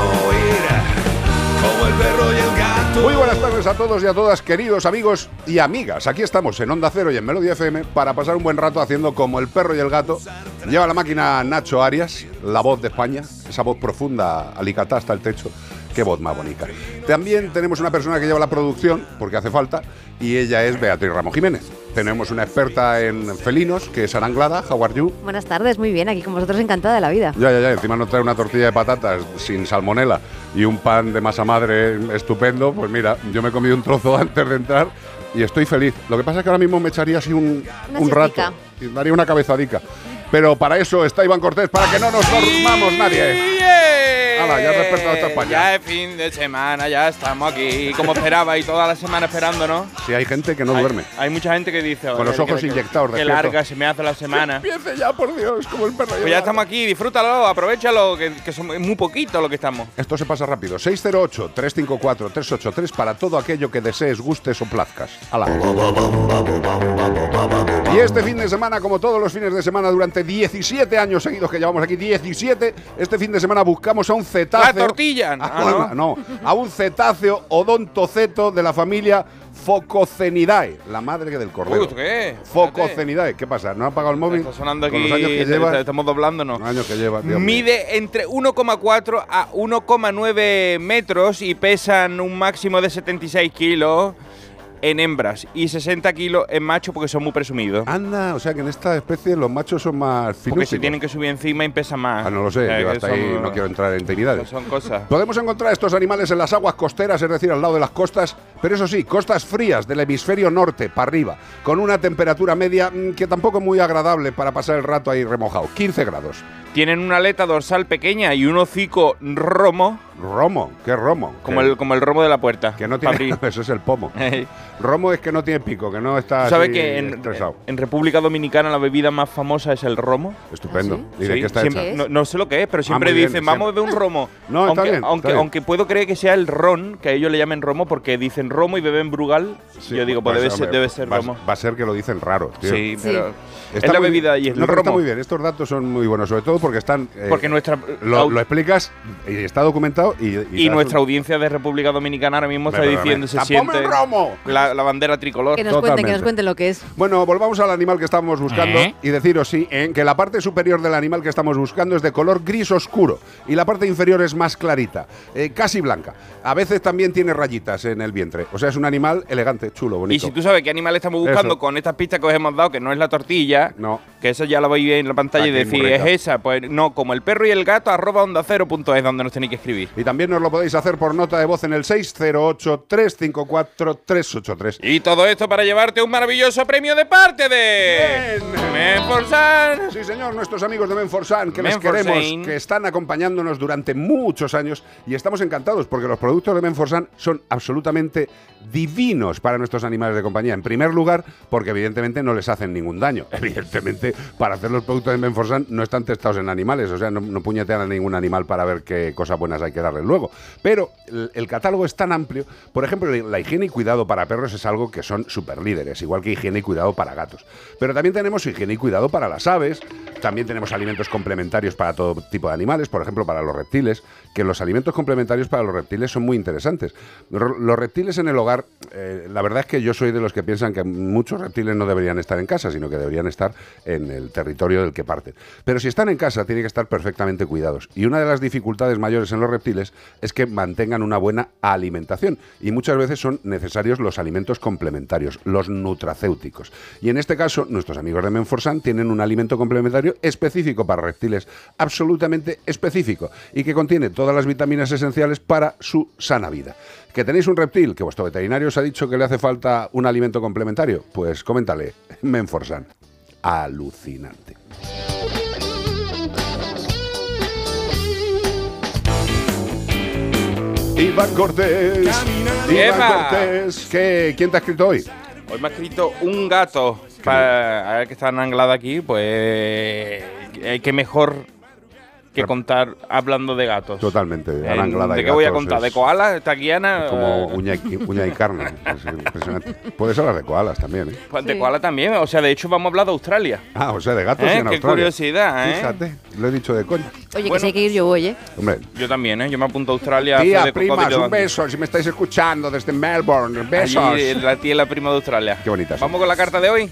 Como el perro y el gato. Muy buenas tardes a todos y a todas, queridos amigos y amigas. Aquí estamos en Onda Cero y en Melodía FM para pasar un buen rato haciendo como el perro y el gato. Lleva la máquina Nacho Arias, la voz de España, esa voz profunda, alicatá hasta el techo. Qué voz más bonita. También tenemos una persona que lleva la producción, porque hace falta, y ella es Beatriz Ramos Jiménez. Tenemos una experta en felinos, que es Aranglada, how are you? Buenas tardes, muy bien, aquí con vosotros encantada de la vida. Ya, ya, ya. Encima nos trae una tortilla de patatas sin salmonela y un pan de masa madre estupendo. Pues mira, yo me he comido un trozo antes de entrar y estoy feliz. Lo que pasa es que ahora mismo me echaría así un, un rato. Y daría una cabezadica. Pero para eso está Iván Cortés, para que no nos dormamos nadie. Ya has despertado esta España. Ya es fin de semana, ya estamos aquí, como esperaba, y toda la semana esperando, ¿no? Si hay gente que no hay, duerme. Hay mucha gente que dice... Con los "Oye, ojos que- que- inyectados, Que despierto". larga se me hace la semana. Empiece ya, por Dios, como el perro. Pues ya estamos aquí, disfrútalo, aprovechalo, que, que somos muy poquito lo que estamos. Esto se pasa rápido. 608-354-383 para todo aquello que desees, gustes o plazcas. Hala. Y este fin de semana, como todos los fines de semana, durante 17 años seguidos que llevamos aquí, 17, este fin de semana buscamos a un cetáceo. ¡La tortilla! A, Ah, ¿no? no, a un cetáceo odontoceto de la familia Fococenidae, la madre del cordero. Uy, ¿tú qué? Fococenidae. ¿Qué pasa? ¿No ha pagado el móvil? Está sonando Con aquí, los años que te- lleva. te- estamos doblándonos. Los años que lleva, Dios mío. Mide entre 1,4 a 1,9 metros y pesan un máximo de 76 kilos en hembras y 60 kilos en machos porque son muy presumidos. Anda, o sea que en esta especie los machos son más porque finúsicos. se tienen que subir encima y pesan más. Ah, no lo sé, O sea, yo hasta son- ahí no quiero entrar en intimidades. Son cosas. Podemos encontrar estos animales en las aguas costeras, es decir, al lado de las costas, pero eso sí, costas frías del hemisferio norte para arriba, con una temperatura media mm, que tampoco es muy agradable para pasar el rato ahí remojado, 15 grados. Tienen una aleta dorsal pequeña y un hocico romo, Romo, ¿qué romo? como que, el, como el romo de la puerta. que no tiene, eso es el pomo. Romo es que no tiene pico, que no está ¿Tú ¿Sabes así que en, estresado. en República Dominicana la bebida más famosa es el romo? Estupendo. ¿Ah, ¿Y de Sí, qué está siempre- hecha? no, no sé lo que es, pero siempre muy bien, dicen, vamos a siempre. beber un romo. No, está aunque, aunque, bien. aunque puedo creer que sea el ron, que ellos le llamen romo porque dicen romo y beben brugal. Sí, yo digo, pues debe, ser, debe ser va, romo. Va a ser que lo dicen raro, tío. Sí, pero Está es la bebida y es no, el pero está romo. muy bien, estos datos son muy buenos, sobre todo porque están... eh, Porque nuestra, lo, explicas y está documentado y... y nuestra un- audiencia de República Dominicana ahora mismo está diciendo, se ¡Tapame siente el romo! la, la bandera tricolor. Que nos cuenten, que Totalmente. nos cuenten lo que es. Bueno, volvamos al animal que estábamos buscando ¿Eh? y deciros sí, en que la parte superior del animal que estamos buscando es de color gris oscuro y la parte inferior es más clarita, eh, casi blanca. A veces también tiene rayitas en el vientre. O sea, es un animal elegante, chulo, Y bonito. si tú sabes qué animal estamos buscando Eso. con estas pistas que os hemos dado, que no es la tortilla, No. que eso ya lo ver en la pantalla y Aquí, muy es esa, pues no, como el perro y el gato, arroba onda cero punto es donde nos tenéis que escribir. Y también nos lo podéis hacer por nota de voz en el 608-354-383. Y todo esto para llevarte un maravilloso premio de parte de. Menforsan. Sí, señor, nuestros amigos de Menforsan, que les Menforsan. queremos, que están acompañándonos durante muchos años y estamos encantados porque los productos de Menforsan son absolutamente divinos para nuestros animales de compañía. En primer lugar, porque evidentemente no les hacen ningún daño. Evidentemente, para hacer los productos de Menforsan no están testados en animales, o sea, no, no puñetean a ningún animal para ver qué cosas buenas hay que darle luego. Pero el, el catálogo es tan amplio, por ejemplo, la higiene y cuidado para perros es algo que son super líderes, igual que higiene y cuidado para gatos. Pero también tenemos higiene y cuidado para las aves, también tenemos alimentos complementarios para todo tipo de animales, por ejemplo, para los reptiles, que los alimentos complementarios para los reptiles son muy interesantes. Los reptiles en el hogar, eh, la verdad es que yo soy de los que piensan que muchos reptiles no deberían estar en casa, sino que deberían estar en el territorio del que parten. Pero si están en casa, tienen que estar perfectamente cuidados. Y una de las dificultades mayores en los reptiles es que mantengan una buena alimentación. Y muchas veces son necesarios los alimentos complementarios, los nutracéuticos. Y en este caso, nuestros amigos de Menforsan tienen un alimento complementario específico para reptiles, absolutamente específico, y que contiene todas las vitaminas esenciales para su sana vida. ¿Que tenéis un reptil que vuestro veterinario os ha dicho que le hace falta un alimento complementario? Pues coméntale, Menforsan. Alucinante. Iván Cortés. Iván. Cortés. ¿Qué- ¿Quién te ha escrito hoy? Hoy me ha escrito un gato. Para, a ver que está anglada aquí, pues. eh, qué mejor que contar hablando de gatos. Totalmente. En- Ana Anglada y ¿De qué voy a contar? es- ¿De koala? ¿Esta guiana? es como Eh, uña y, uña y carne. Es impresionante. Puedes hablar de koalas también, ¿eh? pues de Sí. koala también. O sea, de hecho, vamos a hablar de Australia. Ah, o sea, de gatos ¿Eh? y en Qué Australia. curiosidad, ¿eh? Fíjate, lo he dicho de coña. Oye, que Bueno. si hay que ir yo voy, ¿eh? Hombre. Yo también, ¿eh? Yo me apunto a Australia. Tía, de primas, un beso, si me estáis escuchando desde Melbourne. Besos. Allí, la tía y la prima de Australia. Qué bonitas son. Vamos con la carta de hoy.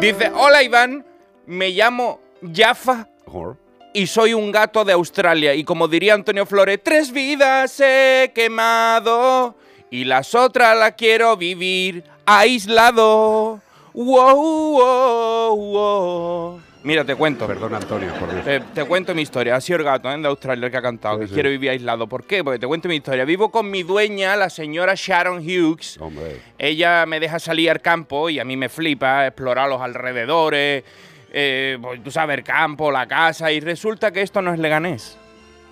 Dice, hola Iván, me llamo Jaffa Joder. Y soy un gato de Australia. Y como diría Antonio Flores, tres vidas he quemado y las otras las quiero vivir aislado. Wow, wow, wow. Mira, te cuento. Perdón, Antonio, por Dios. Te, te cuento mi historia. Ha sido el gato ¿eh? de Australia el que ha cantado, Sí, que sí. quiere vivir aislado. ¿Por qué? Porque te cuento mi historia. Vivo con mi dueña, la señora Sharon Hughes. Hombre. Ella me deja salir al campo y a mí me flipa explorar los alrededores, eh, pues, tú sabes, el campo, la casa, y resulta que esto no es Leganés.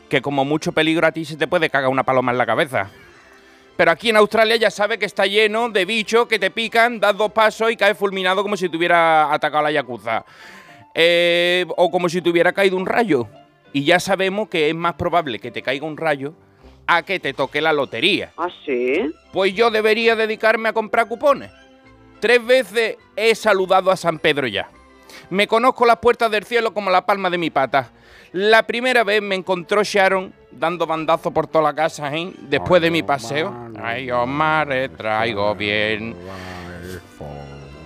Que como mucho peligro a ti se te puede cagar una paloma en la cabeza. Pero aquí en Australia ya sabe que está lleno de bichos que te pican, das dos pasos y caes fulminado como si te hubiera atacado la yakuza. Eh, o como si te hubiera caído un rayo. Y ya sabemos que es más probable que te caiga un rayo a que te toque la lotería. ¿Ah, sí? Pues yo debería dedicarme a comprar cupones. Tres veces he saludado a San Pedro ya. Me conozco las puertas del cielo como la palma de mi pata. La primera vez me encontró Sharon dando bandazo por toda la casa, ¿eh? Después de mi paseo. Ay, Omar, eh, traigo bien.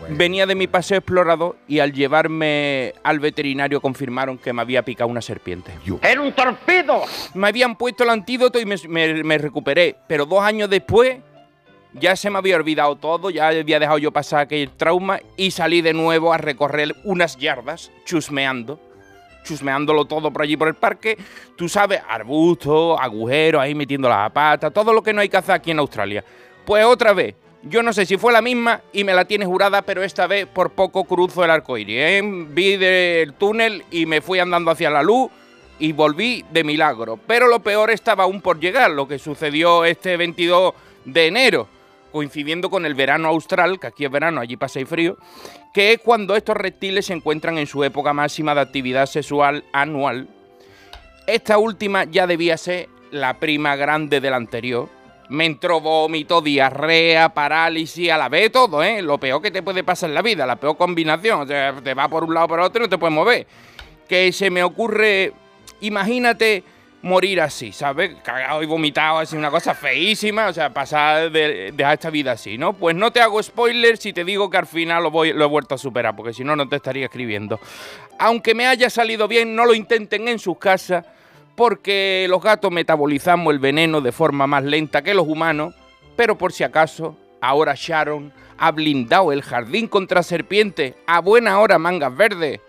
Venía de mi paseo explorador y al llevarme al veterinario confirmaron que me había picado una serpiente. ¡Era un torpedo! Me habían puesto el antídoto y me, me- me recuperé, pero dos años después ya se me había olvidado todo, ya había dejado yo pasar aquel trauma y salí de nuevo a recorrer unas yardas chusmeando. Chusmeándolo todo por allí por el parque. Tú sabes, arbustos, agujeros, ahí metiendo la pata, todo lo que no hay que hacer aquí en Australia. Pues otra vez, yo no sé si fue la misma y me la tiene jurada, pero esta vez por poco cruzo el arco iris. ¿eh? Vi del túnel y me fui andando hacia la luz y volví de milagro. Pero lo peor estaba aún por llegar, lo que sucedió este 22 de enero, coincidiendo con el verano austral, que aquí es verano, allí pasa y frío, que es cuando estos reptiles se encuentran en su época máxima de actividad sexual anual. Esta última ya debía ser la prima grande de la anterior. Me entró vómito, diarrea, parálisis, a la vez todo, ¿eh? Lo peor que te puede pasar en la vida, la peor combinación. O sea, te va por un lado por otro y no te puedes mover. Que se me ocurre, imagínate morir así, ¿sabes? Cagado y vomitado, así, una cosa feísima, o sea, pasar de dejar esta vida así, ¿no? Pues no te hago spoiler si te digo que al final lo, voy, lo he vuelto a superar, porque si no, no te estaría escribiendo. Aunque me haya salido bien, no lo intenten en sus casas, porque los gatos metabolizamos el veneno de forma más lenta que los humanos, pero por si acaso, ahora Sharon ha blindado el jardín contra serpientes a buena hora mangas verdes.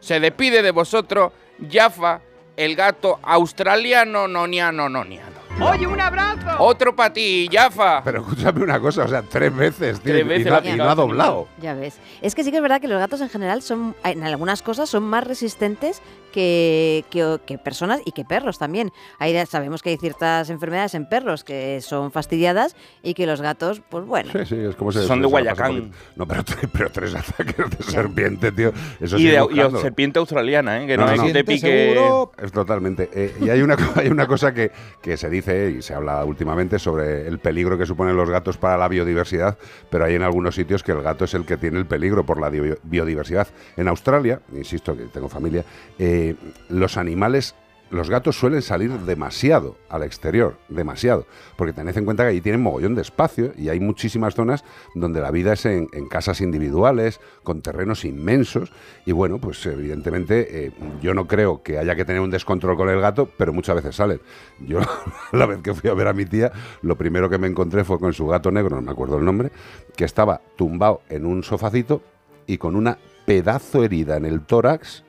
Se despide de vosotros Jaffa, el gato australiano noniano noniano. Oye, un abrazo. Otro para ti, Yafa. Pero escúchame una cosa, o sea, tres veces, tío, Tres y veces no- la y, no, ha doblado. Ya ves. Es que sí que es verdad que los gatos en general son, en algunas cosas, son más resistentes que, que- que personas y que perros también. Hay, sabemos que hay ciertas enfermedades en perros que son fastidiadas y que los gatos, pues bueno. Sí, sí, es como se Son de Guayacán. No, pero, pero tres ataques de serpiente, tío. Eso Y de y serpiente australiana, ¿eh? que No, no, no, no. te pique. Es totalmente. Eh, y hay una, hay una cosa que, que se y se habla últimamente sobre el peligro que suponen los gatos para la biodiversidad, pero hay en algunos sitios que el gato es el que tiene el peligro por la biodiversidad. En Australia, insisto que tengo familia, eh, los animales los gatos suelen salir demasiado al exterior, demasiado, porque tened en cuenta que allí tienen mogollón de espacio y hay muchísimas zonas donde la vida es en, casas individuales, con terrenos inmensos, y bueno, pues evidentemente eh, yo no creo que haya que tener un descontrol con el gato, pero muchas veces salen. Yo la vez que fui a ver a mi tía, lo primero que me encontré fue con su gato negro, no me acuerdo el nombre, que estaba tumbado en un sofacito y con una pedazo herida en el tórax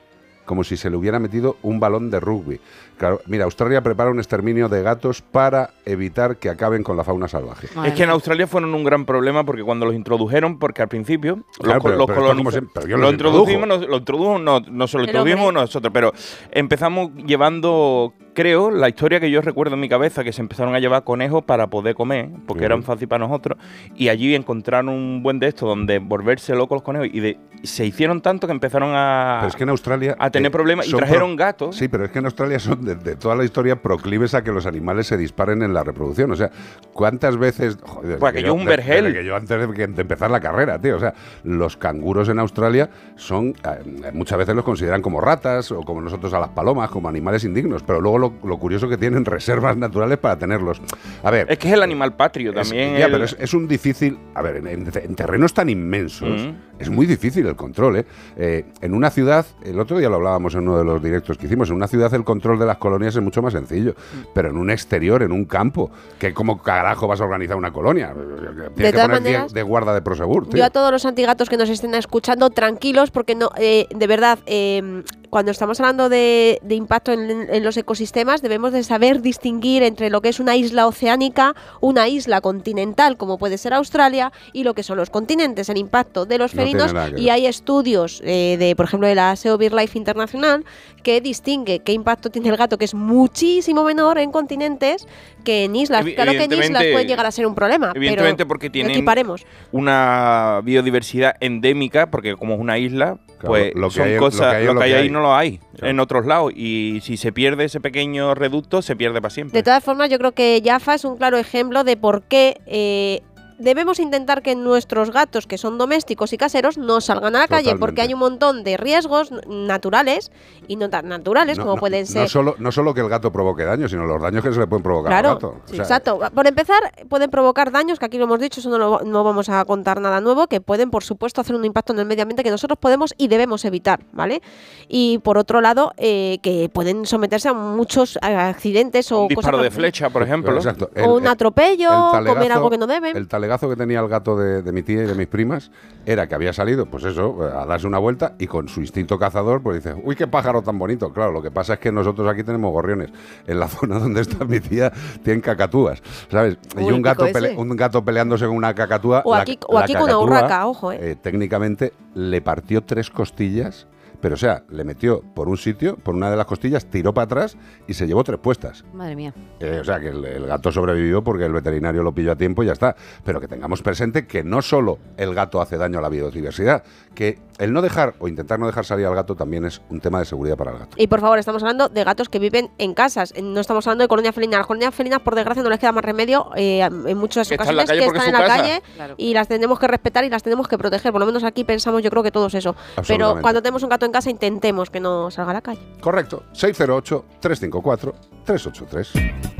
como si se le hubiera metido un balón de rugby. Claro, mira, Australia prepara un exterminio de gatos para evitar que acaben con la fauna salvaje. Madre Es que en. Australia fueron un gran problema porque cuando los introdujeron, porque al principio Claro, los, pero- los pero esto como coloniza- siempre- pero ¿quién lo los introducimos, nos- lo introdujo, no, no se lo introdujimos nosotros, pero empezamos llevando, creo, la historia que yo recuerdo en mi cabeza, que se empezaron a llevar conejos para poder comer, porque eran fácil para nosotros, y allí encontraron un buen de esto donde volverse locos los conejos, y de- se hicieron tanto que empezaron a, Pero es que en Australia... a tener eh, problemas y trajeron pro- gatos. Sí, pero es que en Australia son de, de toda la historia proclives a que los animales se disparen en la reproducción. O sea, ¿cuántas veces... Joder, desde Pues que es un de- vergel. desde que yo antes de, empezar la carrera, tío. O sea, los canguros en Australia son... eh, muchas veces los consideran como ratas o como nosotros a las palomas, como animales indignos. Pero luego lo, lo curioso que tienen reservas naturales para tenerlos. A ver... Es que es el animal patrio Es- también. ya, el- pero es, es un difícil. A ver, en, en- en terrenos tan inmensos Mm. Es muy difícil el control. ¿eh? Eh, en una ciudad, el otro día lo hablábamos en uno de los directos que hicimos, en una ciudad el control de las colonias es mucho más sencillo. Mm. Pero en un exterior, en un campo, que como carajo vas a organizar una colonia? Tienes De que todas poner maneras, de guarda de Prosegur. tío. Yo a todos los antigatos que nos estén escuchando, tranquilos, porque no, eh, de verdad, eh, cuando estamos hablando de, de impacto en, en los ecosistemas, debemos de saber distinguir entre lo que es una isla oceánica, una isla continental, como puede ser Australia, y lo que son los continentes, el impacto de los felinos. y hay estudios eh, de, por ejemplo, de la SEO BirdLife Internacional, que distingue qué impacto tiene el gato, que es muchísimo menor en continentes que en islas. Claro que en islas puede llegar a ser un problema, Evidentemente pero porque tienen equiparemos. una biodiversidad endémica, porque como es una isla, Claro, pues lo que son hay- lo cosas, que hay es lo lo que hay ahí hay. no lo hay Claro. en otros lados. Y si se pierde ese pequeño reducto, se pierde para siempre. De todas formas, yo creo que Jaffa es un claro ejemplo de por qué eh, debemos intentar que nuestros gatos, que son domésticos y caseros, no salgan a la calle, porque hay un montón de riesgos naturales y no tan naturales No- como no- pueden no ser. solo, no solo que el gato provoque daño, sino los daños que se le pueden provocar Claro, al gato. O sí, sea, exacto. Por empezar, pueden provocar daños, que aquí lo hemos dicho, eso no, lo- no vamos a contar nada nuevo, que pueden, por supuesto, hacer un impacto en el medio ambiente que nosotros podemos y debemos evitar, ¿vale? Y por otro lado, eh, que pueden someterse a muchos eh, accidentes o Un cosas disparo de flecha, por ejemplo. Exacto. o un atropello, el comer algo que no deben. El talegazo que tenía el gato de, de mi tía y de mis primas era que había salido, pues eso, a darse una vuelta y con su instinto cazador, pues dice, uy, qué pájaro tan bonito. Claro, lo que pasa es que nosotros aquí tenemos gorriones. En la zona donde está mi tía tienen cacatúas, ¿sabes? y un gato, pele- un gato peleándose con una cacatúa. O la- aquí- o la aquí con una cacatúa, urraca, ojo, ¿eh? técnicamente le partió tres costillas. Pero, o sea, le metió por un sitio, por una de las costillas, tiró para atrás y se llevó tres puestas. Madre mía. Eh, o sea, que el, el gato sobrevivió porque el veterinario lo pilló a tiempo y ya está. Pero que tengamos presente que no solo el gato hace daño a la biodiversidad, que el no dejar o intentar no dejar salir al gato también es un tema de seguridad para el gato. Y por favor, estamos hablando de gatos que viven en casas, en- no estamos hablando de colonia felina. Las colonias felinas, por desgracia, no les queda más remedio eh, en muchas Que están en la ocasiones calle que están en la calle Claro. y las tenemos que respetar y las tenemos que proteger. Por lo menos aquí pensamos, yo creo que todos eso. Pero Absolutamente. cuando tenemos un gato en casa, intentemos que no salga a la calle. Correcto, 608-354-383.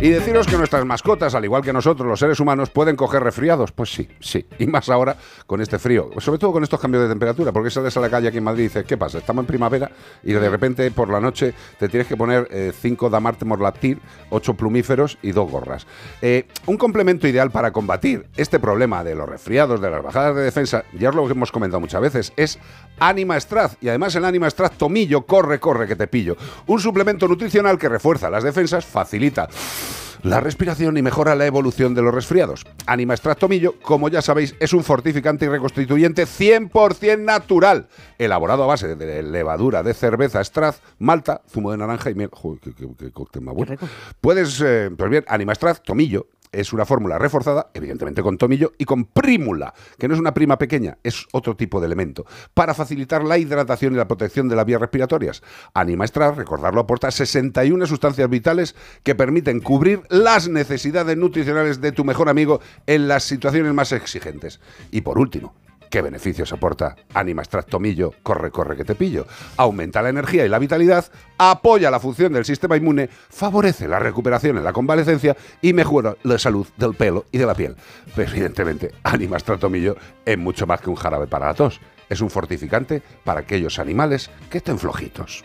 Y deciros que nuestras mascotas, al igual que nosotros, los seres humanos, pueden coger resfriados. Pues sí, sí. Y más ahora con este frío. Sobre todo con estos cambios de temperatura. Porque sales a la calle aquí en Madrid y dices, ¿qué pasa? Estamos en primavera y de repente por la noche te tienes que poner 5 Damarte Morlatir, 8 plumíferos y dos gorras. Eh, un complemento ideal para combatir este problema de los resfriados, de las bajadas de defensa, ya os lo hemos comentado muchas veces, es Anima Straz. Y además el Anima Straz Tomillo, corre, corre que te pillo. Un suplemento nutricional que refuerza las defensas, facilita la respiración y mejora la evolución de los resfriados. Anima Extract Tomillo, como ya sabéis, es un fortificante y reconstituyente 100% natural, elaborado a base de levadura de cerveza, Strath, malta, zumo de naranja y miel. Joder, qué, qué- qué cóctel más bueno. Puedes, eh, pues bien, Anima Extract Tomillo es una fórmula reforzada, evidentemente con tomillo, y con prímula, que no es una prima pequeña, es otro tipo de elemento, para facilitar la hidratación y la protección de las vías respiratorias. Anima Extract, recordarlo, aporta 61 sustancias vitales que permiten cubrir las necesidades nutricionales de tu mejor amigo en las situaciones más exigentes. Y por último, ¿Qué beneficios aporta Anima Extract Tomillo? Corre, corre, que te pillo. Aumenta la energía y la vitalidad, apoya la función del sistema inmune, favorece la recuperación en la convalecencia y mejora la salud del pelo y de la piel. Pero evidentemente, Anima Extract Tomillo es mucho más que un jarabe para la tos. Es un fortificante para aquellos animales que estén flojitos.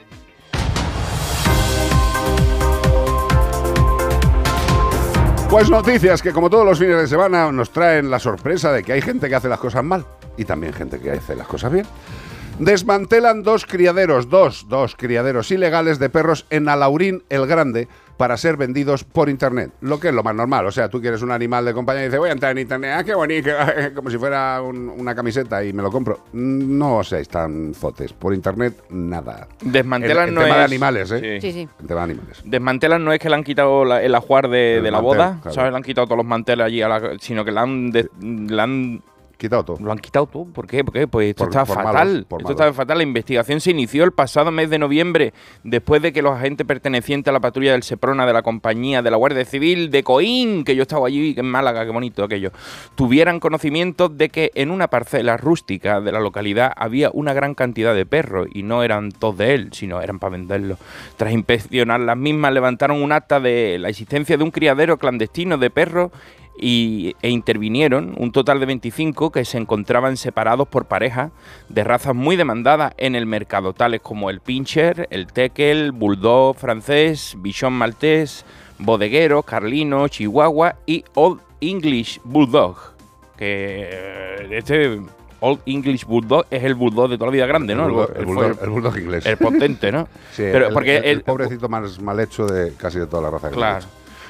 Pues noticias que como todos los fines de semana nos traen la sorpresa de que hay gente que hace las cosas mal y también gente que hace las cosas bien. Desmantelan dos criaderos, dos, dos criaderos ilegales de perros en Alaurín el Grande para ser vendidos por internet, lo que es lo más normal. O sea, tú quieres un animal de compañía y dices, voy a entrar en internet, ah, qué bonito, como si fuera un- una camiseta y me lo compro. No seáis tan fotes, por internet nada. Desmantelan El- el no tema es... de animales, ¿eh? Sí, sí. El tema de animales. Desmantelan no es que le han quitado la- el ajuar de, El de la mantel, boda, claro. ¿sabes? Le han quitado todos los manteles allí, a la- sino que le han, de- le han Quitado todo. Lo han quitado todo. ¿Por qué? ¿Por qué? Pues esto Por- por fatal. malos, esto malos. está fatal. La investigación se inició el pasado mes de noviembre, después de que los agentes pertenecientes a la patrulla del Seprona de la compañía de la Guardia Civil de Coín, que yo estaba allí en Málaga, qué bonito aquello, tuvieran conocimiento de que en una parcela rústica de la localidad había una gran cantidad de perros y no eran todos de él, sino eran para venderlos. Tras inspeccionar las mismas, levantaron un acta de la existencia de un criadero clandestino de perros y, e intervinieron un total de 25 que se encontraban separados por pareja de razas muy demandadas en el mercado, tales como el Pinscher, el Tekel, Bulldog francés, Bichon maltés, Bodeguero, Carlino, Chihuahua y Old English Bulldog. Que eh, este Old English Bulldog es el Bulldog de toda la vida grande, ¿no? El bulldog, el el- bulldog- el bulldog inglés. el potente, ¿no? Sí, Pero el, porque el- pobrecito más mal hecho de casi de toda la raza. que Claro.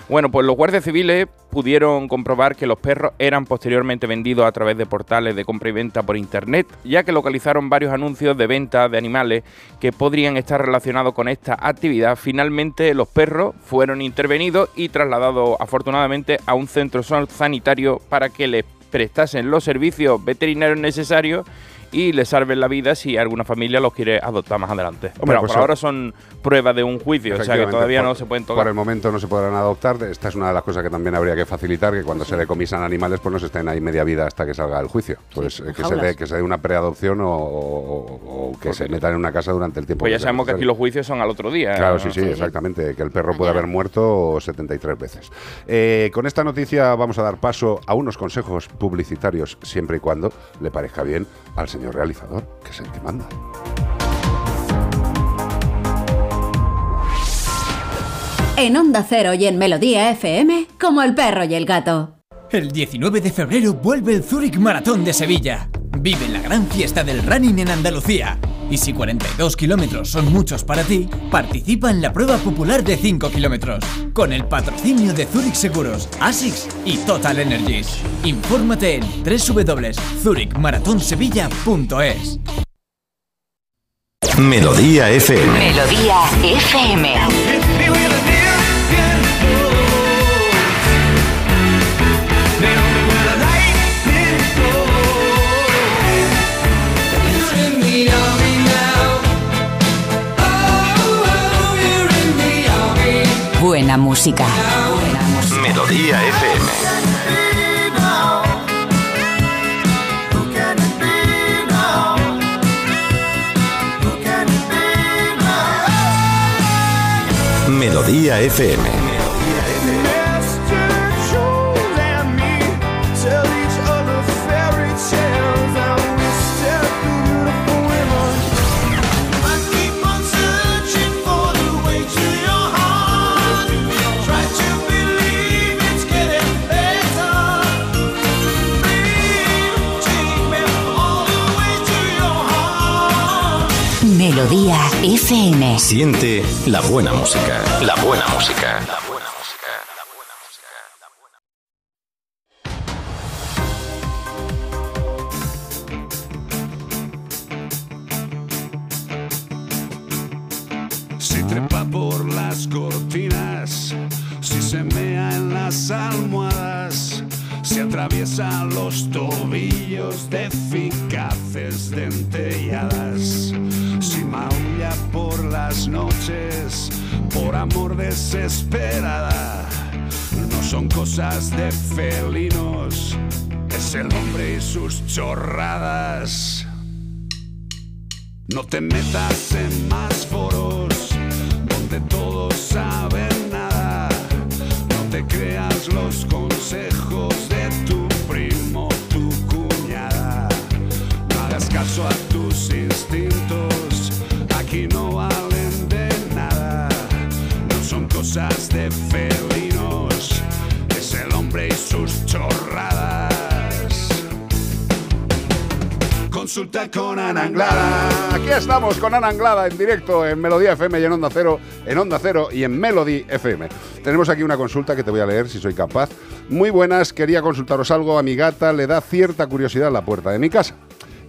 Bueno, pues los guardias civiles pudieron comprobar que los perros eran posteriormente vendidos a través de portales de compra y venta por internet, ya que localizaron varios anuncios de venta de animales que podrían estar relacionados con esta actividad. Finalmente, los perros fueron intervenidos y trasladados afortunadamente a un centro sanitario para que les prestasen los servicios veterinarios necesarios y les salven la vida si alguna familia los quiere adoptar más adelante. Pero pues, por ahora son pruebas de un juicio, o sea que todavía por- no se pueden Por tocar. el momento no se podrán adoptar. Esta es una de las cosas que también habría que facilitar, que cuando se decomisan animales, pues no se estén ahí media vida hasta que salga el juicio. Pues eh, que, se dé, que se dé una preadopción o, o- o que se metan en una casa durante el tiempo. Pues ya sea sabemos que aquí los juicios son al otro día. Claro, ¿no? sí, sí, exactamente. Que el perro puede haber muerto 73 veces. Eh, con esta noticia vamos a dar paso a unos consejos publicitarios, siempre y cuando le parezca bien al señor realizador, que es el que manda. En Onda Cero y en Melodía FM, como el perro y el gato. El 19 de febrero vuelve el Zurich Maratón de Sevilla. Vive la gran fiesta del running en Andalucía. Y si 42 kilómetros son muchos para ti, participa en la prueba popular de 5 kilómetros. Con el patrocinio de Zurich Seguros, ASICS y Total Energies. Infórmate en www.zurichmaratonsevilla.es. Melodía FM. Melodía FM. Buena música. Melodía FM. Melodía FM. Melodía FM. Siente la buena música. La buena música. La buena música. Estamos con Ana Anglada en directo en Melodía FM y en Onda Cero, en Onda Cero y en Melody FM. Tenemos aquí una consulta que te voy a leer si soy capaz. Muy buenas, quería consultaros algo. A mi gata le da cierta curiosidad la puerta de mi casa.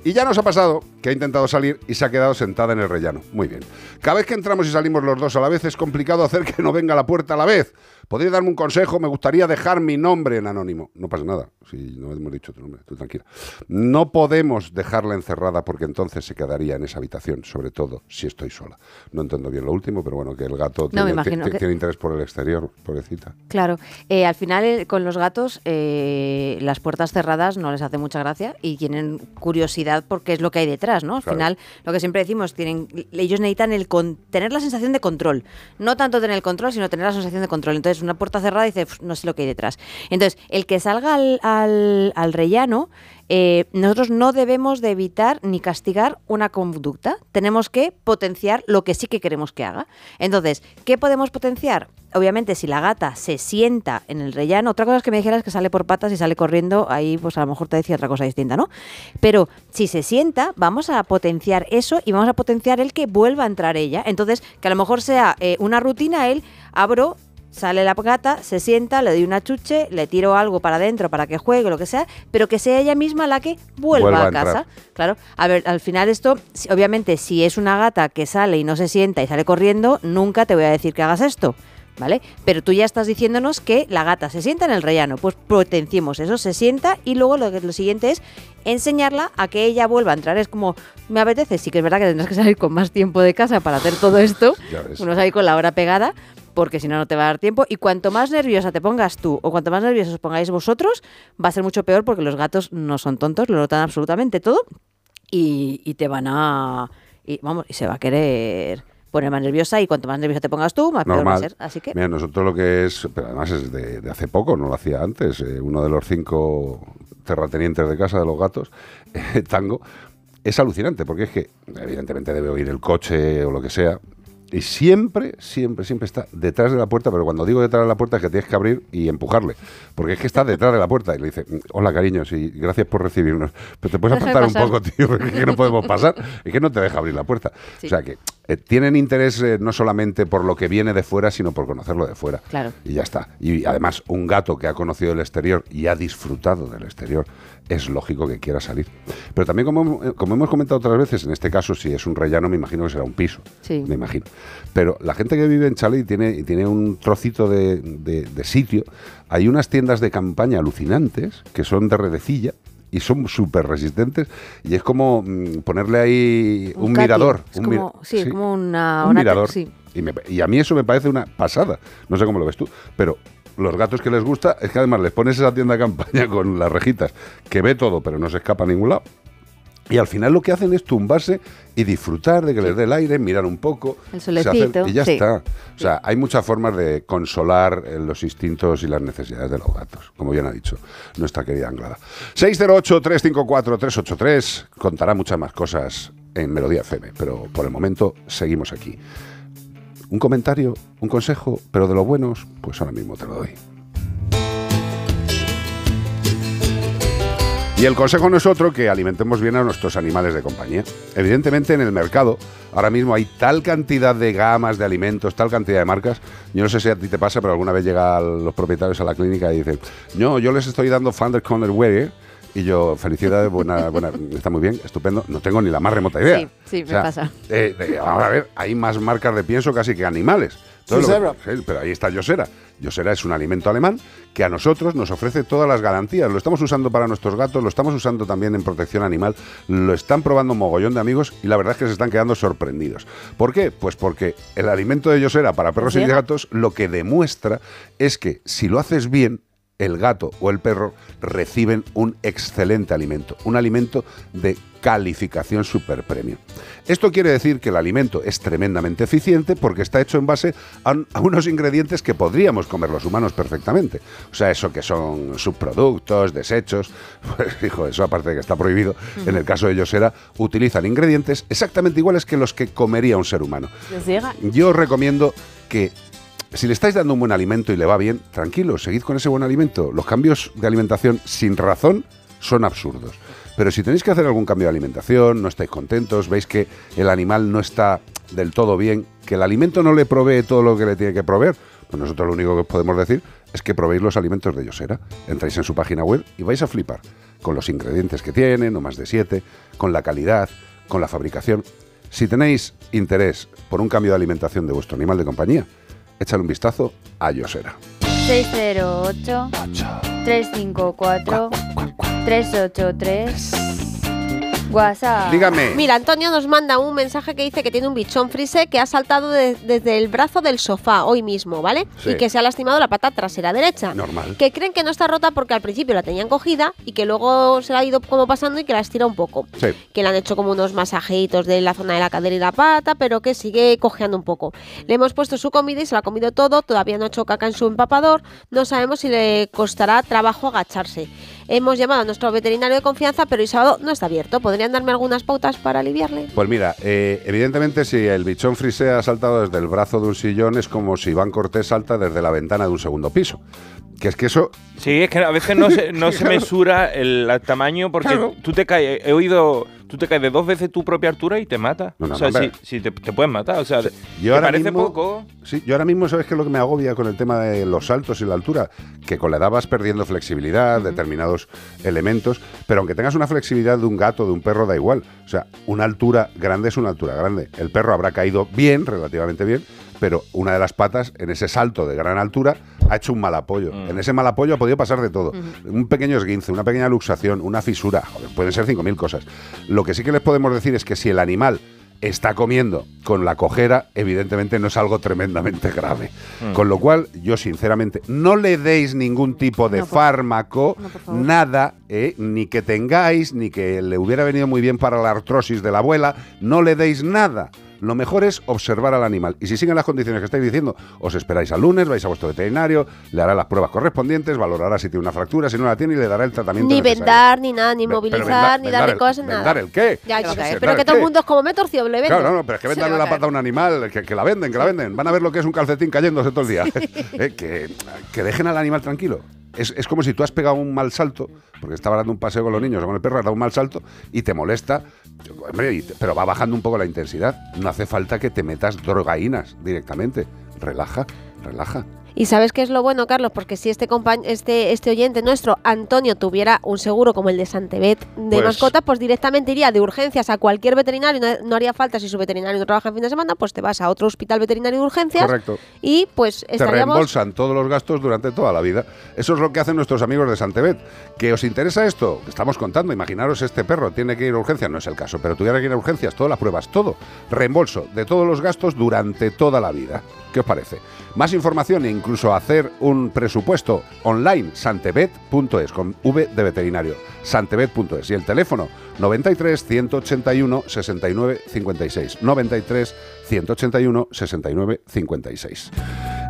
Y ya nos ha pasado que ha intentado salir y se ha quedado sentada en el rellano. Muy bien. Cada vez que entramos y salimos los dos a la vez es complicado hacer que no venga a la puerta a la vez. ¿Podría darme un consejo? Me gustaría dejar mi nombre en anónimo. No pasa nada, si no hemos dicho tu nombre, tú tranquila. No podemos dejarla encerrada porque entonces se quedaría en esa habitación, sobre todo si estoy sola. No entiendo bien lo último, pero bueno, que el gato tiene, que- tiene interés por el exterior, pobrecita. Claro, eh, al final con los gatos eh, las puertas cerradas no les hace mucha gracia y tienen curiosidad porque es lo que hay detrás, ¿no? Al Claro. final, lo que siempre decimos, tienen, ellos necesitan el con- tener la sensación de control, no tanto tener el control, sino tener la sensación de control. Entonces, una puerta cerrada dice, "Uf, no sé lo que hay detrás. Entonces, el que salga al, al- al rellano, eh, nosotros no debemos de evitar ni castigar una conducta. Tenemos que potenciar lo que sí que queremos que haga. Entonces, ¿qué podemos potenciar? Obviamente, si la gata se sienta en el rellano, otra cosa es que me dijeras que sale por patas y sale corriendo, ahí pues a lo mejor te decía otra cosa distinta, ¿no? Pero si se sienta, vamos a potenciar eso y vamos a potenciar el que vuelva a entrar ella. Entonces, que a lo mejor sea eh, una rutina, él abro, Sale la gata, se sienta, le doy una chuche, le tiro algo para adentro para que juegue, lo que sea, pero que sea ella misma la que vuelva, Vuelva a casa. Claro, a ver, al final esto, obviamente, si es una gata que sale y no se sienta y sale corriendo, nunca te voy a decir que hagas esto. ¿Vale? Pero tú ya estás diciéndonos que la gata se sienta en el rellano. Pues potenciemos eso, se sienta y luego lo, que, lo siguiente es enseñarla a que ella vuelva a entrar. Es como, me apetece, sí que es verdad que tendrás que salir con más tiempo de casa para hacer todo esto. Ya ves. Uno sale con la hora pegada, porque si no, no te va a dar tiempo. Y cuanto más nerviosa te pongas tú o cuanto más nerviosos os pongáis vosotros, va a ser mucho peor porque los gatos no son tontos, lo notan absolutamente todo y, y te van a. Y, vamos, y se va a querer poner más nerviosa y cuanto más nerviosa te pongas tú, más peor va a ser. Así que. Mira, nosotros lo que es, pero además es de, de hace poco, no lo hacía antes, eh, uno de los cinco terratenientes de casa de los gatos, eh, Tango, es alucinante, porque es que evidentemente debe oír el coche o lo que sea, y siempre, siempre, siempre está detrás de la puerta, pero cuando digo detrás de la puerta es que tienes que abrir y empujarle, porque es que está detrás de la puerta y le dice, hola cariño, sí, gracias por recibirnos, pero te puedes apartar un poco, tío, porque es que no podemos pasar, es que no te deja abrir la puerta. Sí. O sea que eh, tienen interés eh, no solamente por lo que viene de fuera, sino por conocerlo de fuera. Claro. Y ya está. Y además, un gato que ha conocido el exterior y ha disfrutado del exterior, es lógico que quiera salir. Pero también, como, hemos- eh, como hemos comentado otras veces, en este caso, si es un rellano, me imagino que será un piso. Sí. Me imagino. Pero la gente que vive en Chale y tiene, y tiene un trocito de, de- de sitio, hay unas tiendas de campaña alucinantes que son de redecilla y son súper resistentes y es como mm, ponerle ahí un, mirador. Es un mi- como, sí, es como una, un una mirador. sí. Y, me- y a mí eso me parece una pasada. No sé cómo lo ves tú, pero los gatos que les gusta es que además les pones esa tienda de campaña con las rejitas que ve todo, pero no se escapa a ningún lado. Y al final lo que hacen es tumbarse y disfrutar de que les dé el aire, mirar un poco. El hace- solecito, y ya sí. está. O sea, hay muchas formas de consolar eh, los instintos y las necesidades de los gatos, como bien ha dicho nuestra querida Anglada. 608-354-383 contará muchas más cosas en Melodía FM, pero por el momento seguimos aquí. Un comentario, un consejo, pero de los buenos, pues ahora mismo te lo doy. Y el consejo no es otro que alimentemos bien a nuestros animales de compañía. Evidentemente en el mercado ahora mismo hay tal cantidad de gamas de alimentos, tal cantidad de marcas. Yo no sé si a ti te pasa, pero alguna vez llegan los propietarios a la clínica y dicen, no, yo les estoy dando Thunder Corner Ware, Y yo, felicidades, buena, buena, está muy bien, estupendo. No tengo ni la más remota idea. Sí, sí, me pasa. eh, eh, ahora a ver, hay más marcas de pienso casi que animales. Entonces, lo que- sí, pero ahí está Yosera. Yosera es un alimento alemán que a nosotros nos ofrece todas las garantías. Lo estamos usando para nuestros gatos, lo estamos usando también en protección animal, lo están probando un mogollón de amigos y la verdad es que se están quedando sorprendidos. ¿Por qué? Pues porque el alimento de Yosera para perros y gatos lo que demuestra es que si lo haces bien, el gato o el perro reciben un excelente alimento, un alimento de calificación super premium. Esto quiere decir que el alimento es tremendamente eficiente porque está hecho en base a, un- a unos ingredientes que podríamos comer los humanos perfectamente. O sea, eso que son subproductos, desechos, pues hijo, eso aparte de que está prohibido, en el caso de Yosera, utilizan ingredientes exactamente iguales que los que comería un ser humano. Yo os recomiendo que si le estáis dando un buen alimento y le va bien, tranquilo, seguid con ese buen alimento. Los cambios de alimentación sin razón son absurdos. Pero si tenéis que hacer algún cambio de alimentación, no estáis contentos, veis que el animal no está del todo bien, que el alimento no le provee todo lo que le tiene que proveer, pues nosotros lo único que os podemos decir es que probéis los alimentos de Yosera. Entráis en su página web y vais a flipar con los ingredientes que tienen, no más de siete, con la calidad, con la fabricación. Si tenéis interés por un cambio de alimentación de vuestro animal de compañía, échale un vistazo a Yosera. 608 354 383 WhatsApp. Dígame. Mira, Antonio nos manda un mensaje que dice que tiene un bichón frise que ha saltado de- desde el brazo del sofá hoy mismo, ¿vale? Sí. Y que se ha lastimado la pata trasera derecha. Normal. Que creen que no está rota porque al principio la tenían cogida y que luego se la ha ido como pasando y que la estira un poco. Sí. Que le han hecho como unos masajeitos de la zona de la cadera y la pata, pero que sigue cojeando un poco. Le hemos puesto su comida y se la ha comido todo, todavía no ha hecho caca en su empapador, no sabemos si le costará trabajo agacharse. Hemos llamado a nuestro veterinario de confianza, pero el sábado no está abierto. ¿Podrían darme algunas pautas para aliviarle? Pues mira, eh, evidentemente si el bichón frisé ha saltado desde el brazo de un sillón es como si Iván Cortés salta desde la ventana de un segundo piso. Que es que eso... Sí, es que a veces no se, no se mesura el, tamaño porque Claro. tú te caes, he oído, tú te caes de dos veces tu propia altura y te mata. No, no, o sea, sí, sí, te, te pueden matar. O sea, Yo ¿te ahora parece mismo- poco? Sí, yo ahora mismo, ¿sabes qué es lo que me agobia con el tema de los saltos y la altura? Que con la edad vas perdiendo flexibilidad, determinados elementos, pero aunque tengas una flexibilidad de un gato, de un perro, da igual. O sea, una altura grande es una altura grande. El perro habrá caído bien, relativamente bien, pero una de las patas, en ese salto de gran altura, ha hecho un mal apoyo. En ese mal apoyo ha podido pasar de todo. Un pequeño esguince, una pequeña luxación, una fisura, joder, pueden ser 5.000 cosas. Lo que sí que les podemos decir es que si el animal está comiendo con la cojera, evidentemente no es algo tremendamente grave. Mm. Con lo cual, yo sinceramente, no le deis ningún tipo de No, por- fármaco, no, nada, eh, ni que tengáis, ni que le hubiera venido muy bien para la artrosis de la abuela, no le deis nada. Lo mejor es observar al animal. Y si siguen las condiciones que estáis diciendo, os esperáis al lunes, vais a vuestro veterinario, le hará las pruebas correspondientes, valorará si tiene una fractura, si no la tiene y le dará el tratamiento Ni necesario. vendar, ni nada, ni movilizar, vendar- ni darle el- cosas, nada. ¿Vendar el qué? Ya, yo ¿Vendar sé, el pero que todo el mundo es como me he torcido, le vendo. Claro, no, no, pero es que vendarle la pata a un animal, que, que la venden, que la venden. Van a ver lo que es un calcetín cayéndose todo el día. Eh, que, que dejen al animal tranquilo. Es, es como si tú has pegado un mal salto, porque estaba dando un paseo con los niños o con el perro, has dado un mal salto y te molesta, pero va bajando un poco la intensidad. No hace falta que te metas drogaínas directamente. Relaja, relaja. Y sabes qué es lo bueno, Carlos, porque si este este este oyente nuestro, Antonio, tuviera un seguro como el de Santebet de Pues- mascotas, pues directamente iría de urgencias a cualquier veterinario, no, no haría falta si su veterinario no trabaja en fin de semana, pues te vas a otro hospital veterinario de urgencias Correcto. y pues te reembolsan todos los gastos durante toda la vida. Eso es lo que hacen nuestros amigos de Santebet. ¿Que os interesa esto? Estamos contando, imaginaros este perro tiene que ir a urgencias, no es el caso, pero tuviera que ir a urgencias, todas las pruebas, todo. Reembolso de todos los gastos durante toda la vida. ¿Qué os parece? Más información e incluso hacer un presupuesto online, santebet.es, con V de veterinario, santebet.es. Y el teléfono 93 181 69 56. 93 181 69 56.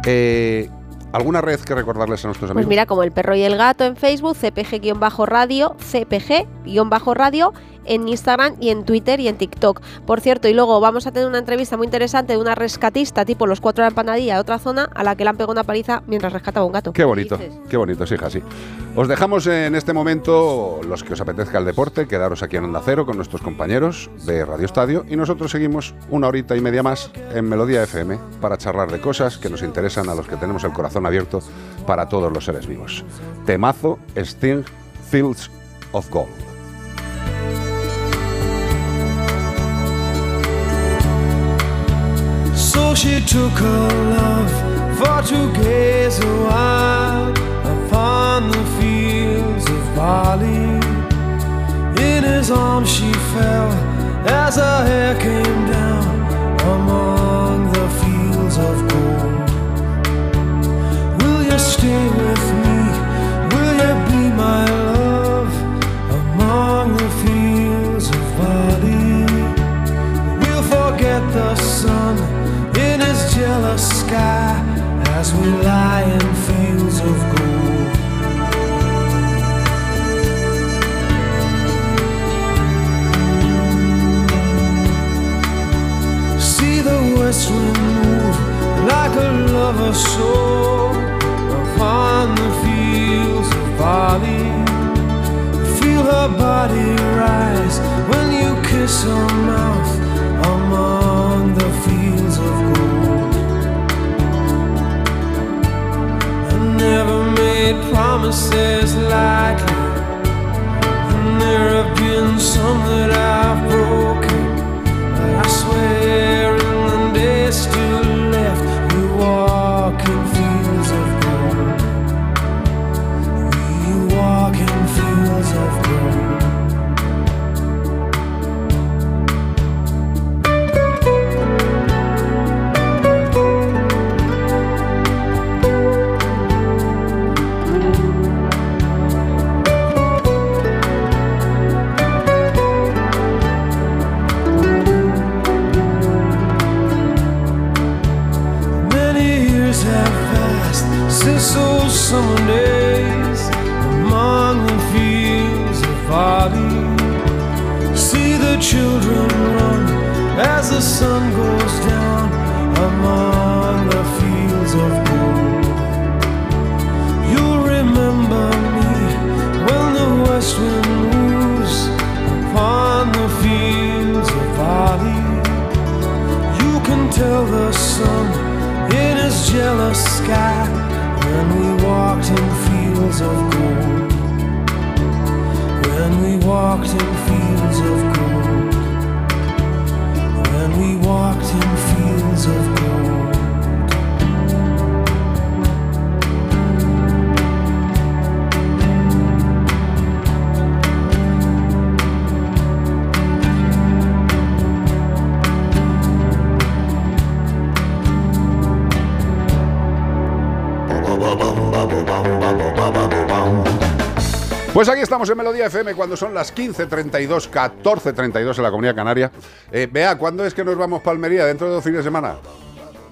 Eh, ¿Alguna red que recordarles a nuestros amigos? Pues mira, como el perro y el gato en Facebook, CPG-radio, CPG-radio en Instagram y en Twitter y en TikTok. Por cierto, y luego vamos a tener una entrevista muy interesante de una rescatista tipo los cuatro de la empanadilla de otra zona a la que le han pegado una paliza mientras rescataba un gato. Qué bonito, qué bonito, sí, hija. Os dejamos en este momento, los que os apetezca el deporte, quedaros aquí en Onda Cero con nuestros compañeros de Radio Estadio y nosotros seguimos una horita y media más en Melodía FM para charlar de cosas que nos interesan a los que tenemos el corazón abierto para todos los seres vivos. Temazo, Sting, Fields of Gold. She took her love for to gaze a while upon the fields of barley. In his arms she fell as her hair came down among the fields of gold. Will you stay a soul upon the fields of barley. Feel her body rise when you kiss her mouth among the fields of gold. I never made promises lightly, and there have been some that I've broken. Children run as the sun goes down among the fields of gold. You'll remember me when the west wind moves upon the fields of barley. You can tell the sun in his jealous sky when we walked in fields of gold. When we walked in fields of gold. Pues aquí estamos en Melodía FM cuando son las 15.32, 14.32 en la Comunidad Canaria. Eh, vea, ¿cuándo es que nos vamos a Palmería? ¿Dentro de dos fines de semana?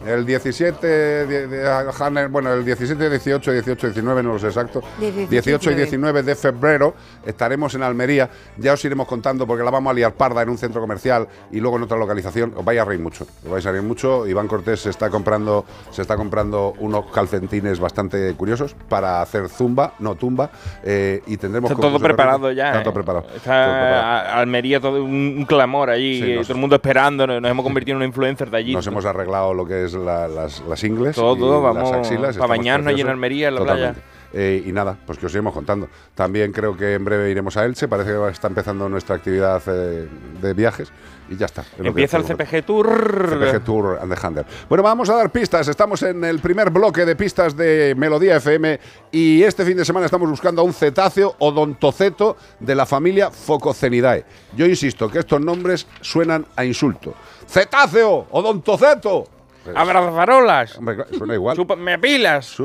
El 17, de- de- Hanner, bueno, el 17, 18, 18, 19, no lo sé exacto. 18, 18 y 19 de febrero estaremos en Almería. Ya os iremos contando porque la vamos a liar parda en un centro comercial y luego en otra localización. Os vais a reír mucho. Os vais a reír mucho. Iván Cortés se está comprando, se está comprando unos calcentines bastante curiosos para hacer zumba, no tumba. eh, y tendremos Está todo preparado ya. Está ¿eh? todo preparado. Está todo preparado. Almería, todo un, un clamor allí. Sí, eh, nos- todo el mundo esperando. Nos, nos hemos convertido en una influencer de allí. Nos hemos arreglado lo que es la- las, las ingles. Todo, y todo, las vamos, axilas, pa' estamos bañarnos allí en. Almería, en la Totalmente. playa. Eh, y nada, pues que os iremos contando. También creo que en breve iremos a Elche. Parece que está empezando nuestra actividad eh, de viajes. Y ya está. Empieza el. CPG Tour. CPG Tour and the Hunter. Bueno, vamos a dar pistas. Estamos en el primer bloque de pistas de Melodía FM y este fin de semana estamos buscando a un cetáceo odontoceto de la familia Fococenidae. Yo insisto que estos nombres suenan a insulto. ¡Cetáceo! ¡Odontoceto! Abrazarolas. Hombre, claro, suena igual. Me pilas.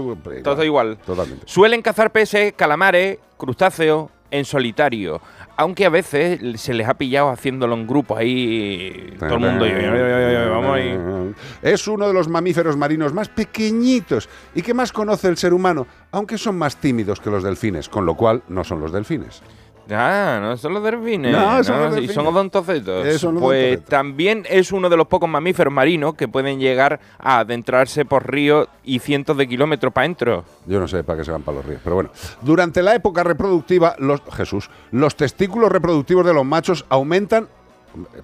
Todo igual. Totalmente. Suelen cazar peces, calamares, crustáceos en solitario. Aunque a veces se les ha pillado haciéndolo en grupo ahí. Todo el mundo. Vamos ahí. Es uno de los mamíferos marinos más pequeñitos y que más conoce el ser humano, aunque son más tímidos que los delfines, con lo cual no son los delfines. Ah, no son los delfines. No, son los Y delfines. son odontocetos. Eh, son pues también es uno de los pocos mamíferos marinos que pueden llegar a adentrarse por ríos y cientos de kilómetros para adentro. Yo no sé para qué se van para los ríos, pero bueno. Durante la época reproductiva, los, Jesús, los testículos reproductivos de los machos aumentan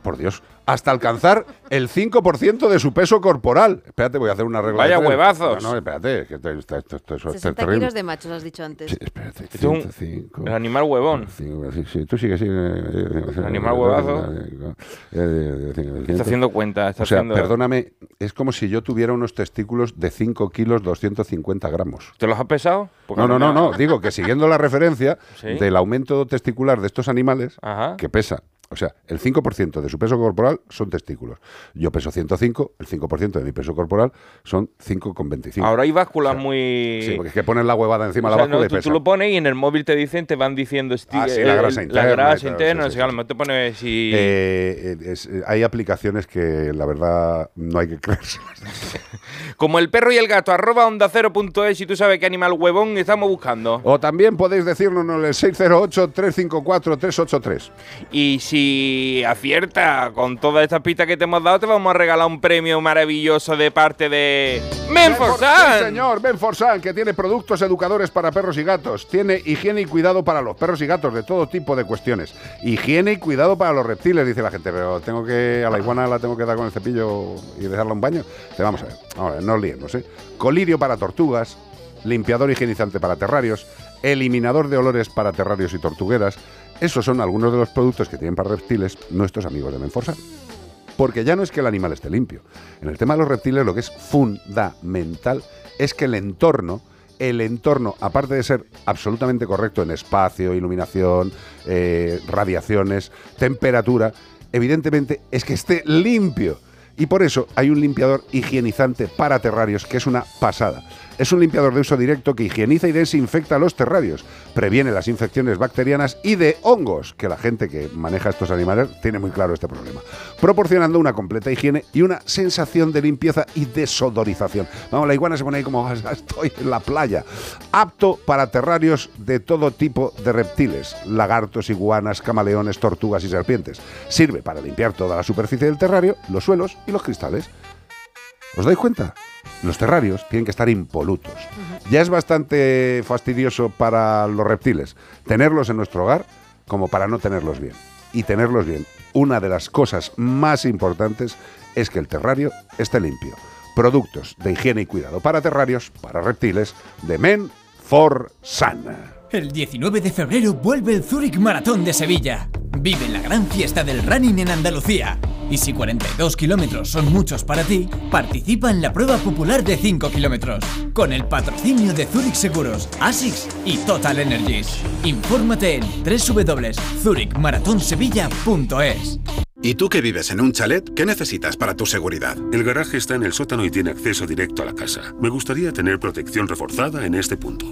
Por Dios, hasta alcanzar el 5% de su peso corporal. Espérate, voy a hacer una regla. Vaya de huevazos. No, no, espérate, que esto, esto- esto- esto es 60 terrible. kilos de machos, has dicho antes. Sí, espérate. Esto es un- 105. el animal huevón. Cinco, sí, sí, tú sigue, sigue. El animal huevazo. Está haciendo cuenta, está o sea, haciendo- perdóname, es como si yo tuviera unos testículos de 5 kilos 250 gramos. ¿Te los has pesado? Porque No, no, no, no. Digo que siguiendo la referencia Sí. del aumento testicular de estos animales, Ajá. que pesa, o sea, el 5% de su peso corporal son testículos. Yo peso 105, el 5% de mi peso corporal son 5,25. Ahora hay básculas muy... Sí, porque es que ponen la huevada encima O de sea, la no, báscula y tú, lo pones y en el móvil te dicen, te van diciendo Ah, sí, eh, la grasa el- interna La y grasa interna, sí, o sí, sea, a sí. lo mejor te pones si... Eh, es- eh, hay aplicaciones que la verdad no hay que creerse. Como el perro y el gato, arroba onda cero punto es, y tú sabes qué animal huevón estamos buscando. O también podéis decirnos en el 608-354-383. Y si acierta con todas estas pistas que te hemos dado, te vamos a regalar un premio maravilloso de parte de Sí, Menforsan. señor, Menforsan, que tiene productos educadores para perros y gatos. Tiene higiene y cuidado para los perros y gatos de todo tipo de cuestiones. Higiene y cuidado para los reptiles, dice la gente. Pero tengo que, a la iguana la tengo que dar con el cepillo y dejarla un baño. Te vamos a ver. Vamos no liemos, ¿eh? Colirio para tortugas, limpiador higienizante para terrarios, eliminador de olores para terrarios y tortugueras. Esos son algunos de los productos que tienen para reptiles nuestros amigos de Menforsan. Porque ya no es que el animal esté limpio. En el tema de los reptiles lo que es fundamental es que el entorno, el entorno, aparte de ser absolutamente correcto en espacio, iluminación, eh, radiaciones, temperatura, evidentemente es que esté limpio. Y por eso hay un limpiador higienizante para terrarios que es una pasada. Es un limpiador de uso directo que higieniza y desinfecta los terrarios, previene las infecciones bacterianas y de hongos, que la gente que maneja estos animales tiene muy claro este problema, proporcionando una completa higiene y una sensación de limpieza y desodorización. Vamos, la iguana se pone ahí como "Ah, estoy en la playa. Apto para terrarios de todo tipo de reptiles, lagartos, iguanas, camaleones, tortugas y serpientes. Sirve para limpiar toda la superficie del terrario, los suelos y los cristales. ¿Os dais cuenta? Los terrarios tienen que estar impolutos. Ya es bastante fastidioso para los reptiles tenerlos en nuestro hogar como para no tenerlos bien. Y tenerlos bien, una de las cosas más importantes es que el terrario esté limpio. Productos de higiene y cuidado para terrarios, para reptiles, de Men for Sun. El 19 de febrero vuelve el Zurich Maratón de Sevilla. Vive la gran fiesta del running en Andalucía. Y si 42 kilómetros son muchos para ti, participa en la prueba popular de 5 kilómetros. Con el patrocinio de Zurich Seguros, ASICS y Total Energies. Infórmate en www.zurichmaratonsevilla.es. ¿Y tú que vives en un chalet, qué necesitas para tu seguridad? El garaje está en el sótano y tiene acceso directo a la casa. Me gustaría tener protección reforzada en este punto.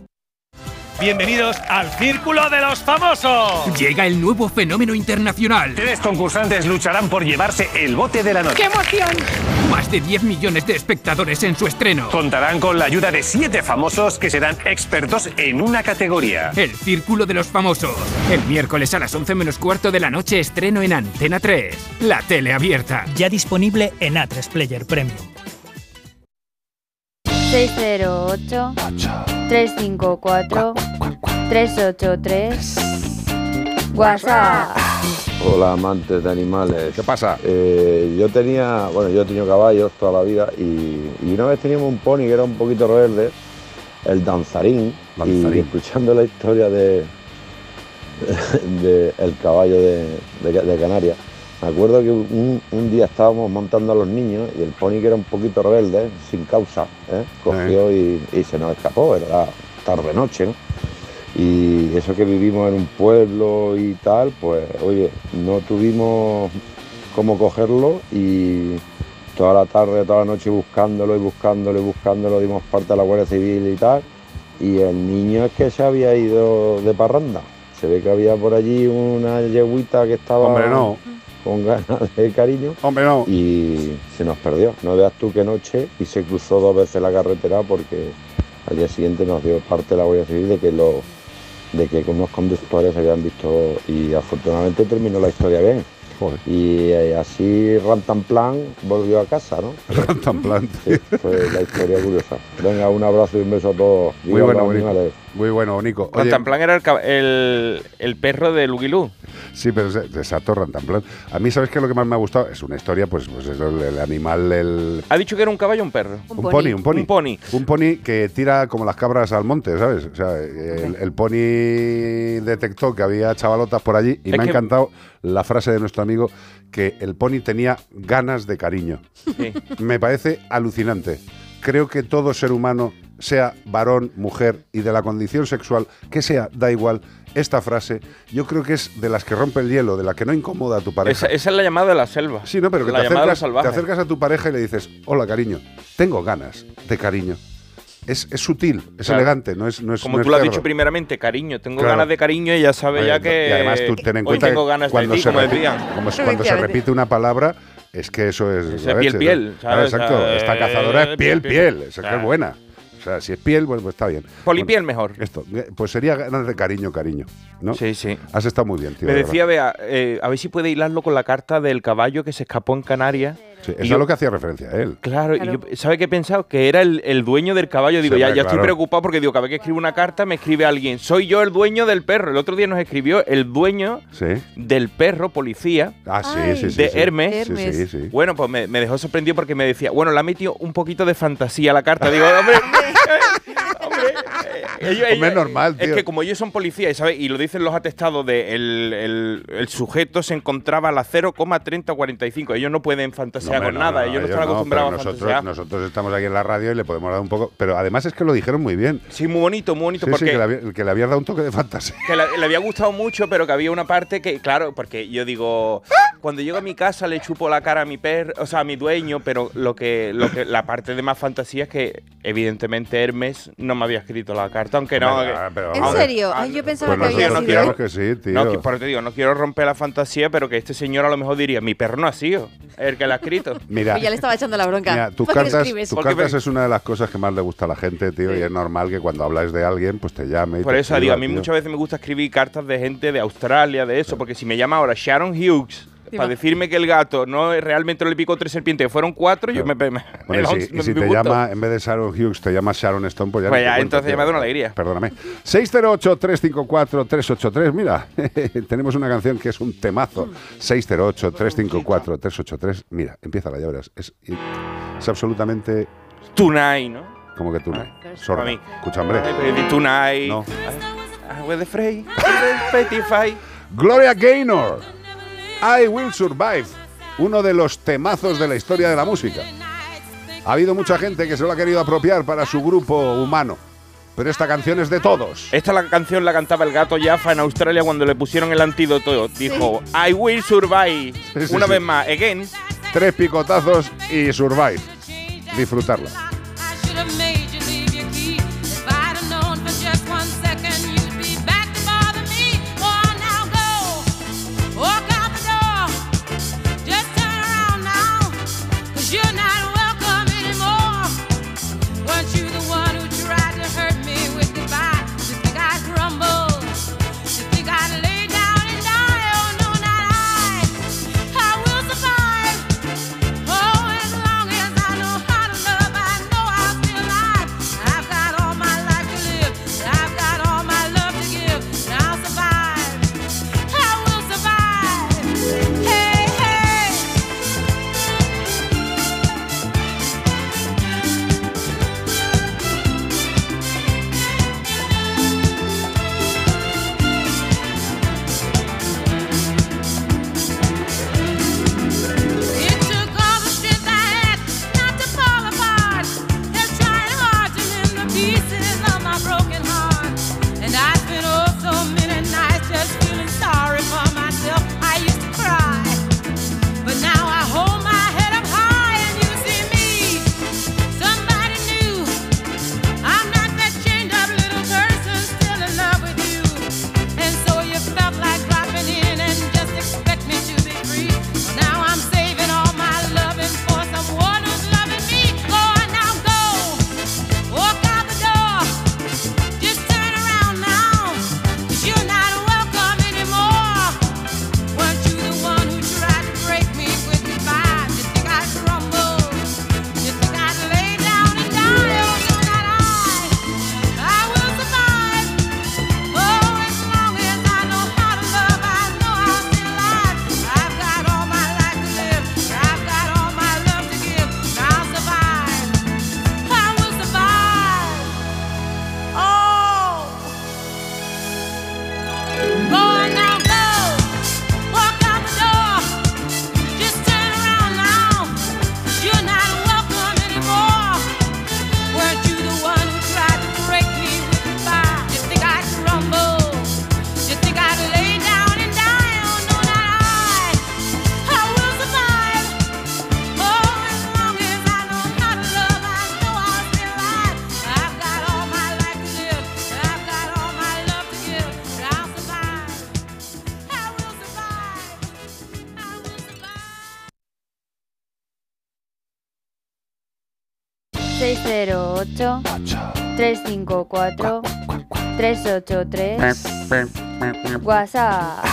Bienvenidos al Círculo de los Famosos. Llega el nuevo fenómeno internacional. Tres concursantes lucharán por llevarse el bote de la noche. ¡Qué emoción! Más de 10 millones de espectadores en su estreno. Contarán con la ayuda de siete famosos que serán expertos en una categoría. El Círculo de los Famosos. El miércoles a las 11 menos cuarto de la noche estreno en Antena 3. La tele abierta. Ya disponible en A3 Player Premium. 608 354 383 WhatsApp. Hola amantes de animales. ¿Qué pasa? yo tenía, bueno, yo he tenido caballos toda la vida y, y una vez teníamos un pony que era un poquito rebelde, el danzarín, y escuchando la historia de, de el caballo de, de- de Canarias, me acuerdo que un, un día estábamos montando a los niños y el pony que era un poquito rebelde, sin causa, ¿eh? cogió y, y se nos escapó, era tarde noche, ¿no? Y eso que vivimos en un pueblo y tal, pues oye, no tuvimos cómo cogerlo y toda la tarde, toda la noche buscándolo y buscándolo y buscándolo, dimos parte a la Guardia Civil y tal. Y el niño es que se había ido de parranda. Se ve que había por allí una yeguita que estaba Hombre, no. Con ganas de cariño. Hombre, no. Y se nos perdió. No veas tú qué noche y se cruzó dos veces la carretera porque al día siguiente nos dio parte de la Guardia Civil de que los de que unos conductores habían visto y afortunadamente terminó la historia bien. Y eh, así Rantanplan volvió a casa, ¿no? Rantanplan. Sí, fue la historia curiosa. Venga, un abrazo y un beso a todos. Muy Viva Muy bueno, Nico. Oye, Rantanplan era el, cab- el, el perro de Lugilú. Sí, pero exacto, Rantanplan. A mí, ¿sabes qué es lo que más me ha gustado? Es una historia, pues, pues eso, el, el animal, el... ¿Ha dicho que era un caballo o un perro? Un pony, un pony. Un pony. Un pony que tira como las cabras al monte, ¿sabes? O sea, el, el pony detectó que había chavalotas por allí y Es me ha encantado la frase de nuestro amigo que el pony tenía ganas de cariño. Sí. Me parece alucinante. Creo que todo ser humano, sea varón, mujer y de la condición sexual que sea, da igual. Esta frase, yo creo que es de las que rompe el hielo, de la que no incomoda a tu pareja. Esa, esa es la llamada de la selva. Sí, no, pero que te acercas, te acercas a tu pareja y le dices, hola cariño, tengo ganas de cariño. Es, es sutil, es Claro. elegante, no es no es Como no tú es lo has dicho primeramente, cariño. Tengo Claro. ganas de cariño y ya sabes Oye, ya que. Y además tú ten en cuenta tengo que ganas cuando de ti, se como repite- como- cuando se repite una palabra, es que eso es. Es la piel, leche, piel, ¿no? ¿sabes? Claro, exacto. O sea, Esta cazadora es eh, piel, piel, piel. piel. Esa que Claro. es buena. O sea, si es piel, pues, pues está bien. Polipiel mejor. Esto, eh, pues sería ganas de cariño, cariño. ¿no? Sí, sí. Has estado muy bien, tío. Me de decía, Bea, eh, a ver si puede hilarlo con la carta del caballo que se escapó en Canarias. Sí, eso yo- es lo que hacía referencia a él. Claro, Claro. y yo, ¿sabe qué he pensado? Que era el, el dueño del caballo. Digo, Sí, ya, ya estoy preocupado porque digo, cada vez que escribo una carta me escribe alguien. Soy yo el dueño del perro. El otro día nos escribió el dueño Sí. del perro, policía. Ah, sí, Ay. sí, sí. De sí. Hermes. Sí, sí, sí. Bueno, pues me, me dejó sorprendido porque me decía, bueno, le ha metido un poquito de fantasía a la carta. Digo, hombre, hombre, ellos- ellos- normal, Es tío. que como ellos son policías, ¿sabes? Y lo dicen los atestados de el, el- el sujeto se encontraba a la 0,3045. Ellos no pueden fantasear con no, nada. no, ellos no están acostumbrados a nosotros, fantasear. nosotros estamos aquí en la radio y le podemos dar un poco. Pero además es que lo dijeron muy bien. Sí, muy bonito, muy bonito. Sí, sí, porque que le, había- que le habías dado un toque de fantasía. que le, le había gustado mucho, pero que había una parte que, claro, porque yo digo, cuando llego a mi casa le chupo la cara a mi perro, o sea, a mi dueño, pero lo que, lo que, la parte de más fantasía es que, evidentemente, Hermes no me había escrito la carta, aunque no. Hombre, que- ah, pero ¿En serio? Ay, yo pensaba Pues que había sido. queremos que sí, tío. No, por eso te digo, no quiero romper la fantasía, pero que este señor a lo mejor diría, mi perro no ha sido el que la ha escrito. Mira, Pues ya le estaba echando la bronca. mira, tus ¿Por qué le cartas, tus cartas es una de las cosas que más le gusta a la gente, tío, y es normal que cuando hablas de alguien, pues te llame. y Por te eso escriba, digo, a mí tío. muchas veces me gusta escribir cartas de gente de Australia, de eso, porque si me llama ahora Sharon Hughes para decirme que el gato no realmente no le picó tres serpientes, fueron cuatro, yo me, me, me- Bueno, me- si, me y si te llama, en vez de Sharon Hughes, te llama Sharon Stone, pues ya Pues ya, cuento, entonces tío. ya me da una alegría. Perdóname. 608-354-383. Mira, tenemos una canción que es un temazo. 608-354-383. Mira, empieza la ya verás. Es, es absolutamente Tonight, ¿no? como que. Sorda. Para mí. Escucha, hombre. Tonight. No. Ah, with the fray, with the petify. Gloria Gaynor. I Will Survive. Uno de los temazos de la historia de la música. Ha habido mucha gente que se lo ha querido apropiar para su grupo humano. Pero esta canción es de todos. Esta la canción la cantaba el gato Jaffa en Australia cuando le pusieron el antídoto. Dijo, I will survive. Sí, sí, Una vez más, again. Tres picotazos y survive. Disfrutarla. 608 354 383 WhatsApp.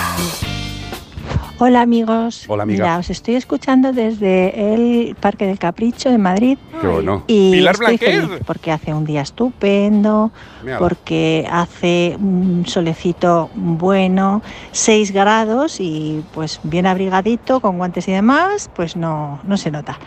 Hola amigos. Hola, amiga. Mira, os estoy escuchando desde el Parque del Capricho de Madrid. Qué bueno. Y Pilar estoy feliz porque hace un día estupendo, porque hace un solecito bueno, 6 grados y pues bien abrigadito, con guantes y demás, pues no, no se nota.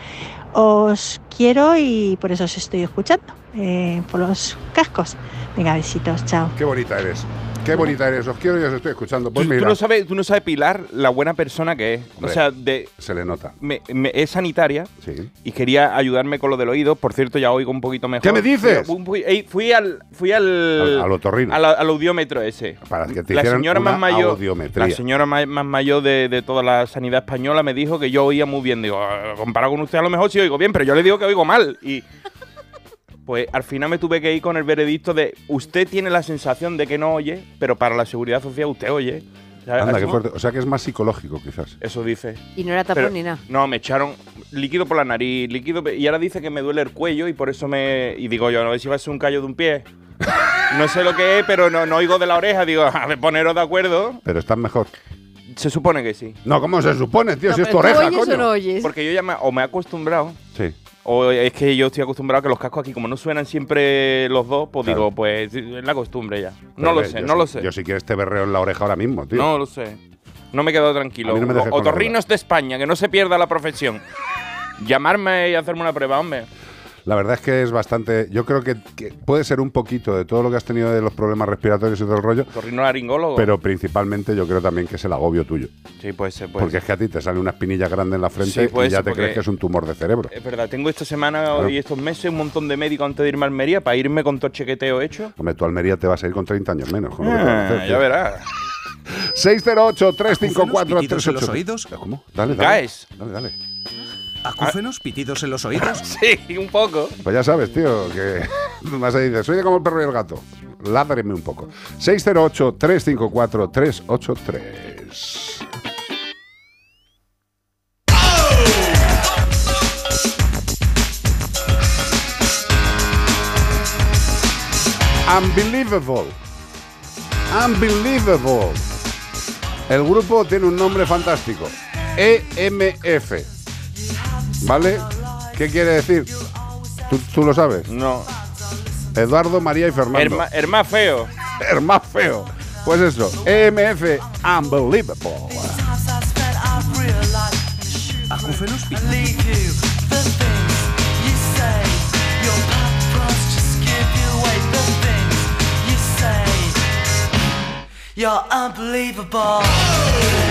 Os quiero y por eso os estoy escuchando, eh, por los cascos. Venga, besitos, chao. Qué bonita eres. Qué bonita eres. Os quiero y os estoy escuchando. Pues Tú, tú mira, no sabes, tú no sabes, Pilar, la buena persona que es. Hombre, o sea, de, se le nota. me- me- es sanitaria Sí. y quería ayudarme con lo del oído. Por cierto, ya oigo un poquito mejor. ¿Qué me dices? Fui, fui- al, fui al, Al- al otorrino. al, al audiómetro ese. Para que te la señora una más mayor, la señora más mayor de, de toda la sanidad española me dijo que yo oía muy bien. Digo, "Ah, comparado con usted a lo mejor sí oigo bien, pero yo le digo que oigo mal. Y pues al final me tuve que ir con el veredicto de usted tiene la sensación de que no oye, pero para la seguridad social usted oye. ¿Sabes? Anda, qué fuerte. O sea que es más psicológico, quizás. Eso dice. Y no era tapón Pero- ni nada. No, me echaron líquido por la nariz, líquido. Y ahora dice que me duele el cuello y por eso me. Y digo yo, a ver si va a ser un callo de un pie. No sé lo que es, pero no, no oigo de la oreja. Digo, a ver, poneros de acuerdo. Pero estás mejor. Se supone que sí. No, ¿cómo se supone, tío? No, si es tu pero ¿tú oreja, oyes o no oyes? Porque yo ya me, o me he acostumbrado. O es que yo estoy acostumbrado a que los cascos aquí, como no suenan siempre los dos, pues Claro. digo, pues es la costumbre ya. Pero No lo sé, no si- lo sé. Yo si quieres te berreo en la oreja ahora mismo, tío. No lo sé. No me he quedado tranquilo. No Otorrinos de España, que no se pierda la profesión. Llamarme y hacerme una prueba, hombre. La verdad es que es bastante. Yo creo que, que puede ser un poquito de todo lo que has tenido de los problemas respiratorios y todo el rollo. Otorrino laringólogo. Pero principalmente yo creo también que es el agobio tuyo. Sí, puede ser, puede porque es que a ti te sale una espinilla grande en la frente Sí, y ya ser, te crees que es un tumor de cerebro. Es verdad, tengo esta semana Claro. y estos meses un montón de médicos antes de irme a Almería para irme con todo el chequeteo hecho. Hombre, tu Almería te vas a ir con 30 años menos. con lo que Ah, hacer, ya tío. verás. 608-354-388. ¿Pitidos en los oídos? ¿Cómo? Dale, dale. Dale, dale. ¿Acúfenos? ¿Pitidos en los oídos? Sí, un poco. Pues ya sabes, tío, que vas a decir, soy de como el perro y el gato. Ládreme un poco. 608-354-383. Unbelievable. Unbelievable. El grupo tiene un nombre fantástico. EMF. ¿Vale? ¿Qué quiere decir? ¿Tú, tú lo sabes? No. Eduardo, María y Fernando. Herma, herma feo. Herma feo. Pues eso, EMF Unbelievable. ¿Acúfenos? You're unbelievable.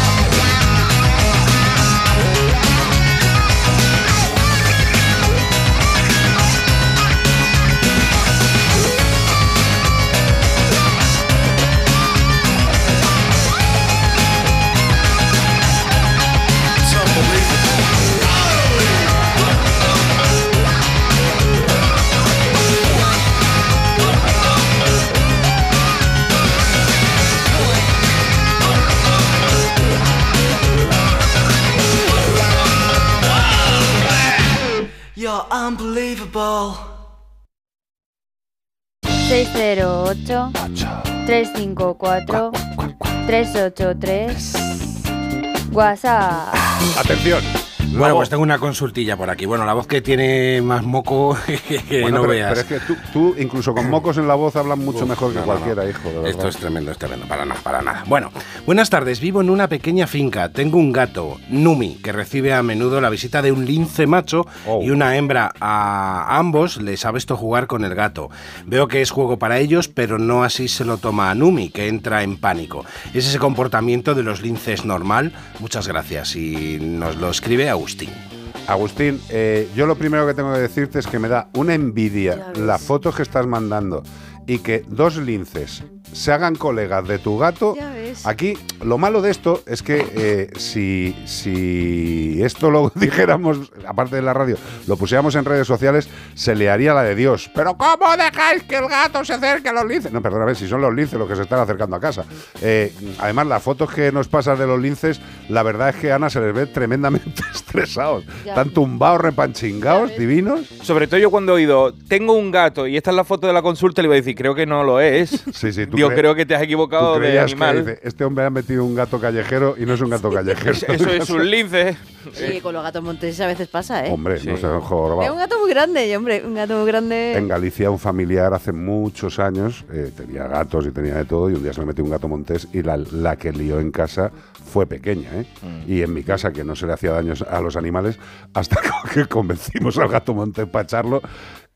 Unbelievable. 608 354 383 WhatsApp. Atención. Bueno, pues tengo una consultilla por aquí. Bueno, la voz que tiene más moco que Bueno, no pero, veas. pero es que tú, tú, incluso con mocos en la voz, hablas mucho Uf, mejor que no, cualquiera, no. hijo. de. Esto es tremendo, es tremendo, para nada, para nada. Bueno, buenas tardes, vivo en una pequeña finca, tengo un gato, Numi, que recibe a menudo la visita de un lince macho Oh. y una hembra. A ambos les ha visto jugar con el gato. Veo que es juego para ellos, pero no así se lo toma a Numi, que entra en pánico. ¿Es ese comportamiento de los linces normal? Muchas gracias y nos lo escribe Agustín. Agustín, eh, yo lo primero que tengo que decirte es que me da una envidia las fotos que estás mandando y que dos linces se hagan colegas de tu gato. Ya ves. Aquí, lo malo de esto es que eh, si, si esto lo dijéramos, aparte de la radio, lo pusiéramos en redes sociales, se le haría la de Dios. Pero ¿cómo dejáis que el gato se acerque a los linces? No, perdóname, si son los linces los que se están acercando a casa. Eh, además, las fotos que nos pasas de los linces, la verdad es que a Ana se les ve tremendamente estresados. Ya. Están tumbados, repanchingados, divinos. Sobre todo yo cuando he oído, tengo un gato y esta es la foto de la consulta, le iba a decir, creo que no lo es. Sí, sí, tú Cre- creo que te has equivocado de animal. dice, este hombre ha metido un gato callejero y no es un gato callejero. Eso es un lince. Sí, con los gatos monteses a veces pasa, ¿eh? Hombre, no se han Veo un jorobado. gato muy grande, y, hombre, un gato muy grande. En Galicia un familiar hace muchos años eh, tenía gatos y tenía de todo y un día se le metió un gato montés y la, la que lió en casa fue pequeña. ¿eh? Mm. Y en mi casa, que no se le hacía daño a los animales, hasta que convencimos al gato montés para echarlo,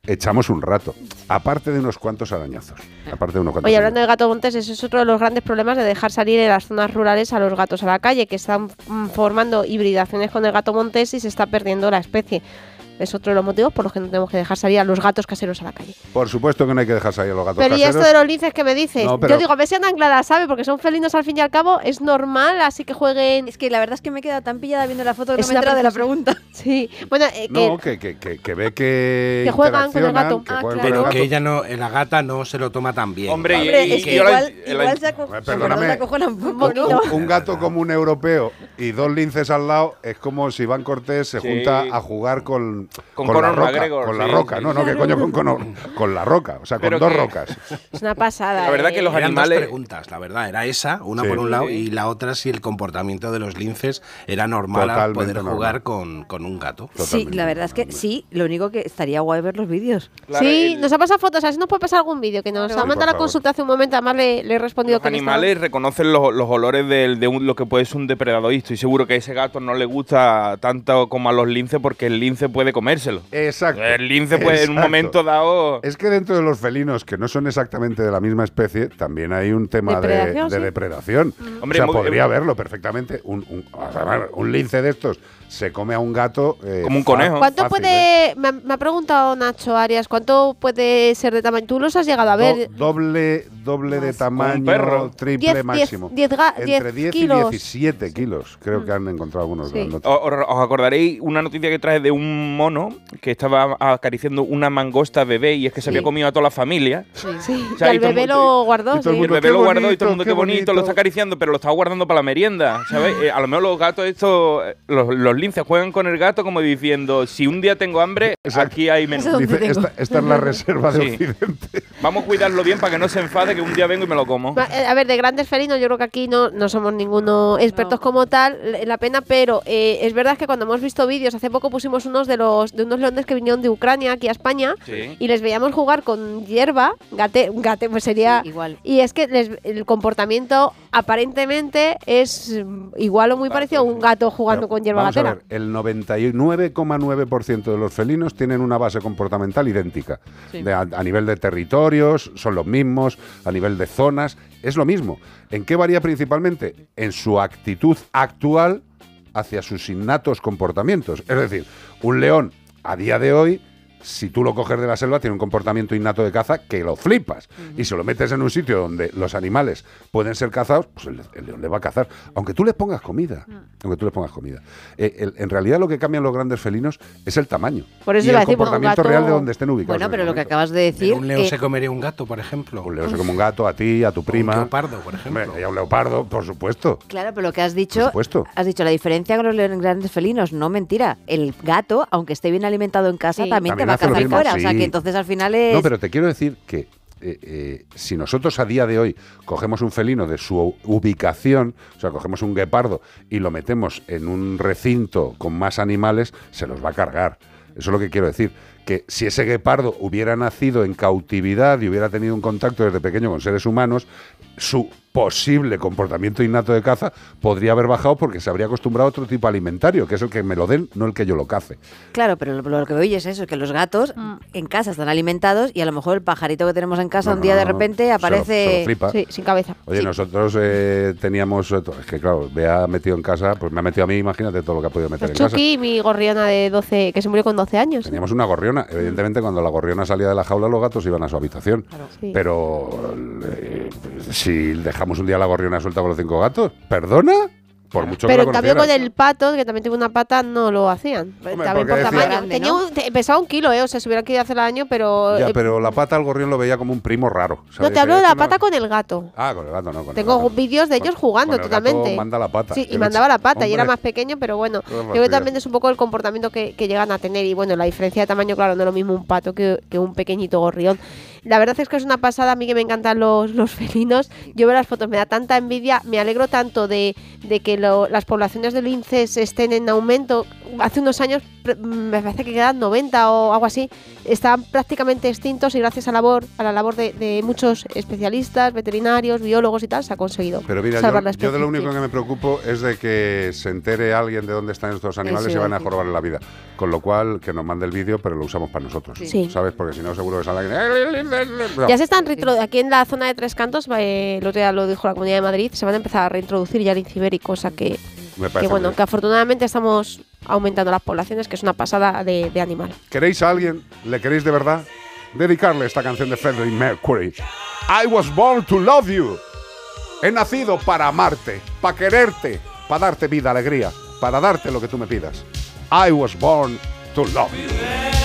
echamos un rato. Aparte de unos cuantos arañazos. Aparte de unos cuantos Oye, hablando de gato montés, eso es otro de los grandes problemas de dejar salir en las zonas rurales a los gatos a la calle, que están mm, formando hibridaciones con el gato montés y se está perdiendo la especie. Es otro de los motivos por los que no tenemos que dejar salir a los gatos caseros a la calle. Por supuesto que no hay que dejar salir a los gatos Pero y caseros. esto de los linces que me dices, No, pero- yo digo, a ver si andan claras, ¿sabe? Porque son felinos al fin y al cabo, es normal, así que jueguen. Es que la verdad es que me he quedado tan pillada viendo la foto que Es no me enterado de la pregunta. Sí, bueno, eh, que No, que, que, que, que ve que. Que juegan con el gato. que Ah, con Pero el que ella no, la gata no se lo toma tan bien. Hombre, ¿vale? Hombre, es que yo la- igual, la- igual se, aco- perdóname. se acojona un gato como un europeo y dos linces al lado es como si Iván Cortés se Sí. junta a jugar con, Con la Conor roca. McGregor, con la sí, roca, sí. no, no, que coño con, Conor, con la roca, o sea, con Pero dos que- rocas. es una pasada. La verdad que eh. los Eran animales- dos preguntas, la verdad. Era esa, una Sí. por un lado, Sí. y la otra si el comportamiento de los linces era normal a Totalmente poder normal. jugar con, con un gato. Sí, la verdad es que sí. Lo único que estaría guay ver los vídeos. Claro, sí, el- nos ha pasado fotos, así nos puede pasar algún vídeo que nos ha mandado la consulta hace un momento, además le, le he respondido Los que estaba- animales reconocen los, los olores de, un- lo que puede ser un depredador y estoy seguro que a ese gato no le gusta tanto como a los linces porque el lince puede comérselo. Exacto. El lince puede en un momento dado... Es que dentro de los felinos, que no son exactamente de la misma especie, también hay un tema de, Depredación, de sí. depredación. Hombre, o sea, muy- podría verlo perfectamente. Un, un lince de estos se come a un gato. eh, Como un conejo. ¿Cuánto fácil, ¿eh? puede, me, ha- me ha preguntado Nacho Arias, cuánto puede ser de tamaño? ¿Tú los has llegado a ver? Do- doble doble de un tamaño, perro. triple 10, máximo. 10, ga- Entre 10 10 y kilos. 17 kilos. Creo que han encontrado algunos Sí. grandotes. O- o- Os acordaréis una noticia que traje de un mono que estaba acariciando una mangosta bebé y es que se había comido a toda la familia. Sí, O sea, y el bebé lo guardó. y el sí. Bebé lo guardó y todo el mundo, qué bonito, lo está acariciando, pero lo está guardando para la merienda, ¿sabes? Eh, a lo mejor los gatos estos, eh, los, los juegan con el gato como diciendo, si un día tengo hambre, Exacto. aquí hay menú. Eso- ¿Dónde Dice, esta, esta es la reserva de Sí. Occidente. Vamos a cuidarlo bien para que no se enfade que un día vengo y me lo como. Eh, A ver, de grandes felinos, yo creo que aquí no, no somos ninguno expertos como tal, la pena, pero eh, es verdad que cuando hemos visto vídeos, hace poco pusimos unos de los de unos leones que vinieron de Ucrania aquí a España Sí. y les veíamos jugar con hierba, gate, gate pues sería igual. Y es que les- el comportamiento aparentemente es mm, igual o muy parecido a un gato jugando con hierba gatera. El 99,9% de los felinos tienen una base comportamental idéntica. Sí. De- a, a nivel de territorios, son los mismos, a nivel de zonas, es lo mismo. ¿En qué varía principalmente? En su actitud actual hacia sus innatos comportamientos. Es decir, un león a día de hoy, si tú lo coges de la selva, tiene un comportamiento innato de caza que lo flipas. Y si lo metes en un sitio donde los animales pueden ser cazados, pues el, el león le va a cazar. Aunque tú les pongas comida. Aunque tú les pongas comida. Eh, el- en realidad lo que cambian los grandes felinos es el tamaño. Por eso y el decir, comportamiento gato- real de donde estén ubicados. Bueno, en pero lo que acabas de decir. un león eh, se comería un gato, por ejemplo. Un león se come un gato, a ti, a tu prima. Un leopardo, por ejemplo. y a un leopardo, por supuesto. Claro, pero lo que has dicho, Por supuesto. has dicho la diferencia con los leones grandes felinos, no mentira. El gato, aunque esté bien alimentado en casa, Sí. también, También te va a hace lo cazar mismo, fuera. O sea sí. que entonces al final es. No, pero te quiero decir que eh, eh, si nosotros a día de hoy cogemos un felino de su ubicación, o sea, cogemos un guepardo y lo metemos en un recinto con más animales, se los va a cargar. Eso es lo que quiero decir. Que si ese guepardo hubiera nacido en cautividad y hubiera tenido un contacto desde pequeño con seres humanos, su posible comportamiento innato de caza podría haber bajado porque se habría acostumbrado a otro tipo alimentario, que es el que me lo den, no el que yo lo cace. Claro, pero lo, lo que oye es eso, que los gatos en casa están alimentados y a lo mejor el pajarito que tenemos en casa No, un día no, de no, repente se lo- aparece... se lo flipa. Sí, sin cabeza. Oye, nosotros eh, teníamos. eh, Es que, claro, Bea metido en casa, pues me ha metido a mí, imagínate todo lo que ha podido meter en casa. Chucky, mi gorriona de 12, que se murió con 12 años. Teníamos una gorriona. Evidentemente, cuando la gorriona salía de la jaula, los gatos iban a su habitación. Sí. Pero eh, si dejamos un día la gorriona suelta con los cinco gatos, ¿perdona? Por mucho Pero que en cambio con el pato, que también tiene una pata, no lo hacían. también porque por decía- tamaño. Grande, Tenía un- te- pesaba un kilo, ¿eh? O sea, se hubiera querido hacer daño, pero... Ya, eh, pero la pata al gorrión lo veía como un primo raro. no, te hablo de la no- pata con el gato. Ah, con el gato no. Con el Tengo vídeos de ellos jugando con el gato totalmente. manda la pata. Sí, y mandaba la pata y era Hombre. más pequeño, pero bueno, creo que también es un poco el comportamiento que, que llegan a tener. Y bueno, la diferencia de tamaño, claro, no es lo mismo un pato que, que un pequeñito gorrión. La verdad es que es una pasada, a mí que me encantan los, los felinos. Yo veo las fotos, me da tanta envidia, me alegro tanto de, de que lo- las poblaciones de linces estén en aumento. Hace unos años me parece que quedan 90 o algo así. Estaban prácticamente extintos y gracias a, labor, a la labor de, de muchos especialistas, veterinarios, biólogos y tal, se ha conseguido Pero mira, salvar yo, la yo de especie. lo único que me preocupo es de que se entere alguien de dónde están estos animales Eso y van a jorobar la vida. Con lo cual, que nos mande el vídeo, pero lo usamos para nosotros. Sí. ¿Sabes? Porque si no, seguro que sale alguien. No. Ya se están aquí en la zona de Tres Cantos, eh, el otro día lo dijo la Comunidad de Madrid, se van a empezar a reintroducir ya el inciberi, cosa que, Me que parece bueno, muy que afortunadamente estamos aumentando las poblaciones, que es una pasada de, de animal. ¿Queréis a alguien? ¿Le queréis de verdad? Dedicarle esta canción de Freddie Mercury. I was born to love you. He nacido para amarte, para quererte, para darte vida, alegría, para darte lo que tú me pidas. I was born to love you.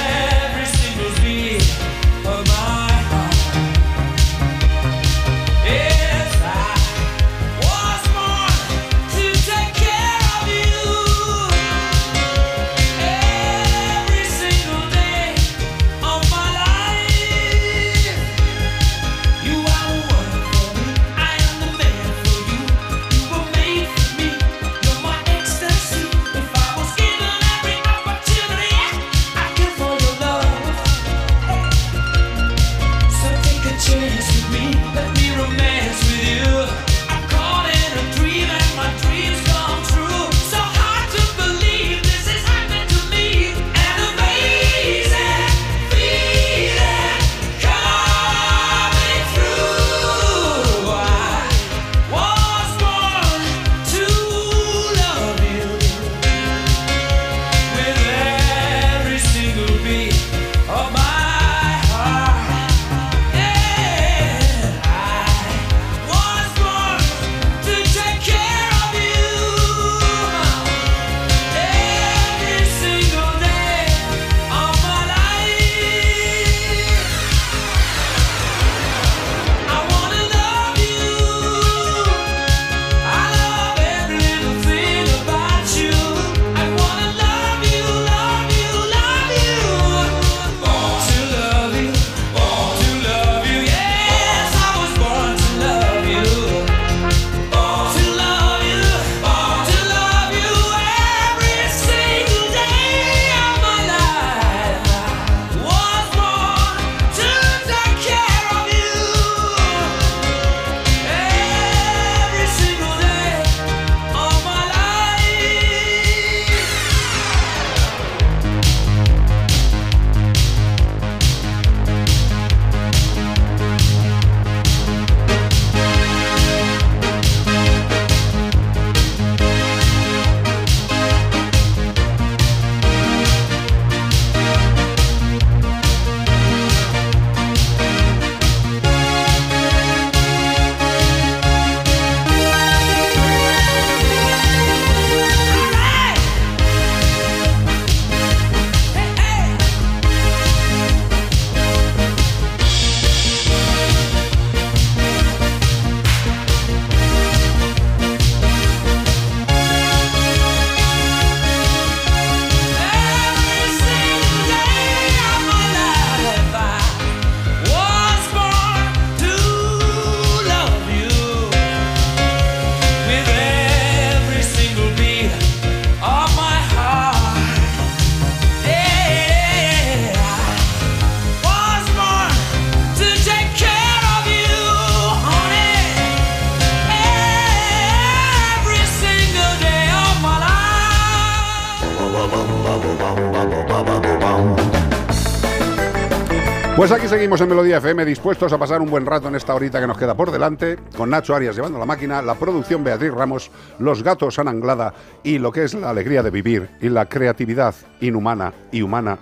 Seguimos en Melodía FM, dispuestos a pasar un buen rato en esta horita que nos queda por delante, con Nacho Arias llevando la máquina, la producción Beatriz Ramos, los gatos Ana Anglada y lo que es la alegría de vivir y la creatividad inhumana y humana,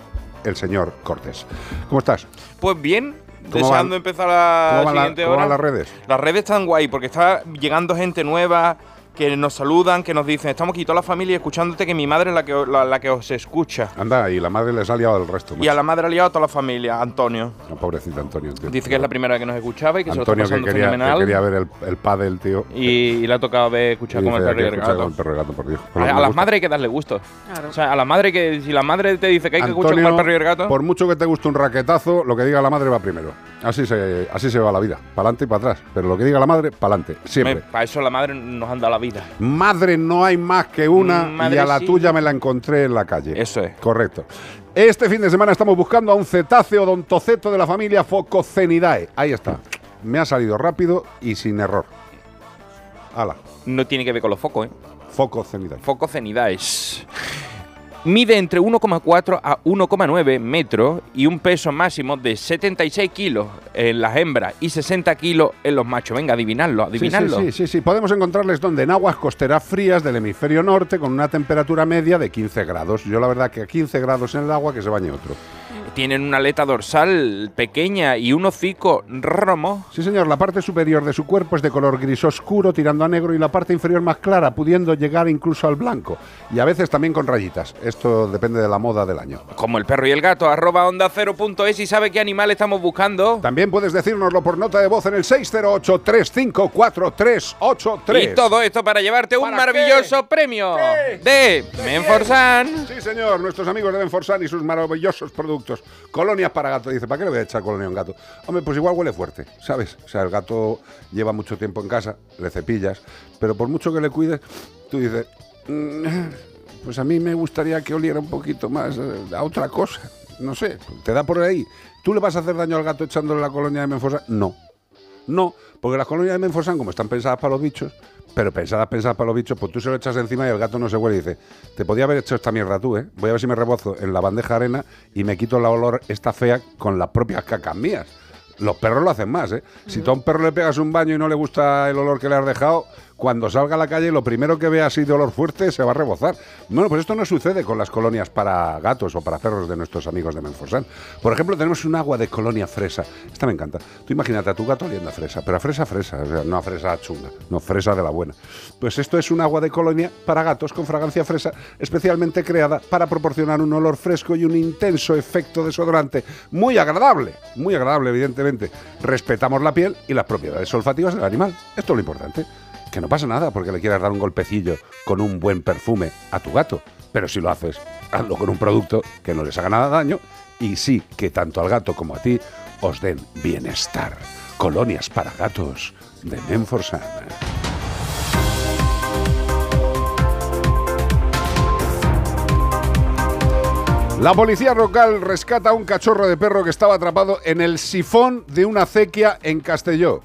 el señor Cortés. ¿Cómo estás? Pues bien, ¿Cómo deseando empezar la cómo van la- siguiente cómo hora. van las redes? Las redes están guay porque está llegando gente nueva que nos saludan, que nos dicen, estamos aquí toda la familia escuchándote, que mi madre es la que, la, la que os escucha. Anda, y la madre les ha liado al resto. Y a la madre ha liado a toda la familia, Antonio. No, pobrecito Antonio. tío. Dice que es la primera que nos escuchaba y que Antonio se lo que está pasando quería, que fenomenal. quería ver el, el pádel, tío. y, y le ha tocado ver, escuchar como el perro y "Hay el que gato. perro por Dios. Por A, que las madres hay que darle gusto. O sea, a la madre que si la madre te dice que hay que escuchar como el perro y el gato. por mucho que te guste un raquetazo, lo que diga la madre va primero. Así se, así se va la vida, para adelante y para atrás. Pero lo que diga la madre, para adelante, siempre. Para eso la madre nos han dado la vida. Madre no hay más que una madre y a la sí. tuya me la encontré en la calle. Eso es. Correcto. Este fin de semana estamos buscando a un cetáceo odontoceto de la familia Fococenidae. Ahí está. Me ha salido rápido y sin error. Hala. No tiene que ver con los focos, ¿eh? Fococenidae. Fococenidaes. Mide entre 1,4 a 1,9 metros y un peso máximo de 76 kilos en las hembras y 60 kilos en los machos. Venga, adivinadlo, Sí, sí, adivinadlo. Sí, sí, sí. Podemos encontrarles donde en aguas costeras frías del hemisferio norte con una temperatura media de 15 grados. Yo la verdad que a 15 grados en el agua que se bañe otro. Tienen una aleta dorsal pequeña y un hocico romo. Sí, señor, la parte superior de su cuerpo es de color gris oscuro tirando a negro y la parte inferior más clara, pudiendo llegar incluso al blanco. Y a veces también con rayitas. Esto depende de la moda del año. Como el perro y el gato, arroba onda es y sabe qué animal estamos buscando. También puedes decírnoslo por nota de voz en el 608-354-383. Y todo esto para llevarte un ¿Para maravilloso premio de Menforsan. Sí, señor, nuestros amigos de Benforsan y sus maravillosos productos. Colonias para gato. Dice, ¿para qué le voy a echar colonia a un gato? Hombre, pues igual huele fuerte, ¿sabes? O sea, el gato lleva mucho tiempo en casa, le cepillas, pero por mucho que le cuides, tú dices, "Mm, pues a mí me gustaría que oliera un poquito más eh, a otra cosa. No sé, te da por ahí. ¿Tú le vas a hacer daño al gato echándole la colonia de Menforsan? No. No, porque las colonias de Menforsan, como están pensadas para los bichos, pero pensadas, pensadas para los bichos, pues tú se lo echas encima y el gato no se huele y dice, te podía haber hecho esta mierda tú, ¿eh? Voy a ver si me rebozo en la bandeja arena y me quito la olor esta fea con las propias cacas mías. Los perros lo hacen más, ¿eh? Si tú a un perro le pegas un baño y no le gusta el olor que le has dejado, cuando salga a la calle lo primero que vea así de olor fuerte se va a rebozar. Bueno, pues esto no sucede con las colonias para gatos o para perros de nuestros amigos de Menforsan. Por ejemplo, tenemos un agua de colonia fresa. Esta me encanta. Tú imagínate a tu gato oliendo a fresa, pero a fresa fresa, o sea, no a fresa chunga, no fresa de la buena. Pues esto es un agua de colonia para gatos con fragancia fresa, especialmente creada para proporcionar un olor fresco y un intenso efecto desodorante. Muy agradable, muy agradable, evidentemente. Respetamos la piel y las propiedades olfativas del animal. Esto es lo importante. Que no pasa nada porque le quieras dar un golpecillo con un buen perfume a tu gato. Pero si lo haces, hazlo con un producto que no les haga nada daño y sí que tanto al gato como a ti os den bienestar. Colonias para gatos de Menforsan. La policía local rescata a un cachorro de perro que estaba atrapado en el sifón de una acequia en Castelló.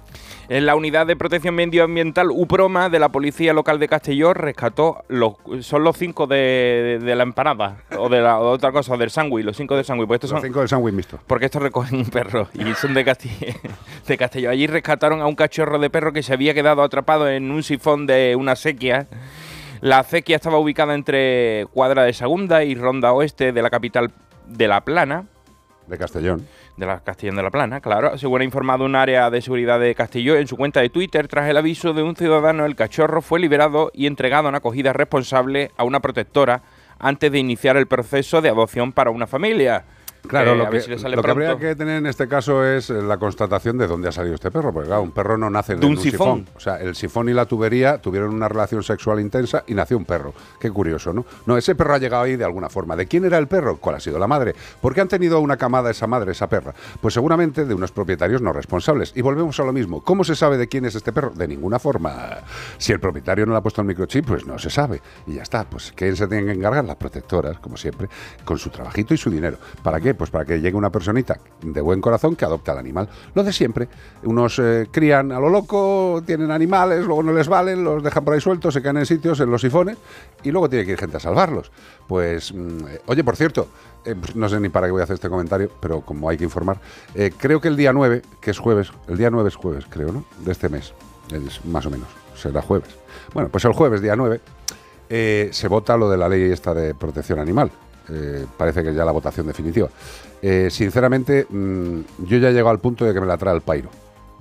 En la unidad de protección medioambiental UPROMA de la policía local de Castelló rescató los son los cinco de, de la empanada o de la o otra cosa del sándwich, los cinco del sándwich. Pues estos Los son cinco del sándwich mixto. porque estos recogen un perro y son de de Castelló. Allí rescataron a un cachorro de perro que se había quedado atrapado en un sifón de una sequía. La acequia estaba ubicada entre Cuadra de Segunda y Ronda Oeste de la capital de La Plana. De Castellón. De la Castellón de la Plana, claro. Según ha informado un área de seguridad de Castelló en su cuenta de Twitter, tras el aviso de un ciudadano, el cachorro fue liberado y entregado una acogida responsable a una protectora antes de iniciar el proceso de adopción para una familia. Claro, lo que, si lo que habría que tener en este caso es la constatación de dónde ha salido este perro, porque claro, un perro no nace De un un sifón. O sea, el sifón y la tubería tuvieron una relación sexual intensa y nació un perro. Qué curioso, ¿no? No, ese perro ha llegado ahí de alguna forma. ¿De quién era el perro? ¿Cuál ha sido la madre? ¿Por qué han tenido una camada esa madre, esa perra? Pues seguramente de unos propietarios no responsables. Y volvemos a lo mismo. ¿Cómo se sabe de quién es este perro? De ninguna forma. Si el propietario no le ha puesto el microchip, pues no se sabe. Y ya está. Pues ¿quién se tiene que encargar? Las protectoras, como siempre, con su trabajito y su dinero. ¿Para qué? Pues para que llegue una personita de buen corazón que adopte al animal. Lo de siempre. Unos eh, crían a lo loco, tienen animales, luego no les valen, los dejan por ahí sueltos, se caen en sitios, en los sifones, y luego tiene que ir gente a salvarlos. Pues, mm, eh, oye, por cierto, eh, pues no sé ni para qué voy a hacer este comentario, pero como hay que informar, creo que el día 9, que es jueves, el día 9 es jueves, creo, ¿no? De este mes, es más o menos, será jueves. Bueno, pues el jueves, día 9, eh, se vota lo de la ley esta de protección animal. Eh, parece que ya la votación definitiva. Eh, sinceramente, mm, yo ya he llegado al punto de que me la trae el pairo.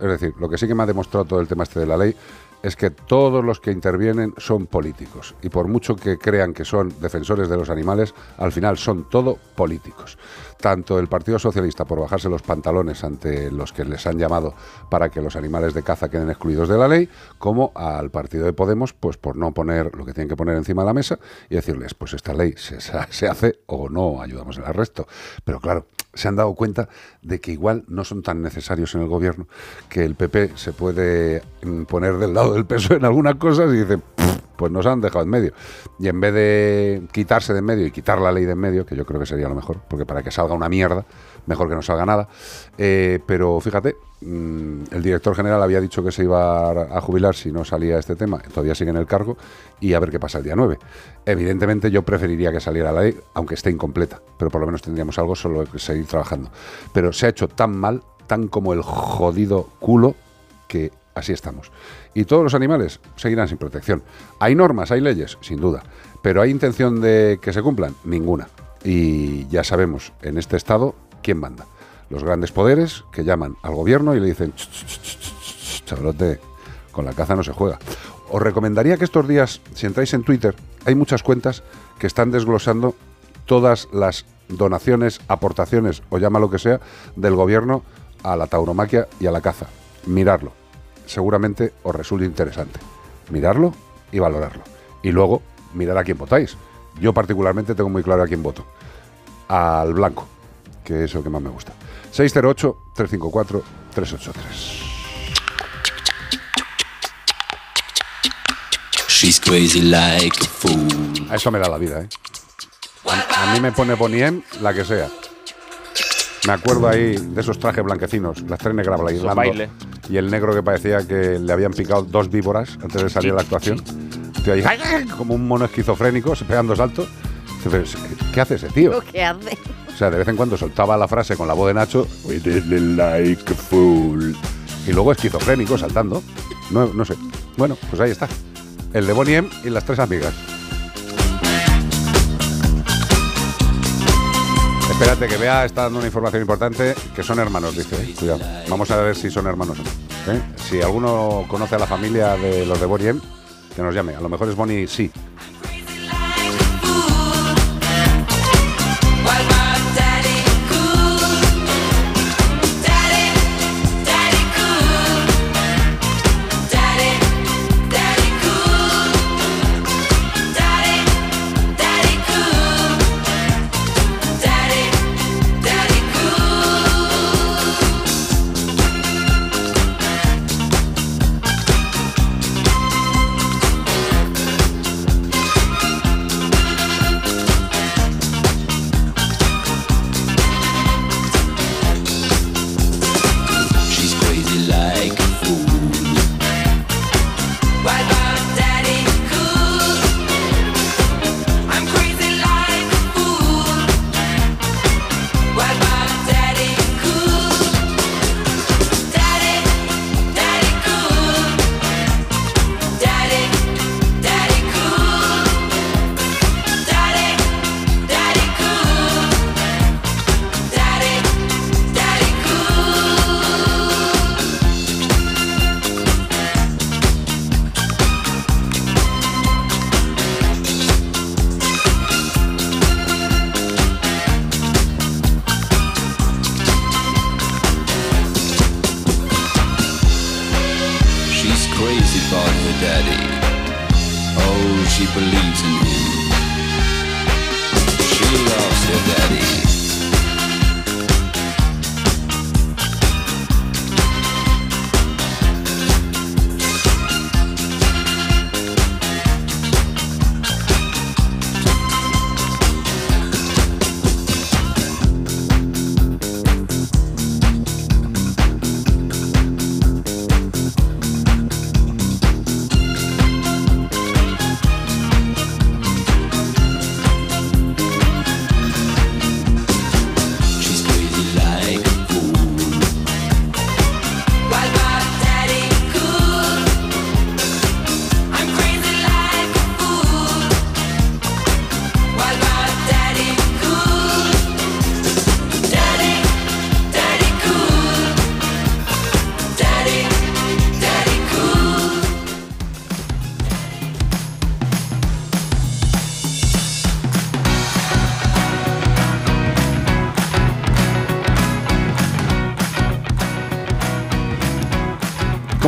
Es decir, lo que sí que me ha demostrado todo el tema este de la ley es que todos los que intervienen son políticos. Y por mucho que crean que son defensores de los animales, al final son todo políticos. Tanto el Partido Socialista por bajarse los pantalones ante los que les han llamado para que los animales de caza queden excluidos de la ley, como al Partido de Podemos, pues por no poner lo que tienen que poner encima de la mesa y decirles, pues esta ley se, hace o no ayudamos el resto. Pero claro, se han dado cuenta de que igual no son tan necesarios en el gobierno, que el PP se puede mm, poner del lado del peso en algunas cosas y dice, "Pff, pues nos han dejado en medio. Y en vez de quitarse de en medio y quitar la ley de en medio, que yo creo que sería lo mejor, porque para que salga una mierda, mejor que no salga nada. Eh, pero fíjate, mm, el director general había dicho que se iba a jubilar si no salía este tema, todavía sigue en el cargo, y a ver qué pasa el día 9. Evidentemente yo preferiría que saliera la ley, aunque esté incompleta, pero por lo menos tendríamos algo solo que seguir trabajando. Pero se ha hecho tan mal, tan como el jodido culo, que así estamos. Y todos los animales seguirán sin protección. Hay normas, hay leyes, sin duda, pero hay intención de que se cumplan, ninguna. Y ya sabemos en este estado quién manda. Los grandes poderes que llaman al gobierno y le dicen, "Ch, ch, ch, ch, ch, chavalote, con la caza no se juega. Os recomendaría que estos días, si entráis en Twitter, hay muchas cuentas que están desglosando todas las donaciones, aportaciones o llama lo que sea del gobierno a la tauromaquia y a la caza. Mirarlo. Seguramente os resulte interesante. Mirarlo y valorarlo. Y luego mirar a quién votáis. Yo particularmente tengo muy claro a quién voto. Al blanco, que es lo que más me gusta. 608-354-383. She's crazy like a fool. A eso me da la vida, ¿eh? A, a mí me pone Bonnie M, la que sea. Me acuerdo ahí de esos trajes blanquecinos, las tres negras bailando. baile. Y el negro que parecía que le habían picado dos víboras antes de salir a la actuación. Tío, ahí, como un mono esquizofrénico, pegando saltos. ¿Qué hace ese tío? ¿Qué hace? O sea, de vez en cuando soltaba la frase con la voz de Nacho, "We did it like a fool", y luego esquizofrénico saltando. No, no sé. Bueno, pues ahí está. El de Bonnie M y las tres amigas. Espérate, que Bea está dando una información importante, que son hermanos, dice. Cuidado. Vamos a ver si son hermanos o no. ¿eh? Si alguno conoce a la familia de los de Bonnie M, que nos llame. A lo mejor es Bonnie sí. About her daddy. Oh, she believes in him. She loves her daddy.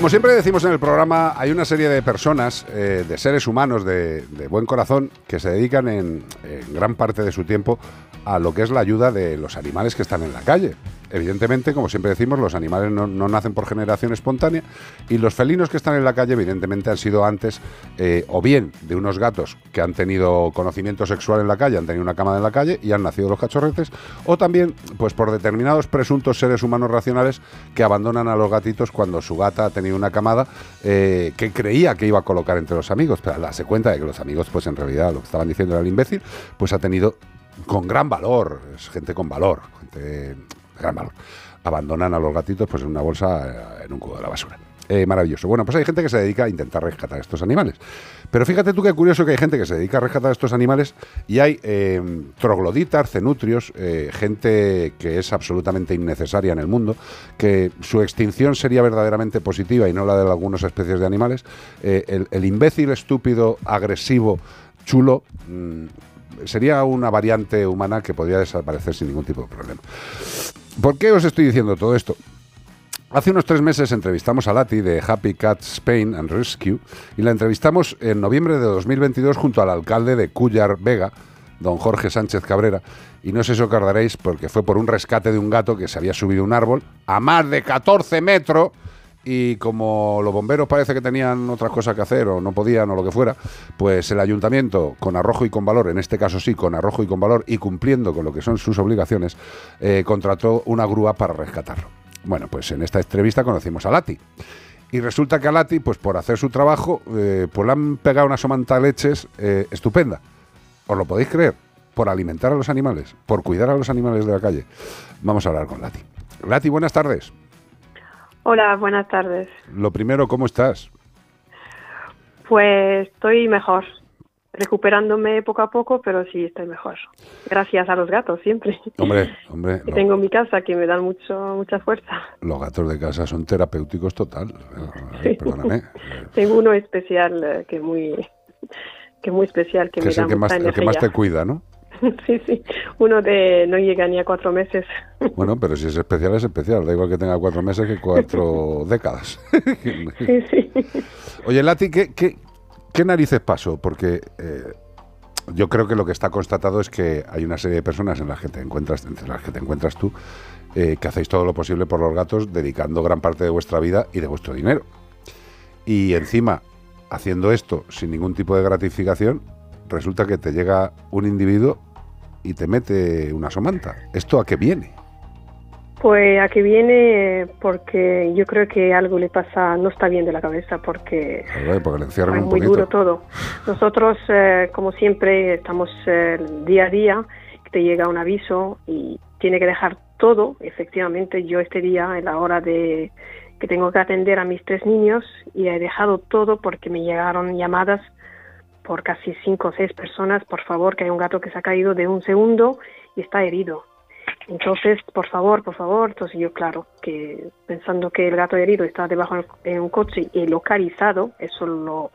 Como siempre decimos en el programa, hay una serie de personas, eh, de seres humanos de, buen corazón, que se dedican en gran parte de su tiempo a lo que es la ayuda de los animales que están en la calle. Evidentemente, como siempre decimos, los animales no, no nacen por generación espontánea y los felinos que están en la calle, evidentemente, han sido antes eh, o bien de unos gatos que han tenido conocimiento sexual en la calle, han tenido una cama en la calle y han nacido los cachorretes, o también, pues por determinados presuntos seres humanos racionales que abandonan a los gatitos cuando su gata ha tenido una camada eh, que creía que iba a colocar entre los amigos, pero al darse cuenta de que los amigos, pues en realidad lo que estaban diciendo era el imbécil, pues ha tenido con gran valor, es gente con valor, gente gran valor. Abandonan a los gatitos pues en una bolsa eh, en un cubo de la basura. Eh, maravilloso. Bueno, pues hay gente que se dedica a intentar rescatar estos animales. Pero fíjate tú qué curioso que hay gente que se dedica a rescatar estos animales y hay eh, trogloditas, cenutrios, gente que es absolutamente innecesaria en el mundo, que su extinción sería verdaderamente positiva y no la de algunas especies de animales. El, el imbécil, estúpido, agresivo, chulo, mm, sería una variante humana que podría desaparecer sin ningún tipo de problema. ¿Por qué os estoy diciendo todo esto? Hace unos tres meses entrevistamos a Lati de Happy Cat Spain and Rescue y la entrevistamos en noviembre de 2022 junto al alcalde de Cuyar Vega, don Jorge Sánchez Cabrera. Y no sé si os acordaréis porque fue por un rescate de un gato que se había subido un árbol a más de 14 metros y como los bomberos parece que tenían otras cosas que hacer o no podían o lo que fuera, pues el ayuntamiento con arrojo y con valor, en este caso sí, con arrojo y con valor y cumpliendo con lo que son sus obligaciones, eh, contrató una grúa para rescatarlo. Bueno, pues en esta entrevista conocimos a Lati. Y resulta que a Lati, pues por hacer su trabajo, eh, pues le han pegado una somanta leches eh, estupenda. ¿Os lo podéis creer? Por alimentar a los animales, por cuidar a los animales de la calle. Vamos a hablar con Lati. Lati, buenas tardes. Hola, buenas tardes. Lo primero, ¿cómo estás? Pues estoy mejor, recuperándome poco a poco, pero sí estoy mejor. Gracias a los gatos siempre. Hombre, hombre, Que lo- tengo en mi casa que me dan mucho mucha fuerza. los gatos de casa son terapéuticos total. Eh, Perdóname. Tengo uno especial eh, que muy que muy especial que, Que me es da el que, más, el que más te cuida, ¿no? sí, sí. Uno de no llega ni a cuatro meses. Bueno, pero si es especial, es especial. Da igual que tenga cuatro meses que cuatro décadas. sí, sí. Oye, Lati, ¿qué, qué, qué narices pasó? Porque eh, yo creo que lo que está constatado es que hay una serie de personas en las que te encuentras, entre las que te encuentras tú, eh, que hacéis todo lo posible por los gatos, dedicando gran parte de vuestra vida y de vuestro dinero. Y encima, haciendo esto sin ningún tipo de gratificación, resulta que te llega un individuo y te mete una somanta. ¿Esto a qué viene? Pues aquí viene eh, porque yo creo que algo le pasa, no está bien de la cabeza porque A ver, Porque le encierran es un muy poquito. duro todo. Nosotros, eh, como siempre, estamos eh, día a día, te llega un aviso y tiene que dejar todo. Efectivamente, yo este día, en la hora de que tengo que atender a mis tres niños, y he dejado todo porque me llegaron llamadas por casi cinco o seis personas, por favor, que hay un gato que se ha caído de un segundo y está herido. Entonces, por favor, por favor, entonces yo, claro, que pensando que el gato herido está debajo de un coche y localizado, eso lo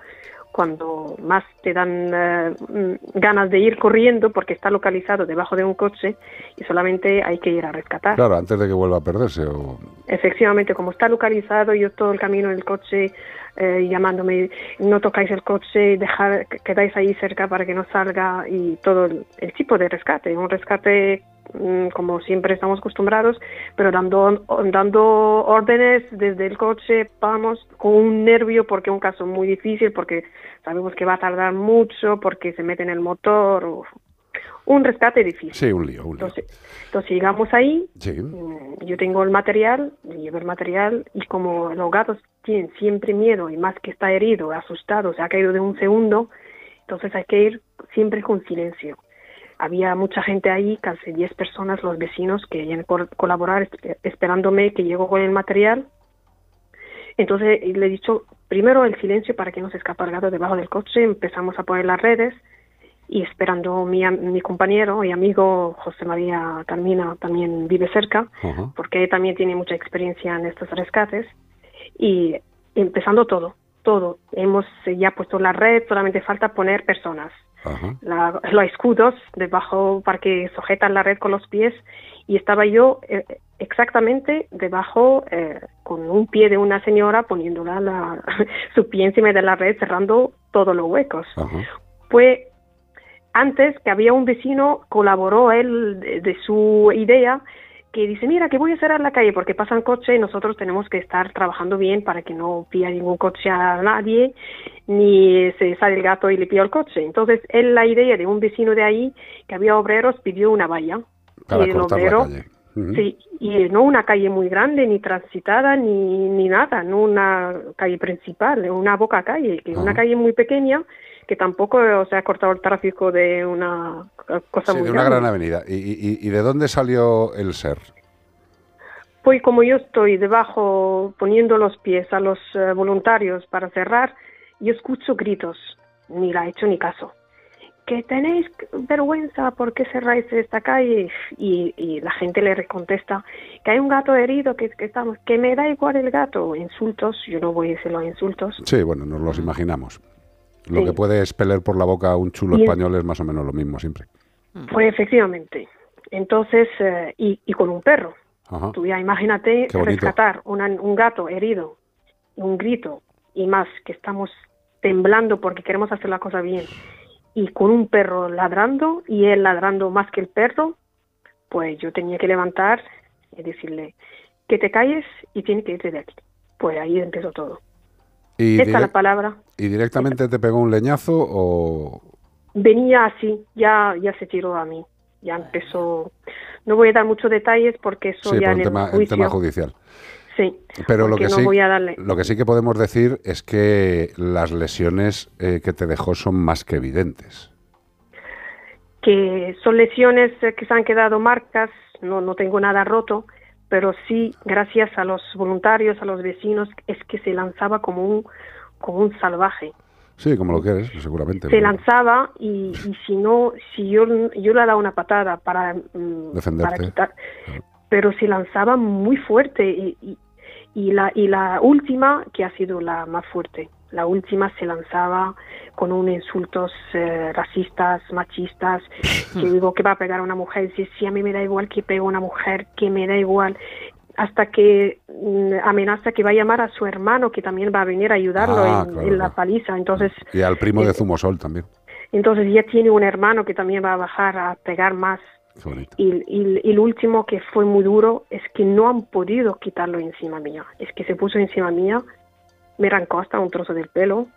cuando más te dan eh, mm, ganas de ir corriendo porque está localizado debajo de un coche y solamente hay que ir a rescatar. Claro, antes de que vuelva a perderse. O... Efectivamente, como está localizado, yo todo el camino en el coche eh, llamándome, no tocáis el coche, dejar, quedáis ahí cerca para que no salga y todo el, el tipo de rescate, un rescate como siempre estamos acostumbrados, pero dando, dando órdenes desde el coche, vamos, con un nervio porque es un caso muy difícil, porque sabemos que va a tardar mucho, porque se mete en el motor, uf. un rescate difícil. Sí, un lío, un lío. Entonces, entonces llegamos ahí, Sí. Mm, yo tengo el material, llevo el material y como los gatos tienen siempre miedo y más que está herido, asustado, se ha caído de un segundo, entonces hay que ir siempre con silencio. Había mucha gente ahí, casi 10 personas, los vecinos que querían col- colaborar esp- esperándome que llego con el material. Entonces le he dicho primero el silencio para que no se escape el gato debajo del coche, empezamos a poner las redes y esperando mi, mi compañero y amigo José María Carmina también vive cerca porque él también tiene mucha experiencia en estos rescates y empezando todo, todo. Hemos eh, ya puesto la red, solamente falta poner personas. La- los escudos debajo para que sujetan la red con los pies y estaba yo eh, exactamente debajo, eh, con un pie de una señora poniéndola la- su pie encima de la red, cerrando todos los huecos. Pues antes que había un vecino, colaboró él de, de su idea, que dice, mira, que voy a cerrar la calle porque pasan coches y nosotros tenemos que estar trabajando bien para que no pilla ningún coche a nadie, ni se sale el gato y le pilla el coche. Entonces, él la idea de un vecino de ahí, que había obreros, pidió una valla. Para y el cortar la obrero, calle. Sí, y no una calle muy grande, ni transitada, ni, ni nada, no una calle principal, una boca calle, que es una Ajá. calle muy pequeña, que tampoco eh, se ha cortado el tráfico de una cosa Sí, muy de una grande. gran avenida. ¿Y, y- y de dónde salió el ser? Pues como yo estoy debajo poniendo los pies a los eh, voluntarios para cerrar, yo escucho gritos, ni la he hecho ni caso. Que tenéis vergüenza, ¿por qué cerráis esta calle? Y, y la gente le contesta que hay un gato herido, que, que estamos, que me da igual el gato. Insultos, yo no voy a decir los insultos. Sí, bueno, nos los imaginamos. Lo Sí. que puede expeler por la boca un chulo Y- español es más o menos lo mismo siempre. Pues efectivamente. Entonces, eh, y, y con un perro. Ajá. Tú ya imagínate rescatar una- un gato herido, un grito y más que estamos temblando porque queremos hacer la cosa bien y con un perro ladrando y él ladrando más que el perro, pues yo tenía que levantar y decirle que te calles y tienes que irte de aquí. Pues ahí empezó todo. Y, Esta es la palabra. ¿Y directamente te pegó un leñazo o...? Venía así, ya, ya se tiró a mí. Ya empezó. No voy a dar muchos detalles porque eso Sí, ya por en el tema, en juicio. tema judicial. Sí. Pero lo que, no sí, voy a darle. lo que sí que podemos decir es que las lesiones eh, que te dejó son más que evidentes. que son lesiones eh, que se han quedado marcas, no, no tengo nada roto, pero sí, gracias a los voluntarios, a los vecinos, es que se lanzaba como un, como un salvaje. Sí, como lo quieres, seguramente. Se pero lanzaba y, y si no, si yo, yo le daba una patada para, mm, Defenderte. para quitar, pero se lanzaba muy fuerte y, y, y la, y la última, que ha sido la más fuerte, la última se lanzaba con unos insultos eh, racistas, machistas, que digo que va a pegar a una mujer, dice, sí, a mí me da igual que pegue a una mujer, que me da igual, hasta que mm, amenaza que va a llamar a su hermano, que también va a venir a ayudarlo Ah, en, claro, en la paliza, entonces... Y al primo eh, de Zumosol también. entonces ya tiene un hermano que también va a bajar a pegar más. Y, y, y lo último que fue muy duro es que no han podido quitarlo encima mía. Es que se puso encima mía, me arrancó hasta un trozo del pelo.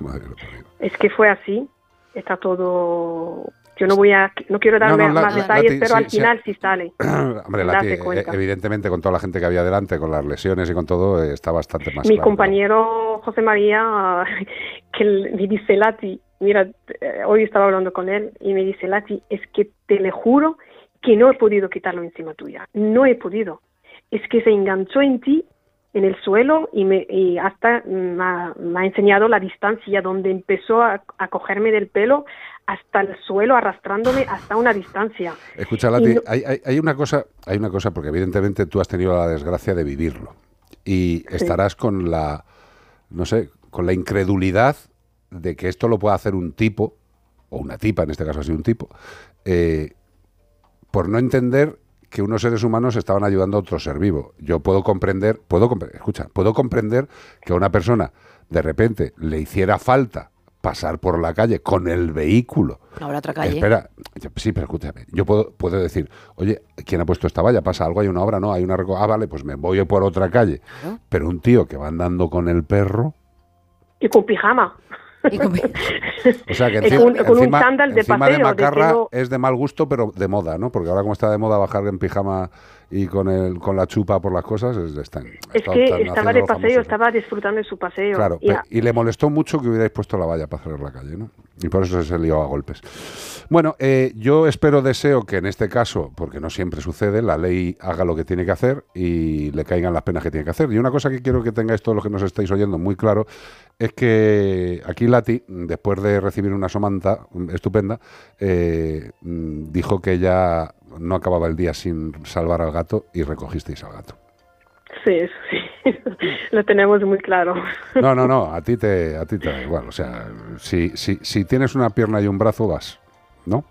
Madre lo parió. Es que fue así. Está todo. Yo no voy a. No quiero No, darme no, la- más la- detalles, Lati, pero sí, al sí. final sí sale. Hombre, Date Lati, cuenta. evidentemente con toda la gente que había delante, con las lesiones y con todo, está bastante más Mi claro. compañero José María, que me dice, Lati, mira, eh, hoy estaba hablando con él y me dice, Lati, es que te le juro que no he podido quitarlo encima tuya. No he podido. Es que se enganchó en ti, en el suelo, y, me, y hasta me ha, me ha enseñado la distancia donde empezó a, a cogerme del pelo hasta el suelo, arrastrándome hasta una distancia. Escucha, Lati, no- hay, hay- hay una cosa, hay una cosa, porque evidentemente tú has tenido la desgracia de vivirlo. Y estarás con la, no sé, con la incredulidad de que esto lo pueda hacer un tipo, o una tipa, en este caso ha sido un tipo, eh, por no entender que unos seres humanos estaban ayudando a otro ser vivo. Yo puedo comprender, puedo compre- escucha, puedo comprender que a una persona de repente le hiciera falta pasar por la calle con el vehículo Habrá otra calle. Espera, yo- sí, pero escúchame. Yo puedo, puedo decir, oye, ¿quién ha puesto esta valla? ¿Pasa algo? ¿Hay una obra? No, hay una... Ah, vale, pues me voy por otra calle. Pero un tío que va andando con el perro... Y con pijama. O sea, que encima, con- con un chándal de paseo, de macarra no- es de mal gusto, pero de moda, ¿no? Porque ahora como está de moda bajar en pijama y con el con la chupa por las cosas, es, están, Es que están estaba de paseo, famosos. estaba disfrutando de su paseo. Claro, Y le molestó mucho que hubierais puesto la valla para cerrar la calle, ¿no? Y por eso se lió a golpes. Bueno, eh, yo espero, deseo que en este caso, porque no siempre sucede, la ley haga lo que tiene que hacer y le caigan las penas que tiene que hacer. Y una cosa que quiero que tengáis todos los que nos estáis oyendo muy claro es que aquí Lati, después de recibir una somanta estupenda, eh, dijo que ya no acababa el día sin salvar al gato y recogisteis al gato. Sí, eso sí. Lo tenemos muy claro. No, no, no, a ti te, a ti te da igual. O sea, si, si, si tienes una pierna y un brazo, vas, ¿no?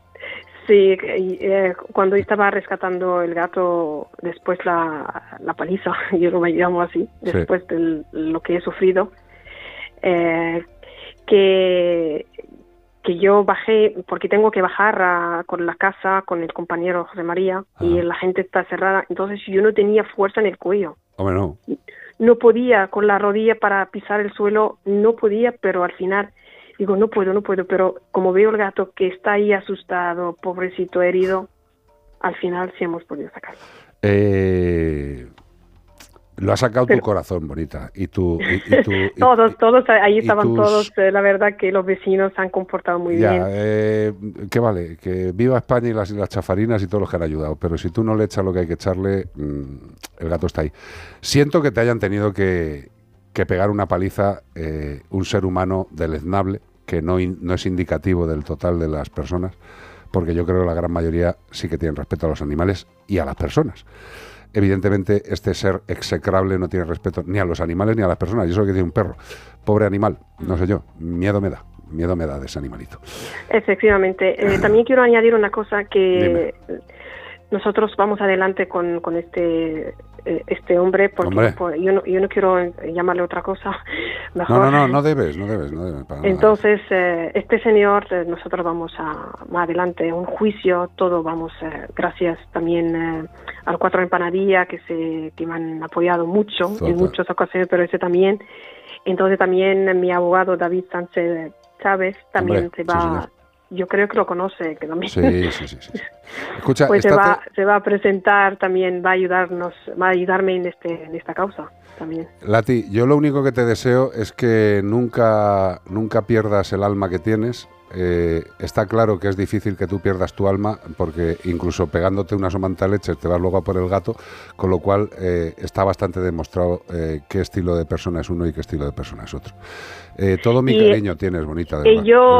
Sí, eh, cuando estaba rescatando el gato después la, la paliza, yo lo llamo así, Sí. después de lo que he sufrido, eh, que, que yo bajé, porque tengo que bajar a- con la casa, con el compañero José María, y la gente está cerrada, entonces yo no tenía fuerza en el cuello. Hombre, no. No podía con la rodilla para pisar el suelo, no podía, pero al final digo, no puedo, no puedo, pero como veo el gato que está ahí asustado, pobrecito, herido, al final sí hemos podido sacarlo. Eh, lo ha sacado tu Pero- corazón, bonita. Y tu. y- y tu- y- todos, todos, ahí estaban tus- todos, eh, la verdad que los vecinos se han comportado muy ya, bien. eh, que vale, que viva España y las, las chafarinas y todos los que han ayudado, pero si tú no le echas lo que hay que echarle, mm, el gato está ahí. Siento que te hayan tenido que, que pegar una paliza eh, un ser humano deleznable, que no, in- no es indicativo del total de las personas, porque yo creo que la gran mayoría sí que tienen respeto a los animales y a las personas. Evidentemente, este ser execrable no tiene respeto ni a los animales ni a las personas. Y eso que tiene un perro. Pobre animal, no sé yo. Miedo me da. Miedo me da de ese animalito. Efectivamente. Eh, también quiero añadir una cosa que nosotros vamos adelante con, con este eh, este hombre porque Hombre. yo, no, yo no quiero eh, llamarle otra cosa. Mejor. No, no, no, no debes, no debes, no debes. para nada. Entonces, eh, este señor, eh, nosotros vamos a más adelante, un juicio, todo vamos, eh, gracias también al Cuatro Empanadilla, que, se, que me han apoyado mucho Total. en muchas ocasiones, pero ese también. Entonces también mi abogado David Sánchez Chávez también Hombre, se sí, va, señor. Yo creo que lo conoce, que también. Sí, sí, sí, sí, sí. Escucha, pues se va, se va a presentar también, va a ayudarnos, va a ayudarme en, este, en esta causa también. Lati, yo lo único que te deseo es que nunca, nunca pierdas el alma que tienes. Eh, está claro que es difícil que tú pierdas tu alma porque incluso pegándote una somanta leche te vas luego a por el gato, con lo cual eh, está bastante demostrado eh, qué estilo de persona es uno y qué estilo de persona es otro. Eh, todo mi Y- cariño tienes, bonita. de Y yo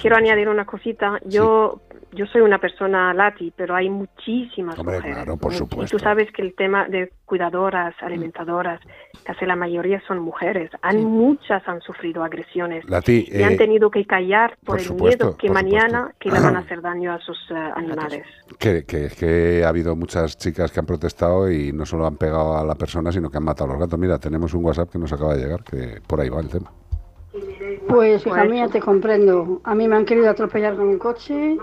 quiero añadir una cosita. Yo yo soy una persona lati, pero hay muchísimas Hombre, mujeres. claro, por supuesto. Y tú sabes que el tema de cuidadoras, alimentadoras, casi la mayoría son mujeres. Han, Muchas han sufrido agresiones Lati, y han tenido que callar por, por el supuesto, miedo que mañana que le van a hacer daño a sus eh, animales. Que, que, que ha habido muchas chicas que han protestado y no solo han pegado a la persona, sino que han matado a los gatos. Mira, tenemos un WhatsApp que nos acaba de llegar, que por ahí va el tema. Pues hija mía, te comprendo. A mí me han querido atropellar con un coche,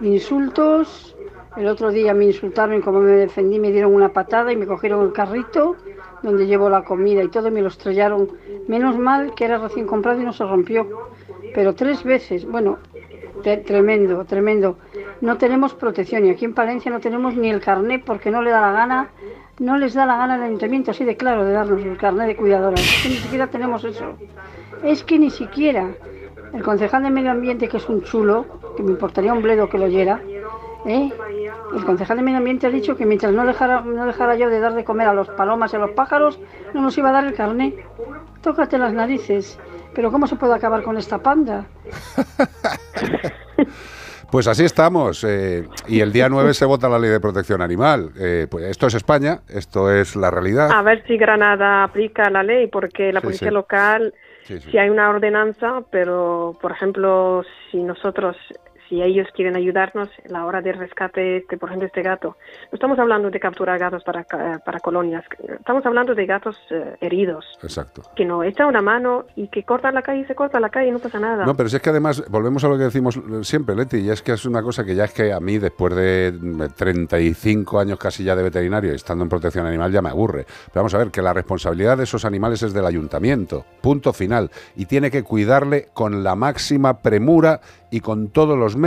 insultos. El otro día me insultaron y como me defendí me dieron una patada y me cogieron el carrito donde llevo la comida y todo y me lo estrellaron. Menos mal que era recién comprado y no se rompió. Pero tres veces, bueno, tremendo, tremendo. No tenemos protección y aquí en Palencia no tenemos ni el carnet porque no le da la gana, no les da la gana al ayuntamiento así de claro de darnos el carnet de cuidadora. Es que ni siquiera tenemos eso. Es que ni siquiera el concejal de medio ambiente, que es un chulo, que me importaría un bledo que lo oyera, ¿eh? el concejal de medio ambiente ha dicho que mientras no dejara, no dejara yo de dar de comer a los palomas y a los pájaros, no nos iba a dar el carnet. Tócate las narices. Pero ¿cómo se puede acabar con esta panda? Pues así estamos. eh, y el día 9 se vota la ley de protección animal. Eh, pues esto es España, esto es la realidad. A ver si Granada aplica la ley, porque la Sí, policía sí. local, Sí, sí. si hay una ordenanza, pero, por ejemplo, si nosotros, si ellos quieren ayudarnos a la hora de rescate, este, por ejemplo, este gato, no estamos hablando de capturar gatos para, para colonias, estamos hablando de gatos eh, heridos, Exacto. que no echan una mano y que cortan la calle y se corta la calle y no pasa nada. No, pero si es que además, volvemos a lo que decimos siempre, Leti, y es que es una cosa que ya es que a mí, después de mm, 35 años casi ya de veterinario y estando en protección animal, ya me aburre. Pero vamos a ver, que la responsabilidad de esos animales es del ayuntamiento, punto final, y tiene que cuidarle con la máxima premura y con todos los medios.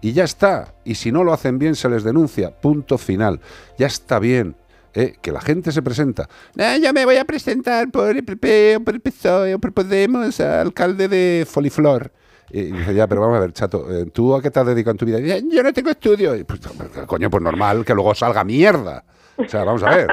Y ya está. Y si no lo hacen bien, se les denuncia, punto final. Ya está bien. ¿eh? que la gente se presenta. "Ah, yo me voy a presentar por el PP por el PSOE o por Podemos, alcalde de Foliflor. Y dice, ya, pero vamos a ver, chato, eh, ¿tú a qué te has dedicado en tu vida? Dice, yo no tengo estudio. Y, pues, coño, pues normal que luego salga mierda. O sea, vamos a ver.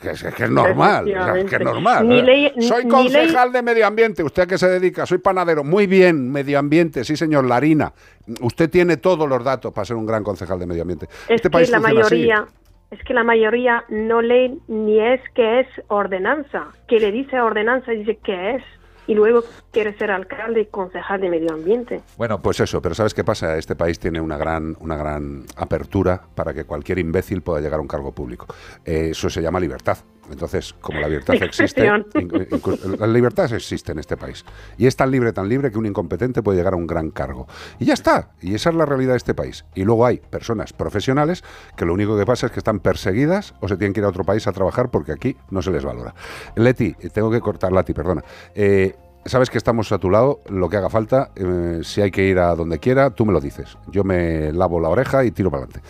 Que es, que es normal, que es normal. Ni ¿eh? ley- Soy ni concejal de medio ambiente. ¿Usted a qué se dedica? Soy panadero. Muy bien, medio ambiente. Sí, señor, la harina. Usted tiene todos los datos para ser un gran concejal de medio ambiente. Es este que país la así. mayoría, es que la mayoría no lee ni es que es ordenanza, que le dice ordenanza dice que es. Y luego quiere ser alcalde y concejal de medio ambiente. Bueno, pues eso, pero ¿sabes qué pasa? Este país tiene una gran, una gran apertura para que cualquier imbécil pueda llegar a un cargo público. Eh, eso se llama libertad. Entonces, como la libertad existe, Expresión. inc- inclu- la libertad existe en este país. Y es tan libre, tan libre que un incompetente puede llegar a un gran cargo. Y ya está. Y esa es la realidad de este país. Y luego hay personas profesionales que lo único que pasa es que están perseguidas o se tienen que ir a otro país a trabajar porque aquí no se les valora. Leti, tengo que cortar, Lati, perdona. Eh, Sabes que estamos a tu lado, lo que haga falta, eh, si hay que ir a donde quiera, tú me lo dices. Yo me lavo la oreja y tiro para adelante.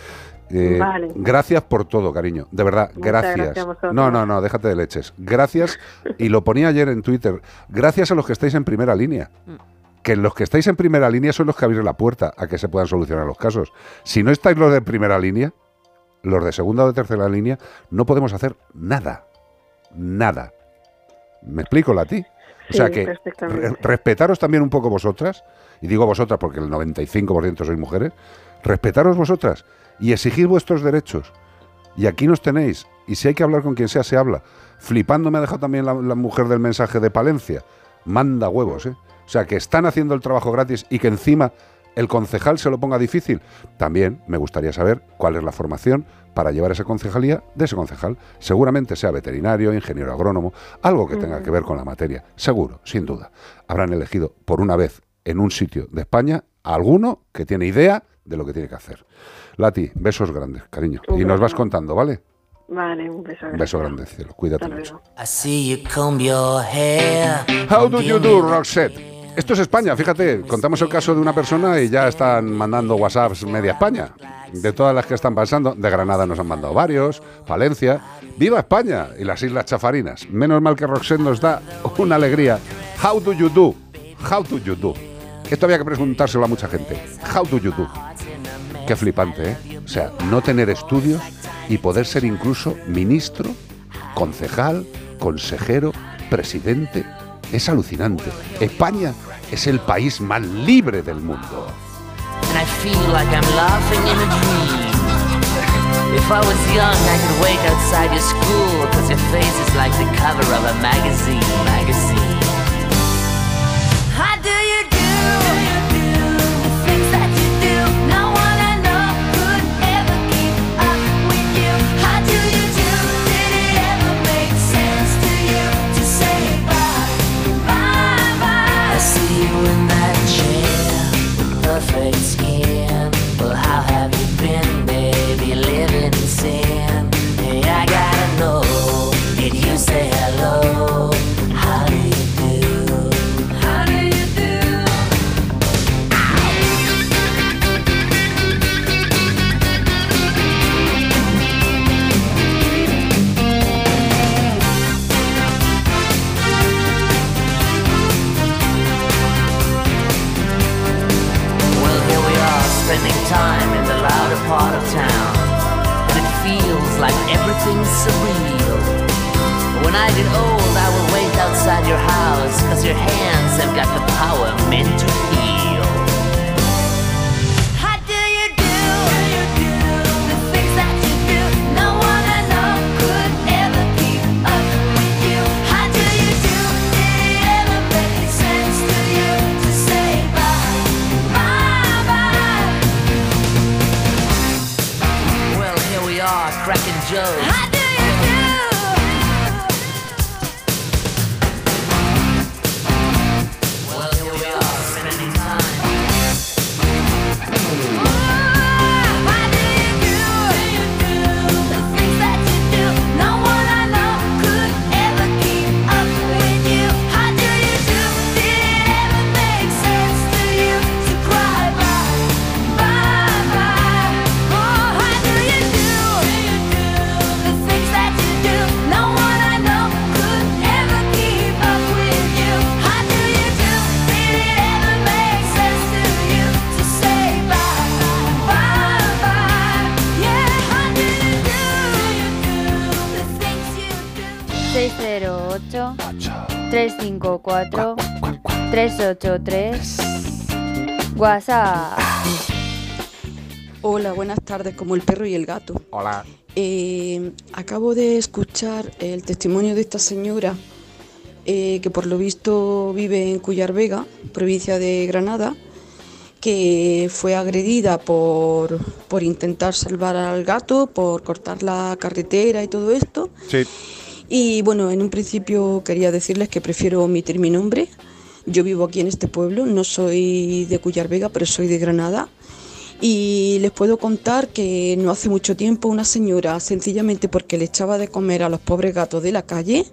Eh, Vale. Gracias por todo, cariño. De verdad, Muchas gracias. no, no, no, déjate de leches. Gracias, y lo ponía ayer en Twitter, gracias a los que estáis en primera línea. Que los que estáis en primera línea son los que abrís la puerta a que se puedan solucionar los casos. Si no estáis los de primera línea, los de segunda o de tercera línea, no podemos hacer nada. Nada. ¿Me explico, Lati? O sea Sí, que re- respetaros también un poco vosotras, y digo vosotras porque el 95% sois mujeres, respetaros vosotras y exigid vuestros derechos. Y aquí nos tenéis. Y si hay que hablar con quien sea, se habla. Flipando me ha dejado también la, la mujer del mensaje de Palencia. Manda huevos, ¿eh? O sea, que están haciendo el trabajo gratis y que encima el concejal se lo ponga difícil. También me gustaría saber cuál es la formación para llevar esa concejalía de ese concejal. Seguramente sea veterinario, ingeniero agrónomo, algo que tenga que ver con la materia. Seguro, sin duda. Habrán elegido por una vez en un sitio de España a alguno que tiene idea de lo que tiene que hacer. Lati, besos grandes, cariño. Un Y nos vas contando, ¿vale? Vale, un beso. Un beso grande, cielo. Cuídate Hasta mucho. luego. I see you comb your hair. How do you do, Roxette? Esto es España, fíjate, contamos el caso de una persona y ya están mandando WhatsApps media España. De todas las que están pasando, de Granada nos han mandado varios, Valencia. ¡Viva España! Y las Islas Chafarinas. Menos mal que Roxette nos da una alegría. How do you do? How do you do? Esto había que preguntárselo a mucha gente. How do you do? Qué flipante, ¿eh? O sea, no tener estudios y poder ser incluso ministro, concejal, consejero, presidente. Es alucinante. España es el país más libre del mundo. If I was young, I could outside your school. Your face is like the cover of a magazine. Magazine. ...383... WhatsApp... Hola, buenas tardes, como el perro y el gato. Hola. Eh, acabo de escuchar el testimonio de esta señora eh, que por lo visto vive en Cuyar Vega, provincia de Granada, que fue agredida por, por intentar salvar al gato, por cortar la carretera y todo esto. Sí. Y bueno, en un principio quería decirles que prefiero omitir mi nombre. Yo vivo aquí en este pueblo, no soy de Cuyar Vega, pero soy de Granada. Y les puedo contar que no hace mucho tiempo una señora, sencillamente porque le echaba de comer a los pobres gatos de la calle,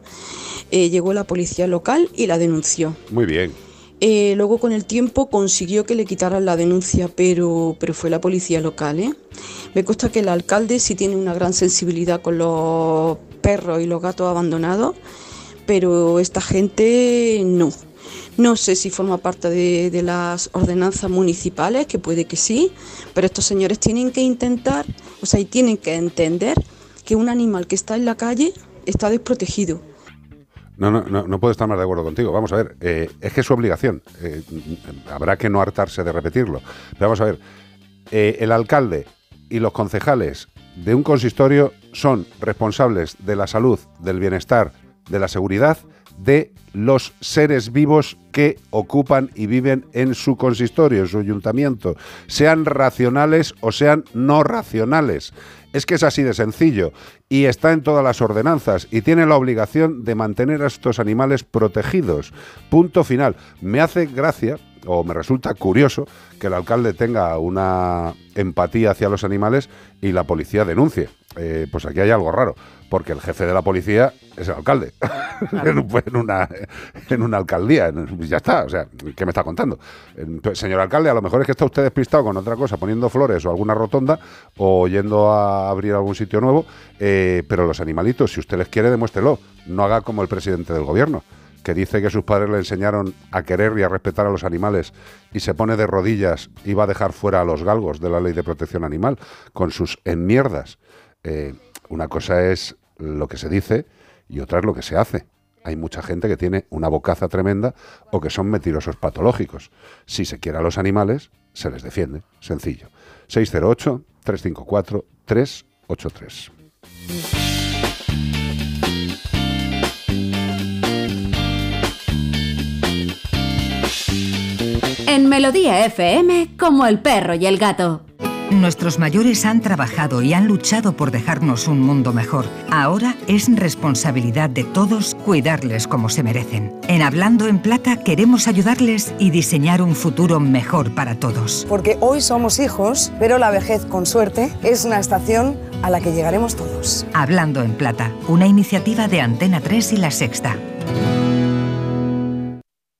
eh, llegó la policía local y la denunció. Muy bien. Eh, luego con el tiempo consiguió que le quitaran la denuncia, pero, pero fue la policía local. ¿eh? Me consta que el alcalde sí tiene una gran sensibilidad con los perros y los gatos abandonados, pero esta gente no. No sé si forma parte de, las ordenanzas municipales, que puede que sí, pero estos señores tienen que intentar, o sea, y tienen que entender que un animal que está en la calle está desprotegido. No, no, no, no puedo estar más de acuerdo contigo. Vamos a ver, eh, es que es su obligación. Eh, habrá que no hartarse de repetirlo. Pero vamos a ver, eh, el alcalde y los concejales de un consistorio son responsables de la salud, del bienestar, de la seguridad de los seres vivos que ocupan y viven en su consistorio, en su ayuntamiento, sean racionales o sean no racionales. Es que es así de sencillo y está en todas las ordenanzas y tiene la obligación de mantener a estos animales protegidos. Punto final. Me hace gracia o me resulta curioso que el alcalde tenga una empatía hacia los animales y la policía denuncie. Eh, pues aquí hay algo raro, porque el jefe de la policía es el alcalde en, un- en una, en una alcaldía. Ya está, o sea, ¿qué me está contando? Entonces, señor alcalde, a lo mejor es que está usted despistado con otra cosa, poniendo flores o alguna rotonda o yendo a abrir algún sitio nuevo, eh, pero los animalitos, si usted les quiere, demuéstrelo. No haga como el presidente del gobierno que dice que sus padres le enseñaron a querer y a respetar a los animales y se pone de rodillas y va a dejar fuera a los galgos de la ley de protección animal con sus enmierdas. Eh, una cosa es lo que se dice y otra es lo que se hace. Hay mucha gente que tiene una bocaza tremenda o que son mentirosos patológicos. Si se quiere a los animales, se les defiende. Sencillo. 608-354-383. En Melodía FM, como el perro y el gato. Nuestros mayores han trabajado y han luchado por dejarnos un mundo mejor. Ahora es responsabilidad de todos cuidarles como se merecen. En Hablando en Plata queremos ayudarles y diseñar un futuro mejor para todos. Porque hoy somos hijos, pero la vejez, con suerte, es una estación a la que llegaremos todos. Hablando en Plata, una iniciativa de Antena 3 y La Sexta.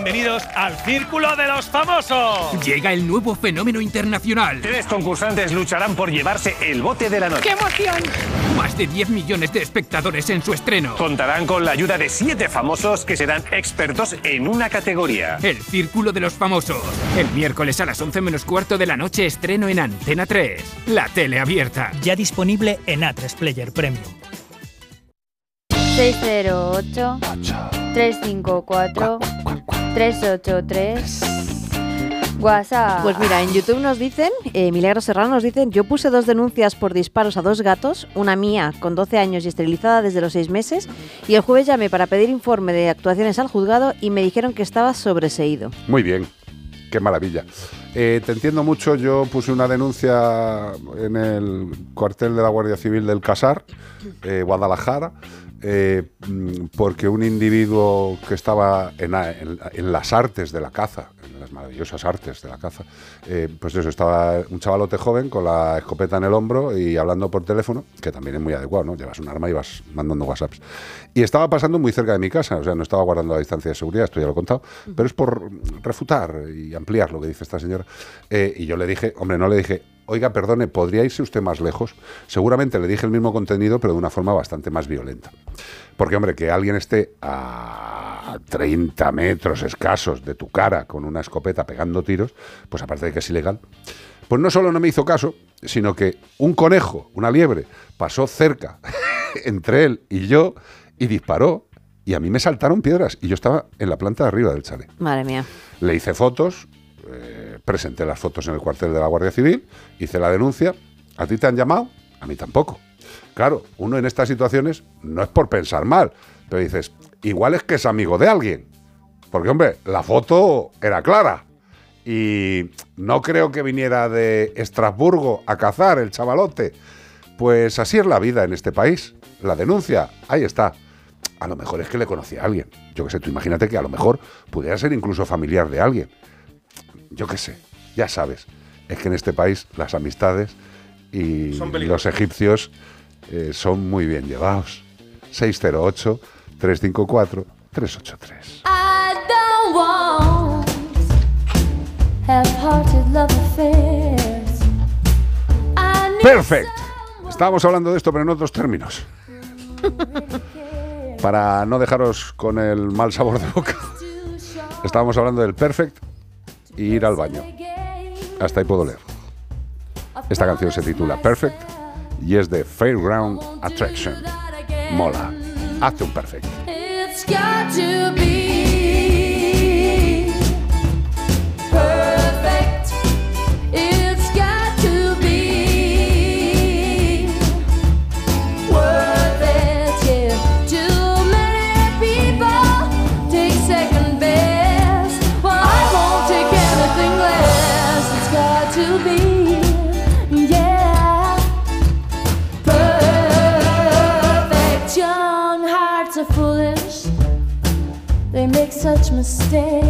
Bienvenidos al Círculo de los Famosos. Llega el nuevo fenómeno internacional. Tres concursantes lucharán por llevarse el bote de la noche. ¡Qué emoción! Más de 10 millones de espectadores en su estreno. Contarán con la ayuda de siete famosos que serán expertos en una categoría. El Círculo de los Famosos. El miércoles a las 11 menos cuarto de la noche estreno en Antena 3. La tele abierta. Ya disponible en A3 Player Premium. 608 354 383 WhatsApp. Pues mira, en YouTube nos dicen, eh, Milagros Serrano nos dicen, yo puse dos denuncias por disparos a dos gatos, una mía con 12 años y esterilizada desde los 6 meses, y el jueves llamé para pedir informe de actuaciones al juzgado y me dijeron que estaba sobreseído. Muy bien, qué maravilla. Eh, te entiendo mucho, yo puse una denuncia en el cuartel de la Guardia Civil del Casar, eh, Guadalajara, eh, mm, porque un individuo que estaba en, las artes de la caza, en las maravillosas artes de la caza, eh, pues eso, estaba un chavalote joven con la escopeta en el hombro y hablando por teléfono, que también es muy adecuado, ¿no? Llevas un arma y vas mandando WhatsApps. Y estaba pasando muy cerca de mi casa, o sea, no estaba guardando la distancia de seguridad, esto ya lo he contado, pero es por refutar y ampliar lo que dice esta señora. Eh, y yo le dije, hombre, no le dije, oiga, perdone, ¿podría irse usted más lejos? Seguramente le dije el mismo contenido, pero de una forma bastante más violenta. Porque, hombre, que alguien esté a 30 metros escasos de tu cara con una escopeta pegando tiros, pues aparte de que es ilegal, pues no solo no me hizo caso, sino que un conejo, una liebre, pasó cerca entre él y yo y disparó. Y a mí me saltaron piedras y yo estaba en la planta de arriba del chalet. Madre mía. Le hice fotos, eh, presenté las fotos en el cuartel de la Guardia Civil, hice la denuncia. ¿A ti te han llamado? A mí tampoco. Claro, uno en estas situaciones no es por pensar mal, pero dices, igual es que es amigo de alguien. Porque, hombre, la foto era clara. Y no creo que viniera de Estrasburgo a cazar el chavalote. Pues así es la vida en este país. La denuncia, ahí está. A lo mejor es que le conocía a alguien. Yo qué sé, tú imagínate que a lo mejor pudiera ser incluso familiar de alguien. Yo qué sé, ya sabes. Es que en este país las amistades y los egipcios eh, son muy bien llevados. 608-354-383. I don't want half-hearted love affairs. I need Perfect. Estábamos hablando de esto, pero en otros términos. Para no dejaros con el mal sabor de boca. Estábamos hablando del perfect ir al baño. Hasta ahí puedo leer. Esta canción se titula Perfect y es de Fairground Attraction. Mola. Hazte un perfect. day.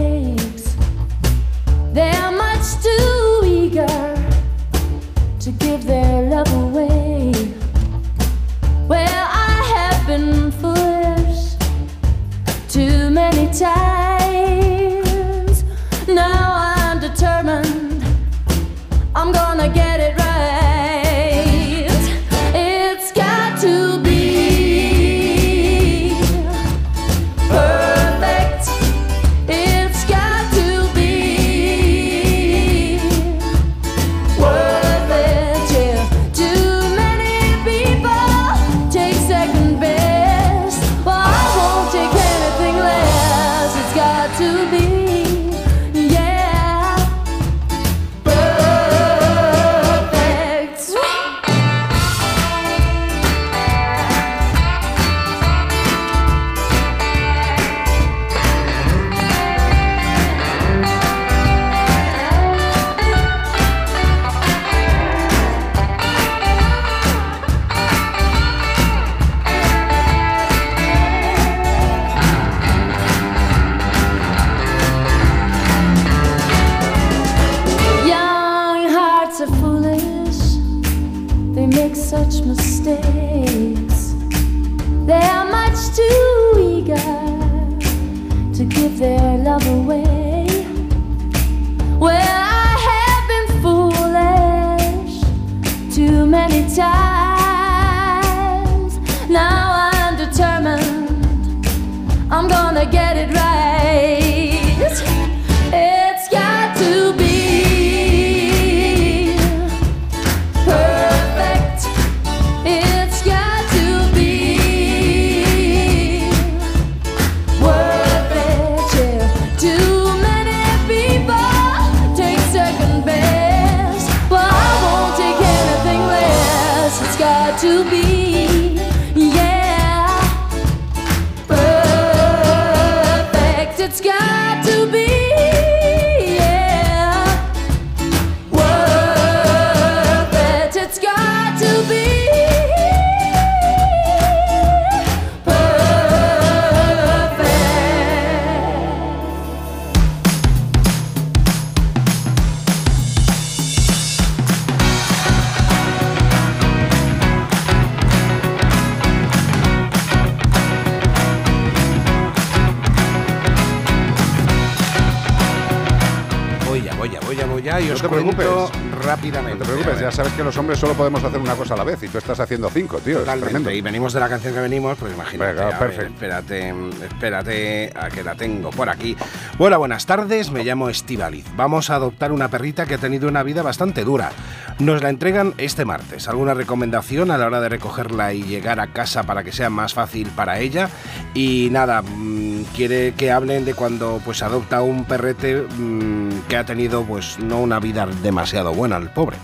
Y tú estás haciendo cinco, tío. Totalmente. Y venimos de la canción que venimos, pues imagínate. Venga, ver, espérate, espérate a que la tengo por aquí. Bueno, buenas tardes, me llamo Estivaliz. Vamos a adoptar una perrita que ha tenido una vida bastante dura. Nos la entregan este martes. ¿Alguna recomendación a la hora de recogerla y llegar a casa para que sea más fácil para ella? Y nada, mm, quiere que hablen de cuando pues adopta un perrete mm, que ha tenido pues no una vida demasiado buena, el pobre.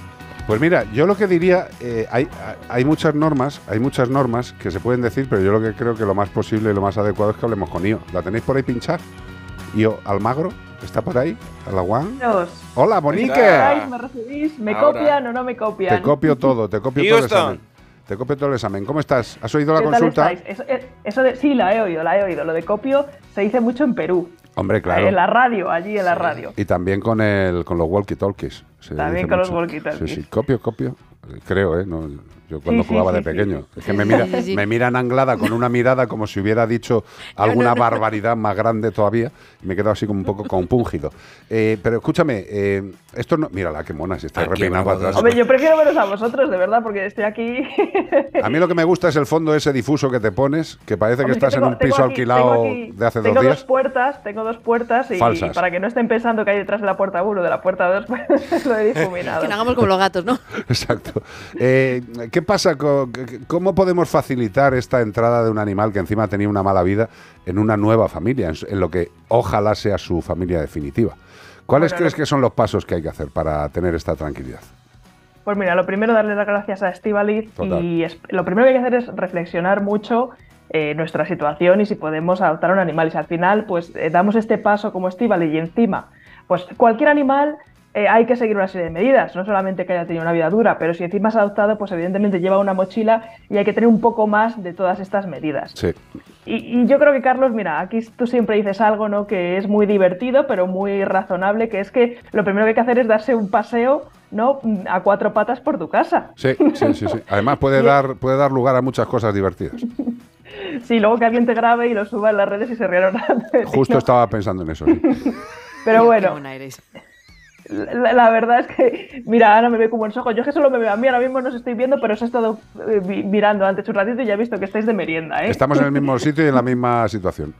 Pues mira, yo lo que diría, eh, hay, hay muchas normas, hay muchas normas que se pueden decir, pero yo lo que creo que lo más posible y lo más adecuado es que hablemos con Io. ¿La tenéis por ahí pinchar? Io Almagro, ¿está por ahí? ¿Alaguán? Hola, Monique. ¿Me recibís? ¿Me Ahora. copian o no me copian? Te copio todo, te copio todo el Houston. examen. Te copio todo el examen. ¿Cómo estás? ¿Has oído la ¿Qué tal consulta? Eso, eh, eso de, sí, la he oído, la he oído. Lo de copio se dice mucho en Perú. Hombre, claro. En la radio, allí en la radio. Y también con el con los walkie-talkies. También con los walkie-talkies. Sí, sí, copio, copio. Creo, ¿eh? No, yo cuando Sí, jugaba sí, de sí. pequeño. Es que me, mira, me miran anglada con una mirada como si hubiera dicho alguna no, no. barbaridad más grande todavía. Y me he quedado así como un poco compúngido. Eh, pero escúchame, eh, esto no. Mírala, qué mona, si está para vamos. atrás. Hombre, yo prefiero veros a vosotros, de verdad, porque estoy aquí. A mí lo que me gusta es el fondo ese difuso que te pones, que parece que Hombre, que estás en tengo- un tengo piso aquí- alquilado tengo aquí- de hace tengo dos dos días. puertas, tengo dos puertas y, Falsas. y para que no estén pensando que hay detrás de la puerta 1 de la puerta 2, pues lo he difuminado. Que no hagamos como los gatos, ¿no? Exacto. Eh, ¿Qué pasa? con- ¿Cómo podemos facilitar esta entrada de un animal que encima tenía una mala vida en una nueva familia, en, lo que ojalá sea su familia definitiva? ¿Cuáles Bueno, crees que son los pasos que hay que hacer para tener esta tranquilidad? Pues mira, lo primero darle las gracias a Estivaliz y es- lo primero que hay que hacer es reflexionar mucho eh, nuestra situación y si podemos adoptar un animal. Y si al final pues eh, damos este paso como Estivaliz y encima, pues cualquier animal eh, hay que seguir una serie de medidas, no solamente que haya tenido una vida dura, pero si encima has adoptado, pues evidentemente lleva una mochila y hay que tener un poco más de todas estas medidas. Sí. Y, y yo creo que, Carlos, mira, aquí tú siempre dices algo ¿no? que es muy divertido, pero muy razonable, que es que lo primero que hay que hacer es darse un paseo ¿no? a cuatro patas por tu casa. Sí, sí, sí. sí. Además puede dar, puede dar lugar a muchas cosas divertidas. Sí, luego que alguien te grabe y lo suba en las redes y se rieron Justo ¿no? estaba pensando en eso. sí. Pero bueno, la, la verdad es que, mira, Ana me ve con buenos ojos. Yo es que solo me veo a mí, ahora mismo no os estoy viendo, pero os he estado eh, mirando antes un ratito y ya he visto que estáis de merienda, ¿eh? Estamos en el mismo sitio y en la misma situación.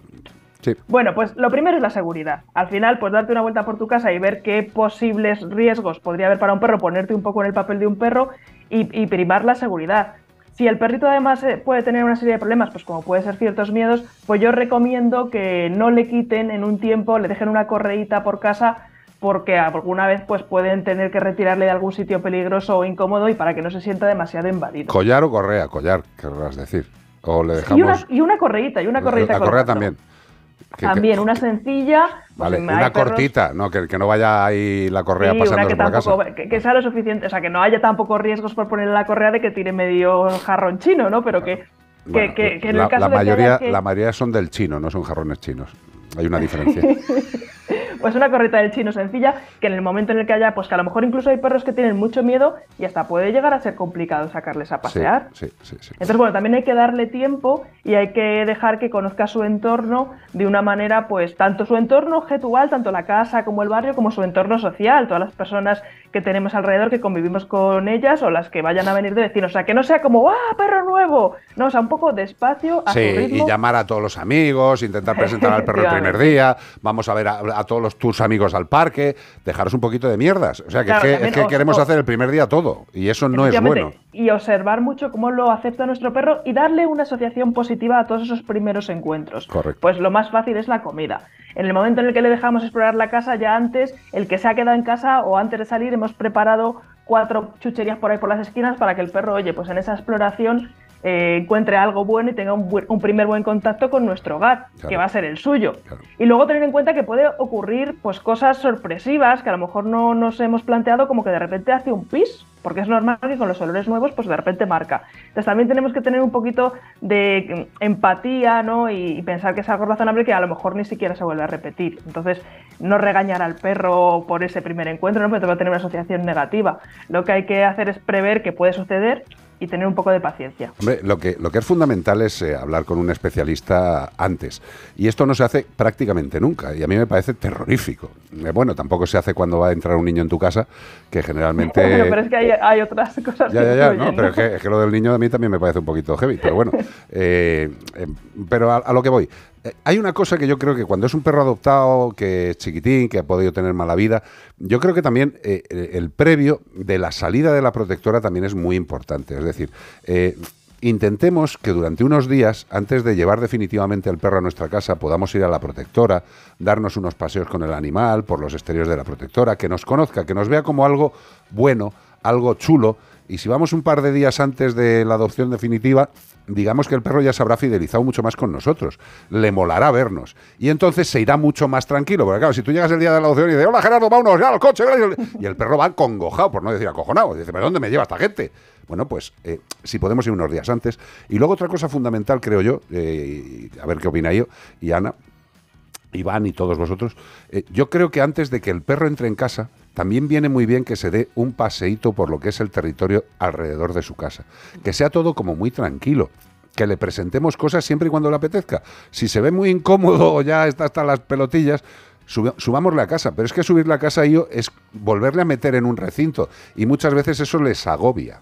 Sí. Bueno, pues lo primero es la seguridad. Al final, pues darte una vuelta por tu casa y ver qué posibles riesgos podría haber para un perro, ponerte un poco en el papel de un perro y, y primar la seguridad. Si el perrito además eh, puede tener una serie de problemas, pues como puede ser ciertos miedos, pues yo recomiendo que no le quiten en un tiempo, le dejen una correíta por casa porque alguna vez pues pueden tener que retirarle de algún sitio peligroso o incómodo y para que no se sienta demasiado invadido. Collar o correa, collar, querrás decir. O le Y dejamos. una, y una correíta, y una correíta la correa también. Que- que- También, una sencilla. pues, Vale, una cortita, no, que, que no vaya ahí la correa Sí, pasando que, por la casa. que, sea lo suficiente, o sea, que no haya tampoco riesgos por ponerle la correa de que tire medio jarrón chino, ¿no? Pero que, Bueno, en la, el caso la de mayoría, la mayoría son del chino, no son jarrones chinos. Hay una diferencia. Pues una corrida del chino sencilla, que en el momento en el que haya, pues que a lo mejor incluso hay perros que tienen mucho miedo y hasta puede llegar a ser complicado sacarles a pasear. Sí, sí, sí. Entonces, bueno, también hay que darle tiempo y hay que dejar que conozca su entorno de una manera, pues, tanto su entorno objetual, tanto la casa como el barrio, como su entorno social, todas las personas que tenemos alrededor, que convivimos con ellas o las que vayan a venir de vecinos. O sea, que no sea como, ¡ah, perro nuevo! No, o sea, un poco despacio, a Sí, su ritmo. y llamar a todos los amigos, intentar presentar al perro el primer día, vamos a ver a, a todos los, tus amigos al parque, dejaros un poquito de mierdas. O sea, que, Claro, es que, es que os- queremos os- hacer el primer día todo, y eso no es bueno. Y observar mucho cómo lo acepta nuestro perro y darle una asociación positiva a todos esos primeros encuentros. Correcto. Pues lo más fácil es la comida. En el momento en el que le dejamos explorar la casa, ya antes, el que se ha quedado en casa o antes de salir, hemos preparado cuatro chucherías por ahí por las esquinas para que el perro, oye, pues en esa exploración eh, encuentre algo bueno y tenga un, buen- un primer buen contacto con nuestro hogar, Claro. que va a ser el suyo. Y luego tener en cuenta que puede ocurrir pues cosas sorpresivas que a lo mejor no nos hemos planteado, como que de repente hace un pis, porque es normal que con los olores nuevos pues de repente marca. Entonces también tenemos que tener un poquito de mm, empatía, ¿no? Y, y pensar que es algo razonable que a lo mejor ni siquiera se vuelve a repetir. Entonces, no regañar al perro por ese primer encuentro, ¿no? Porque va a tener una asociación negativa. Lo que hay que hacer es prever que puede suceder y tener un poco de paciencia. Hombre, lo que, lo que es fundamental es eh, hablar con un especialista antes. Y esto no se hace prácticamente nunca. Y a mí me parece terrorífico. Eh, bueno, tampoco se hace cuando va a entrar un niño en tu casa, que generalmente... Bueno, pero es que hay, hay otras cosas Ya, que ya, ya, no, pero es que, es que lo del niño a mí también me parece un poquito heavy, pero bueno. Eh, eh, pero a, a lo que voy. Eh, Hay una cosa que yo creo que cuando es un perro adoptado, que es chiquitín, que ha podido tener mala vida, yo creo que también eh, eh, el previo de la salida de la protectora también es muy importante. Es decir, intentemos que durante unos días, antes de llevar definitivamente al perro a nuestra casa, podamos ir a la protectora, darnos unos paseos con el animal por los exteriores de la protectora, que nos conozca, que nos vea como algo bueno, algo chulo. Y si vamos un par de días antes de la adopción definitiva, digamos que el perro ya se habrá fidelizado mucho más con nosotros. Le molará vernos. Y entonces se irá mucho más tranquilo. Porque claro, si tú llegas el día de la adopción y dices, hola Gerardo, vámonos ya al coche. Y el perro va congojado, por no decir acojonado. Dice, ¿pero dónde me lleva esta gente? Bueno, pues eh, si podemos ir unos días antes. Y luego otra cosa fundamental, creo yo, eh, a ver qué opina yo, y Ana, Iván y todos vosotros, eh, yo creo que antes de que el perro entre en casa, también viene muy bien que se dé un paseíto por lo que es el territorio alrededor de su casa. Que sea todo como muy tranquilo. Que le presentemos cosas siempre y cuando le apetezca. Si se ve muy incómodo o ya está hasta las pelotillas, sub- subámosle a casa. Pero es que subirle a casa yo es volverle a meter en un recinto. Y muchas veces eso les agobia.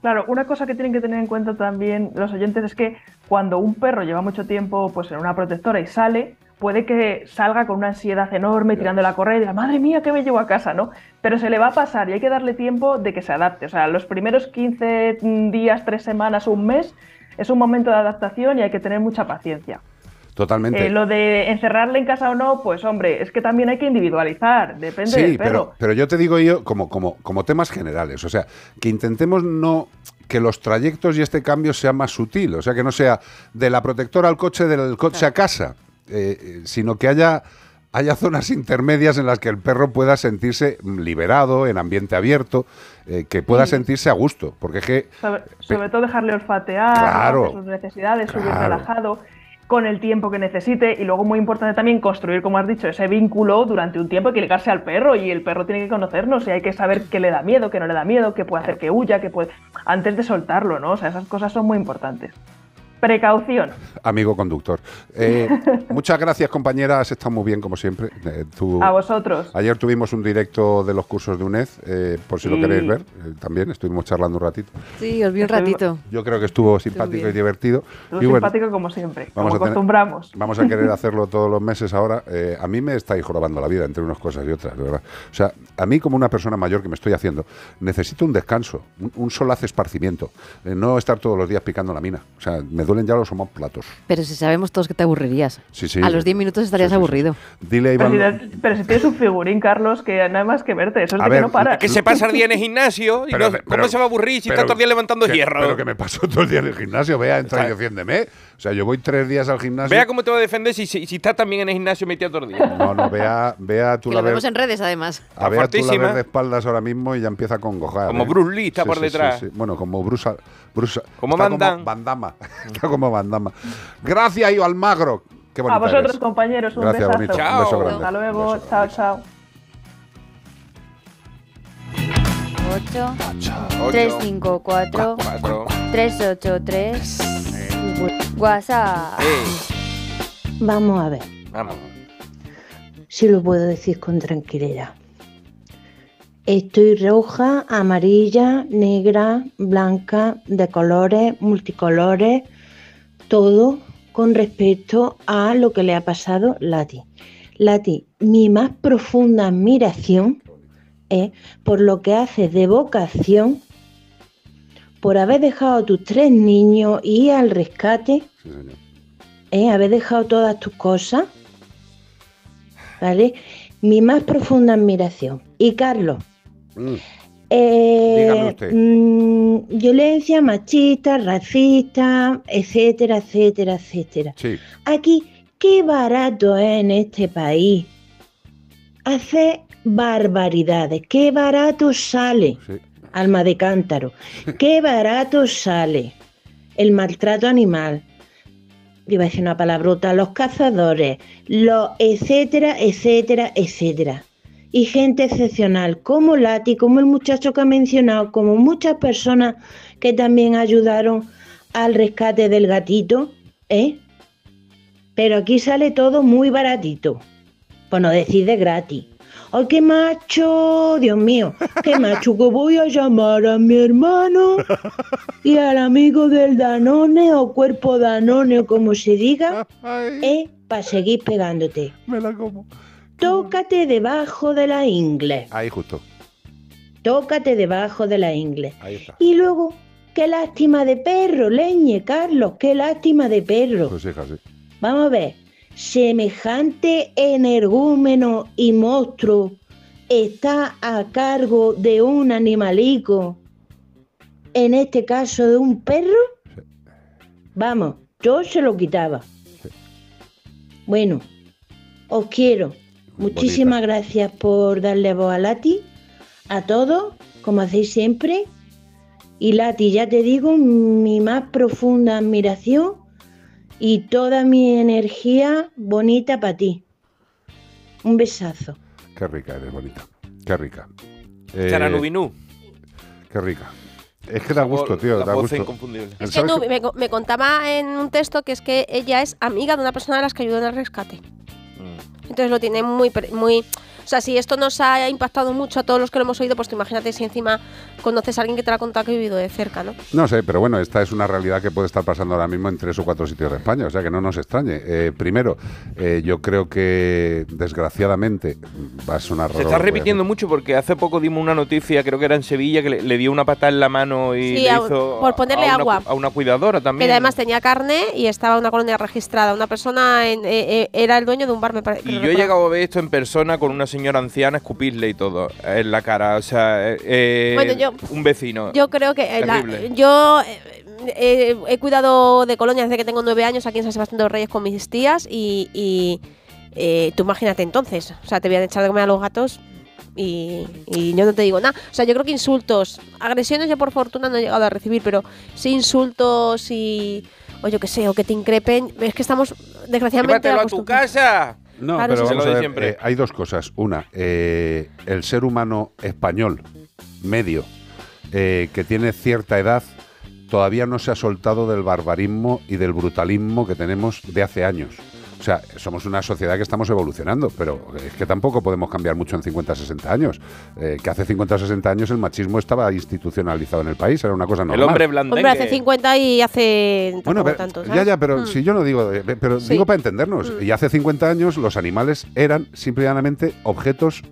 Claro, una cosa que tienen que tener en cuenta también los oyentes es que cuando un perro lleva mucho tiempo pues en una protectora y sale, puede que salga con una ansiedad enorme tirando la correa y diga, madre mía, ¿qué me llevo a casa? ¿no? Pero se le va a pasar y hay que darle tiempo de que se adapte. O sea, los primeros 15 días, 3 semanas, un mes, es un momento de adaptación y hay que tener mucha paciencia. Totalmente. Eh, lo de encerrarle en casa o no, pues hombre, es que también hay que individualizar, depende Sí, del perro. pero, pero yo te digo yo como, como, como temas generales, o sea, que intentemos no que los trayectos y este cambio sea más sutil, o sea, que no sea de la protectora al coche, del coche a casa, eh, sino que haya, haya zonas intermedias en las que el perro pueda sentirse liberado, en ambiente abierto, eh, que pueda Sí. sentirse a gusto, porque es que Sobre, sobre todo dejarle olfatear, Claro. hacer sus necesidades, subir relajado, con el tiempo que necesite. Y luego, muy importante también, construir, como has dicho, ese vínculo durante un tiempo, hay que ligarse al perro y el perro tiene que conocernos y hay que saber qué le da miedo, qué no le da miedo, qué puede hacer que huya, qué puede. antes de soltarlo, ¿no? O sea, esas cosas son muy importantes. Precaución. amigo conductor. Eh, muchas gracias, compañera, has estado muy bien como siempre. Eh, tú- A vosotros. Ayer tuvimos un directo de los cursos de UNED, eh, por si lo queréis ver, eh, también estuvimos charlando un ratito. Sí, os vi un ratito. Yo creo que estuvo simpático y divertido. Y bueno, simpático como siempre, vamos como a tener- acostumbramos. Vamos a querer hacerlo todos los meses ahora. Eh, a mí me estáis jorobando la vida entre unas cosas y otras, de verdad. O sea, a mí como una persona mayor que me estoy haciendo, necesito un descanso, un, un solaz esparcimiento. Eh, no estar todos los días picando la mina. O sea, me duelen ya los platos. Pero si sabemos todos que te aburrirías. Sí, sí. A los 10 minutos estarías aburrido. Dile a Pero Iván... si, pero si tienes un figurín, Carlos, que nada más que verte, eso es A de ver, que no para. Que se pasa el día en el gimnasio y Pero- no- pero- ¿cómo se va a aburrir si está todo el día levantando que- hierro? Pero que me paso todo el día en el gimnasio, vea, entra y defiéndeme. O sea, yo voy tres días al gimnasio. Vea cómo te va a defender si, si, si está también en el gimnasio metido todo el día. No, no, vea, vea tú Que la lo ver, vemos en redes, además. a vea tú la ver de espaldas ahora mismo y ya empieza a congojar. Como ¿eh? Bruce Lee está Sí, por sí, sí, detrás. sí. Bueno, como Bruce, Bruce Como Van Damme. Está como Van Damme. Gracias, Io Almagro. Qué A vosotros, eres. compañeros, un Gracias, besazo. bonito. Un beso grande. Hasta luego, chao, chao. 8 Ocho. 354 Cuatro. 383 WhatsApp. Vamos a ver Vamos. si lo puedo decir con tranquilidad. Estoy roja, amarilla, negra, blanca, de colores, multicolores, todo con respecto a lo que le ha pasado Lati. Lati, mi más profunda admiración es por lo que haces de vocación, por haber dejado a tus tres niños y al rescate, ¿eh? haber dejado todas tus cosas, ¿vale? Mi más profunda admiración. Y Carlos, Mm. Eh, usted. mm, violencia machista, racista, etcétera, etcétera, etcétera. Sí. Aquí, qué barato es en este país hacer barbaridades, qué barato sale, alma de cántaro, qué barato sale el maltrato animal. Iba a decir una palabrota, los cazadores, los etcétera, etcétera, etcétera. Y gente excepcional, como Lati, como el muchacho que ha mencionado, como muchas personas que también ayudaron al rescate del gatito, ¿eh? Pero aquí sale todo muy baratito. Por no decir de gratis. ¡Ay, qué macho! Dios mío, qué macho que voy a llamar a mi hermano y al amigo del Danone o cuerpo Danone o como se diga, ¿eh? Para seguir pegándote. Me la como. Tócate debajo de la ingle. Ahí justo. Tócate debajo de la ingle. Ahí está. Y luego, qué lástima de perro, leñe, Carlos, qué lástima de perro. Pues sí. Vamos a ver, semejante energúmeno y monstruo está a cargo de un animalico, en este caso de un perro. Vamos, yo se lo quitaba. Bueno, os quiero. Muchísimas gracias por darle voz a Lati, a todos, como hacéis siempre. Y Lati, ya te digo, mi más profunda admiración y toda mi energía bonita para ti. Un besazo. Qué rica eres, bonita. Qué rica. Eh, Charanubinú. Qué rica. Es que da gusto, tío, La da voz gusto. inconfundible. Es que ¿Sabes Nubi me, co- me contaba en un texto que es que ella es amiga de una persona de las que ayudó en el rescate. Entonces lo tiene muy, muy... O sea, si esto nos ha impactado mucho a todos los que lo hemos oído, pues tú imagínate si encima conoces a alguien que te lo ha contado que ha vivido de cerca, ¿no? No sé, pero bueno, esta es una realidad que puede estar pasando ahora mismo en tres o cuatro sitios de España, o sea que no nos extrañe. Eh, primero, eh, yo creo que desgraciadamente va a sonar Se está repitiendo mucho porque hace poco dimos una noticia, creo que era en Sevilla, que le, le dio una patada en la mano y Sí, le a- hizo por ponerle a una, agua. a una cuidadora también. Que además tenía carne y estaba una colonia registrada. Una persona en- eh, eh, era el dueño de un bar, me parece. Y yo he llegado a ver esto en persona con una señora anciana escupirle y todo en la cara. O sea, eh, eh, Bueno, yo- un vecino. Yo creo que eh, la- yo eh, eh, he cuidado de colonia desde que tengo nueve años aquí en San Sebastián de los Reyes con mis tías y, y, eh, tú imagínate entonces, o sea, te voy a echar de comer a los gatos y, y yo no te digo nada. O sea, yo creo que insultos, agresiones yo por fortuna no he llegado a recibir, pero sí insultos y o yo qué sé, o que te increpen, es que estamos desgraciadamente Llévatelo a tu casa. No, Claro, pero vamos Se a lo de ver, siempre. eh, hay dos cosas. Una, eh, el ser humano español, medio, eh, que tiene cierta edad, todavía no se ha soltado del barbarismo y del brutalismo que tenemos de hace años. O sea, somos una sociedad que estamos evolucionando, pero es que tampoco podemos cambiar mucho en 50, 60 años. Eh, que hace 50, 60 años el machismo estaba institucionalizado en el país, era una cosa normal. hombre blandengue. Hombre, hace 50 y hace Bueno, pero, tanto, ya, ¿sabes? ya, pero Mm. si yo no digo, eh, pero Sí. digo para entendernos. Mm. Y hace 50 años los animales eran simplemente objetos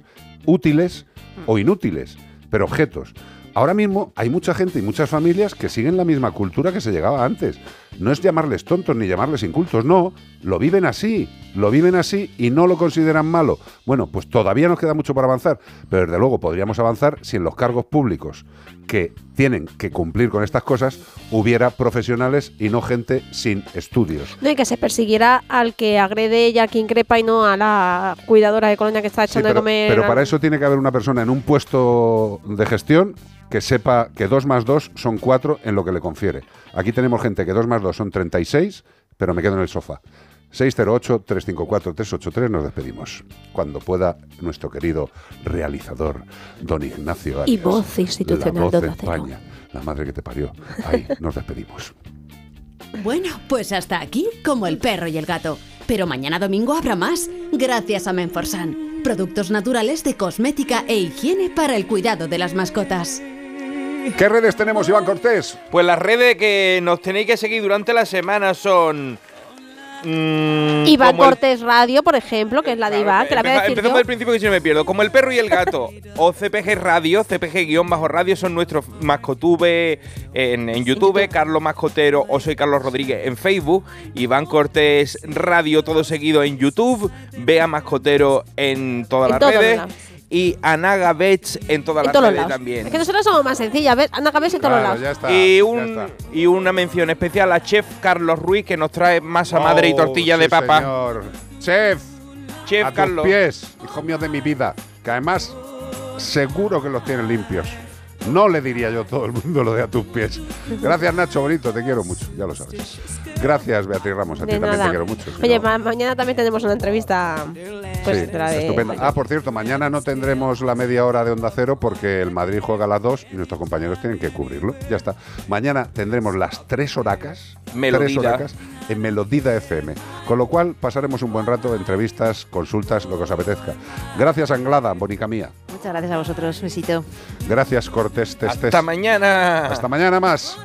útiles o inútiles, pero objetos. Ahora mismo hay mucha gente y muchas familias que siguen la misma cultura que se llegaba antes. No es llamarles tontos ni llamarles incultos, no. Lo viven así, lo viven así y no lo consideran malo. Bueno, pues todavía nos queda mucho por avanzar, pero desde luego podríamos avanzar si en los cargos públicos que tienen que cumplir con estas cosas hubiera profesionales y no gente sin estudios. No, y que se persiguiera al que agrede y al que increpa y no a la cuidadora de colonia que está Sí, echando pero, de comer. pero para eso tiene que haber una persona en un puesto de gestión que sepa que 2 más 2 son 4 en lo que le confiere. Aquí tenemos gente que 2 más 2 son 36, pero me quedo en el sofá. 608-354-383 nos despedimos. Cuando pueda nuestro querido realizador, don Ignacio Y Arias, voz institucional la voz de. España, la madre que te parió. Ahí nos despedimos. Bueno, pues hasta aquí, como el perro y el gato. Pero mañana domingo habrá más, gracias a Menforsan. Productos naturales de cosmética e higiene para el cuidado de las mascotas. ¿Qué redes tenemos, Iván Cortés? Pues las redes que nos tenéis que seguir durante la semana son. Mm, Iván el- Cortés Radio, por ejemplo, que es la de Iván, que la voy a decir empezamos yo. del principio que si no me pierdo. Como el perro y el gato. o CPG Radio, CPG-radio son nuestros mascotube en, en YouTube. Carlos Mascotero o soy Carlos Rodríguez en Facebook. Iván Cortés Radio, todo seguido en YouTube. Bea Mascotero en todas En las redes. Y Anaga Bets en todas En las todos lados. también. Es que nosotros somos más sencillas, ¿ves? Anda cabeza en todos los lados. y, un- y una mención especial a Chef Carlos Ruiz que nos trae masa madre y Oh, tortilla sí, de papa. señor. Chef, Chef a tus Carlos. pies, hijo mío de mi vida, que además seguro que los tienes limpios. No le diría yo a todo el mundo lo de a tus pies. Gracias, Nacho Bonito, te quiero mucho, ya lo sabes. Gracias, Beatriz Ramos, a ti también te quiero mucho. si Oye, no- ma- mañana también tenemos una entrevista. Pues Sí, de estupendo. Ah, por cierto, mañana no tendremos la media hora de Onda Cero porque el Madrid juega a las 2 y nuestros compañeros tienen que cubrirlo. Ya está. Mañana tendremos las tres horacas, tres Melodida. horacas en Melodida FM. Con lo cual pasaremos un buen rato, entrevistas, consultas, lo que os apetezca. Gracias, Anglada, bonica mía. Muchas gracias a vosotros. Besito. Gracias, Cortés Testes. Hasta mañana. Hasta mañana más.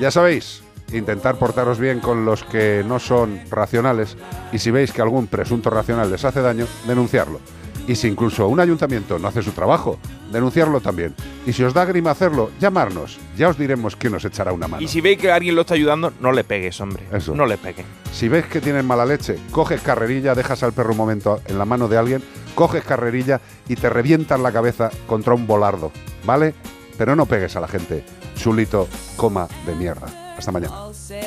Ya sabéis, intentar portaros bien con los que no son racionales y si veis que algún presunto racional les hace daño, denunciarlo. Y si incluso un ayuntamiento no hace su trabajo, denunciarlo también. Y si os da grima hacerlo, llamarnos. Ya os diremos quién os echará una mano. Y si veis que alguien lo está ayudando, no le pegues, hombre. Eso. No le pegues. Si ves que tienen mala leche, coges carrerilla, dejas al perro un momento en la mano de alguien, coges carrerilla y te revientas la cabeza contra un volardo, ¿vale? Pero no pegues a la gente. Chulito, coma de mierda. Hasta mañana.